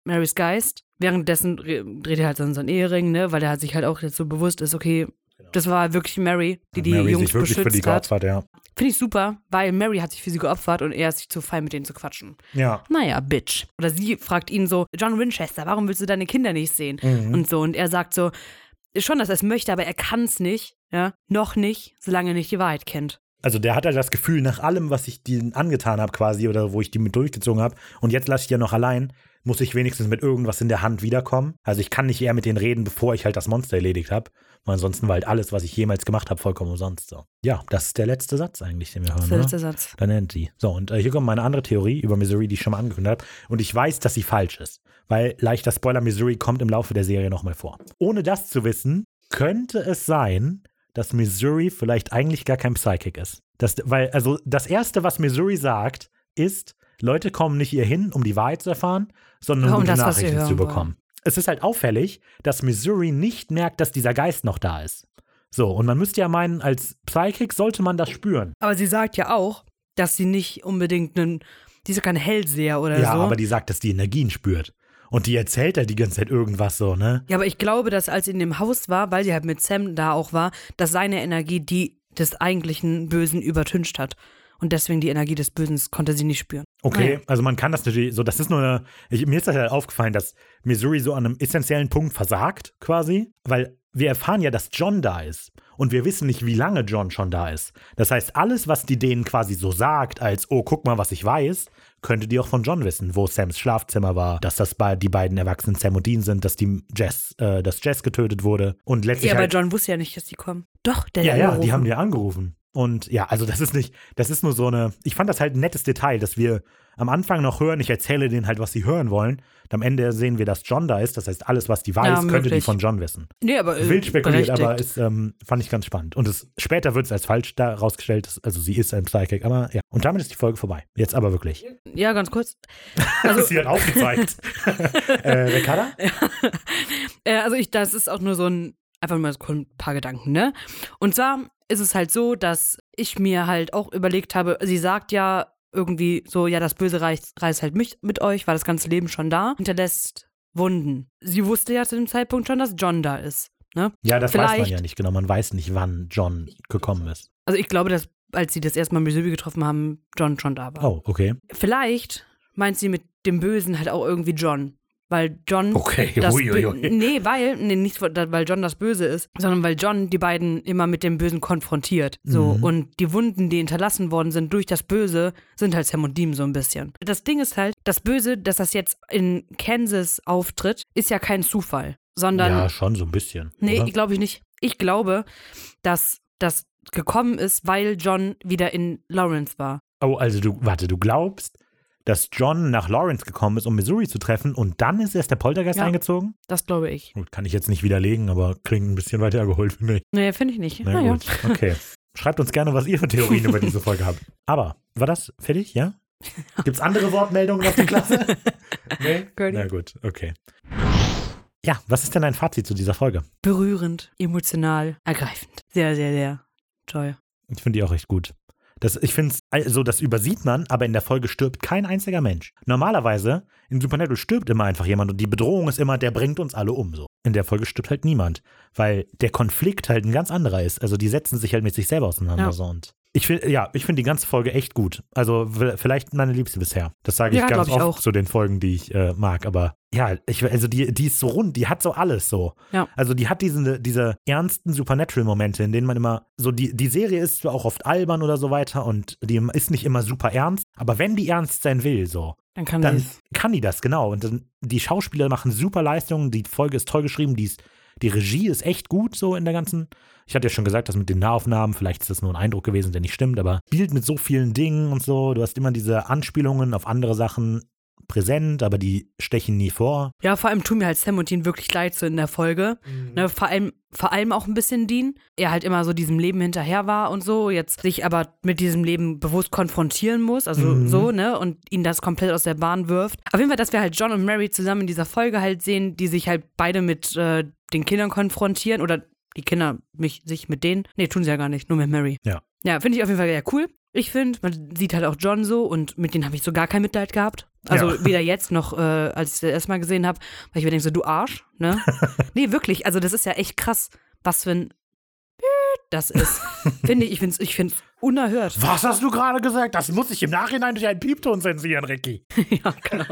Marys Geist. Währenddessen re- dreht er halt so an seinen Ehering, ne, weil er halt sich halt auch jetzt so bewusst ist, okay, das war wirklich Mary, die die Mary Jungs sich wirklich für die beschützt hat. geopfert, ja. Finde ich super, weil Mary hat sich für sie geopfert und er ist sich zu fein, mit denen zu quatschen. Ja. Naja, Bitch. Oder sie fragt ihn so, John Winchester, warum willst du deine Kinder nicht sehen? Mhm. Und so. Und er sagt so, schon, dass er es möchte, aber er kann es nicht. Ja, noch nicht, solange er nicht die Wahrheit kennt. Also der hat halt das Gefühl, nach allem, was ich denen angetan habe quasi oder wo ich die mit durchgezogen habe und jetzt lasse ich die ja noch allein, muss ich wenigstens mit irgendwas in der Hand wiederkommen. Also ich kann nicht eher mit denen reden, bevor ich halt das Monster erledigt habe. Weil ansonsten war halt alles, was ich jemals gemacht habe, vollkommen umsonst so. Ja, das ist der letzte Satz eigentlich, den wir Das hören. ist der letzte Satz. Dann nennt sie. So, und äh, hier kommt meine andere Theorie über Missouri, die ich schon mal angekündigt habe. Und ich weiß, dass sie falsch ist. Weil leichter Spoiler, Missouri kommt im Laufe der Serie nochmal vor. Ohne das zu wissen, könnte es sein, dass Missouri vielleicht eigentlich gar kein Psychic ist. Das, weil, also das Erste, was Missouri sagt, ist, Leute kommen nicht hier hin, um die Wahrheit zu erfahren, sondern um gute das, Nachrichten zu bekommen. Es ist halt auffällig, dass Missouri nicht merkt, dass dieser Geist noch da ist. So, und man müsste ja meinen, als Psychic sollte man das spüren. Aber sie sagt ja auch, dass sie nicht unbedingt einen, die ist ja kein Hellseher oder Ja, so. aber die sagt, dass die Energien spürt. Und die erzählt halt die ganze Zeit irgendwas so, ne? ja, aber ich glaube, dass als sie in dem Haus war, weil sie halt mit Sam da auch war, dass seine Energie die des eigentlichen Bösen übertüncht hat. Und deswegen die Energie des Bösen konnte sie nicht spüren. Okay, Naja. also man kann das natürlich, so, das ist nur eine, ich, mir ist das halt aufgefallen, dass Missouri so an einem essentiellen Punkt versagt, quasi, weil wir erfahren ja, dass John da ist. Und wir wissen nicht, wie lange John schon da ist. Das heißt, alles, was die denen quasi so sagt, als, oh, guck mal, was ich weiß, könnte die auch von John wissen, wo Sams Schlafzimmer war, dass das bei, die beiden erwachsenen Sam und Dean sind, dass die Jess, äh, dass Jess getötet wurde. Und letztlich Ja, aber halt, John wusste ja nicht, dass die kommen. Doch, der Ja, ja, angerufen. die haben dir angerufen. Und ja, also das ist nicht, das ist nur so eine, ich fand das halt ein nettes Detail, dass wir am Anfang noch hören, ich erzähle denen halt, was sie hören wollen. Und am Ende sehen wir, dass John da ist. Das heißt, alles, was die weiß, Ja, könnte die von John wissen. Nee, aber äh, Wild spekuliert, berechtigt. aber ist, ähm, fand ich ganz spannend. Und es, später wird es als falsch da rausgestellt, dass- also sie ist ein Psychic, aber ja. Und damit ist die Folge vorbei. Jetzt aber wirklich. Ja, ganz kurz. Also, sie hat aufgezeigt. äh, Ricarda? Äh, also ich, das ist auch nur so ein, einfach mal so ein paar Gedanken, ne? Und zwar ist es halt so, dass ich mir halt auch überlegt habe, sie sagt ja irgendwie so, ja, das Böse reißt, reißt halt mich mit euch, war das ganze Leben schon da, hinterlässt Wunden. Sie wusste ja zu dem Zeitpunkt schon, dass John da ist. Ne? Ja, das weiß man Vielleicht- ja nicht genau. Man weiß nicht, wann John gekommen ist. Also ich glaube, dass als sie das erste Mal Missouri getroffen haben, John schon da war. Oh, okay. Vielleicht meint sie mit dem Bösen halt auch irgendwie John. Weil John. Okay, Das hui. Nee, weil, nee, nicht weil John das Böse ist, sondern weil John die beiden immer mit dem Bösen konfrontiert. So. Mhm. Und die Wunden, die hinterlassen worden sind durch das Böse, sind halt Sam und Dean so ein bisschen. Das Ding ist halt, das Böse, dass das jetzt in Kansas auftritt, ist ja kein Zufall. Sondern. Ja, schon so ein bisschen. Nee, glaube ich nicht. Ich glaube, dass das gekommen ist, weil John wieder in Lawrence war. Oh, also du, warte, du glaubst, dass John nach Lawrence gekommen ist, um Missouri zu treffen und dann ist erst der Poltergeist Ja. eingezogen? Das glaube ich. Gut, kann ich jetzt nicht widerlegen, aber klingt ein bisschen weiter geholt für mich. Nee, finde ich nicht. Na naja. gut, okay. Schreibt uns gerne, was ihr für Theorien über diese Folge habt. Aber, war das fertig, ja? Gibt's andere Wortmeldungen auf die Klasse? nee? Na gut, okay. Ja, was ist denn dein Fazit zu dieser Folge? Berührend, emotional, ergreifend. Sehr, sehr, sehr toll. Ich finde die auch recht gut. Das, ich finde es, also das übersieht man, aber in der Folge stirbt kein einziger Mensch. Normalerweise, in Supernatural stirbt immer einfach jemand und die Bedrohung ist immer, der bringt uns alle um. So. In der Folge stirbt halt niemand, weil der Konflikt halt ein ganz anderer ist. Also die setzen sich halt mit sich selber auseinander. Ja. So. Und ich finde, ja, ich finde die ganze Folge echt gut. Also vielleicht meine Liebste bisher. Das sage ich Ja, ganz ich oft auch. zu den Folgen, die ich äh, mag. Aber ja, ich, also die, die ist so rund, die hat so alles so. Ja. Also die hat diese, diese ernsten Supernatural-Momente, in denen man immer so, die, die Serie ist zwar auch oft albern oder so weiter und die ist nicht immer super ernst, aber wenn die ernst sein will, so, Dann kann dann kann die das, genau. Und dann, die Schauspieler machen super Leistungen, die Folge ist toll geschrieben, die, ist, die Regie ist echt gut so in der ganzen. Ich hatte ja schon gesagt, dass mit den Nahaufnahmen, vielleicht ist das nur ein Eindruck gewesen, der nicht stimmt, aber spielt mit so vielen Dingen und so. Du hast immer diese Anspielungen auf andere Sachen präsent, aber die stechen nie vor. Ja, vor allem tun mir halt Sam und Dean wirklich leid so in der Folge. Ne, vor, allem, vor allem auch ein bisschen Dean. Er halt immer so diesem Leben hinterher war und so, jetzt sich aber mit diesem Leben bewusst konfrontieren muss, also Mhm. so, ne, und ihn das komplett aus der Bahn wirft. Auf jeden Fall, dass wir halt John und Mary zusammen in dieser Folge halt sehen, die sich halt beide mit äh, den Kindern konfrontieren oder die Kinder mich, sich mit denen. Nee, tun sie ja gar nicht, nur mit Mary. Ja. Ja, finde ich auf jeden Fall ja cool. Ich finde, man sieht halt auch John so und mit denen habe ich so gar kein Mitleid gehabt. Also Ja. weder jetzt noch, äh, als ich das erste Mal gesehen habe, weil ich mir denke so, du Arsch, ne? nee, wirklich, also das ist ja echt krass, was für ein das ist. finde ich, ich finde es ich find's unerhört. Was hast du gerade gesagt? Das muss ich im Nachhinein durch einen Piepton zensieren, Ricky. ja, genau.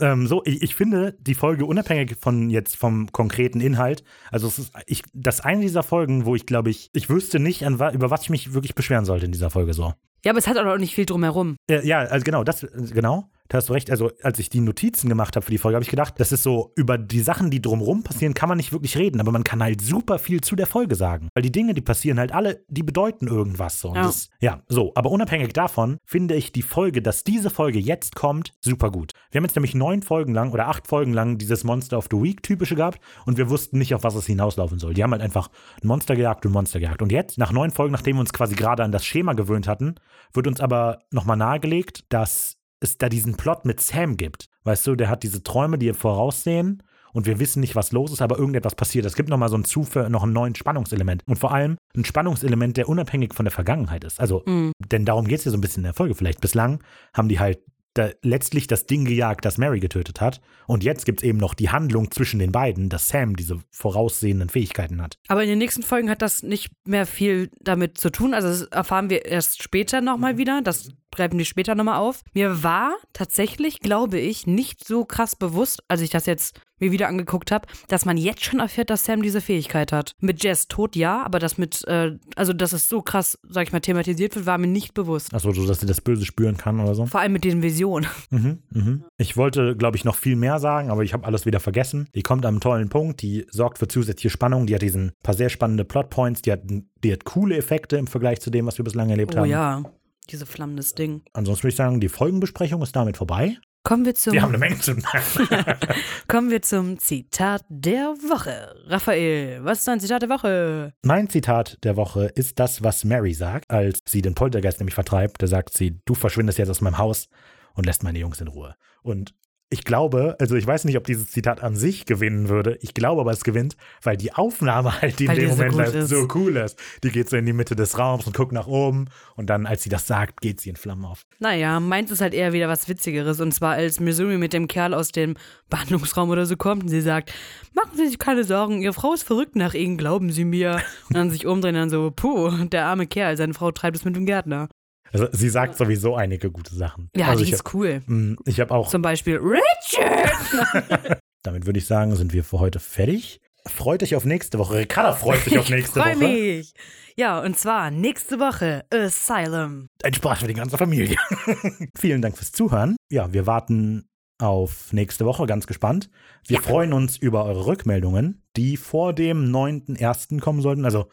Ähm, so, ich, ich finde die Folge unabhängig von jetzt vom konkreten Inhalt, also es ist ich, das eine dieser Folgen, wo ich glaube ich, ich wüsste nicht, an, über was ich mich wirklich beschweren sollte in dieser Folge so. Ja, aber es hat auch nicht viel drumherum. Äh, ja, also genau, das, genau, da hast du recht. Also, als ich die Notizen gemacht habe für die Folge, habe ich gedacht, das ist so, über die Sachen, die drumherum passieren, kann man nicht wirklich reden, aber man kann halt super viel zu der Folge sagen. Weil die Dinge, die passieren halt alle, die bedeuten irgendwas so. Und Ja. Das, ja, so, aber unabhängig davon finde ich die Folge, dass diese Folge jetzt kommt, super gut. Wir haben jetzt nämlich neun Folgen lang oder acht Folgen lang dieses Monster of the Week typische gehabt und wir wussten nicht, auf was es hinauslaufen soll. Die haben halt einfach ein Monster gejagt und ein Monster gejagt. Und jetzt, nach neun Folgen, nachdem wir uns quasi gerade an das Schema gewöhnt hatten, wird uns aber nochmal nahegelegt, dass es da diesen Plot mit Sam gibt. Weißt du, der hat diese Träume, die voraussehen und wir wissen nicht, was los ist, aber irgendetwas passiert. Es gibt nochmal so ein Zufall, noch ein neues Spannungselement. Und vor allem ein Spannungselement, der unabhängig von der Vergangenheit ist. Also, Mhm. denn darum geht es ja so ein bisschen in der Folge vielleicht. Bislang haben die halt da letztlich das Ding gejagt, das Mary getötet hat. Und jetzt gibt es eben noch die Handlung zwischen den beiden, dass Sam diese voraussehenden Fähigkeiten hat. Aber in den nächsten Folgen hat das nicht mehr viel damit zu tun. Also das erfahren wir erst später nochmal wieder. Das greifen die später nochmal auf. Mir war tatsächlich, glaube ich, nicht so krass bewusst, als ich das jetzt mir wieder angeguckt habe, dass man jetzt schon erfährt, dass Sam diese Fähigkeit hat. Mit Jess tot ja, aber das mit, äh, also dass es so krass, sag ich mal, thematisiert wird, war mir nicht bewusst. Achso, so dass sie das Böse spüren kann oder so. Vor allem mit den Visionen. Mhm, mhm. Ich wollte, glaube ich, noch viel mehr sagen, aber ich habe alles wieder vergessen. Die kommt am tollen Punkt, die sorgt für zusätzliche Spannung, die hat diesen paar sehr spannende Plotpoints, die hat, die hat coole Effekte im Vergleich zu dem, was wir bislang erlebt Oh haben. ja, diese flammendes Ding. Ansonsten würde ich sagen, die Folgenbesprechung ist damit vorbei. Kommen wir zum Wir haben eine Menge zu Kommen wir zum Zitat der Woche. Raphael, was ist dein Zitat der Woche? Mein Zitat der Woche ist das, was Mary sagt, als sie den Poltergeist nämlich vertreibt. Da sagt sie, du verschwindest jetzt aus meinem Haus und lässt meine Jungs in Ruhe. Und ich glaube, also ich weiß nicht, ob dieses Zitat an sich gewinnen würde. Ich glaube aber, es gewinnt, weil die Aufnahme halt, die in dem so Moment gut halt so cool ist. Die geht so in die Mitte des Raums und guckt nach oben und dann, als sie das sagt, geht sie in Flammen auf. Naja, meins ist halt eher wieder was Witzigeres. Und zwar, als Missouri mit dem Kerl aus dem Behandlungsraum oder so kommt und sie sagt, machen Sie sich keine Sorgen, Ihre Frau ist verrückt nach Ihnen, glauben Sie mir. Und dann sich umdrehen und dann so, puh, der arme Kerl, seine Frau treibt es mit dem Gärtner. Also sie sagt sowieso einige gute Sachen. Ja, also die ich, ist cool. mh, ich habe auch, Zum Beispiel, Richard! damit würde ich sagen, sind wir für heute fertig. Freut euch auf nächste Woche. Ricarda freut sich auf nächste Freu Woche. mich! Ja, und zwar nächste Woche Asylum. Ein Spaß für die ganze Familie. Vielen Dank fürs Zuhören. Ja, wir warten auf nächste Woche, ganz gespannt. Wir freuen uns über eure Rückmeldungen, die vor dem 9.1. kommen sollten. Also,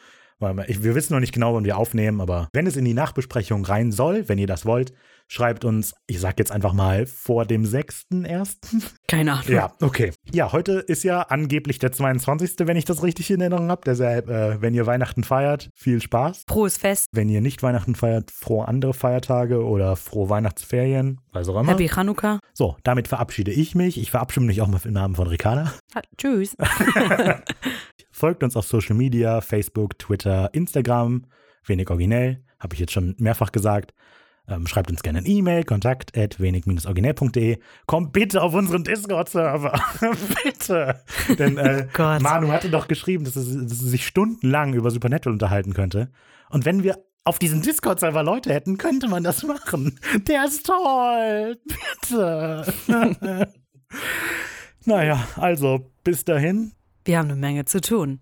ich- wir wissen noch nicht genau, wann wir aufnehmen, aber wenn es in die Nachbesprechung rein soll, wenn ihr das wollt, schreibt uns, ich sag jetzt einfach mal, vor dem 6.1. Keine Ahnung. Ja, okay. Ja, heute ist ja angeblich der 22., wenn ich das richtig in Erinnerung habe. Deshalb, äh, wenn ihr Weihnachten feiert, viel Spaß. Frohes Fest. Wenn ihr nicht Weihnachten feiert, frohe andere Feiertage oder frohe Weihnachtsferien, was auch immer. Happy Chanukka. So, damit verabschiede ich mich. Ich verabschiede mich auch mal im Namen von Ricarda. Ha- Tschüss. Folgt uns auf Social Media, Facebook, Twitter, Instagram. Wenig originell, habe ich jetzt schon mehrfach gesagt. Ähm, schreibt uns gerne eine E-Mail, kontakt at wenig-originell.de. Kommt bitte auf unseren Discord-Server. bitte. Denn äh, Gott. Manu hatte doch geschrieben, dass es, dass es sich stundenlang über Supernatural unterhalten könnte. Und wenn wir auf diesem Discord-Server Leute hätten, könnte man das machen. Der ist toll. Bitte. naja, also bis dahin. Wir haben eine Menge zu tun.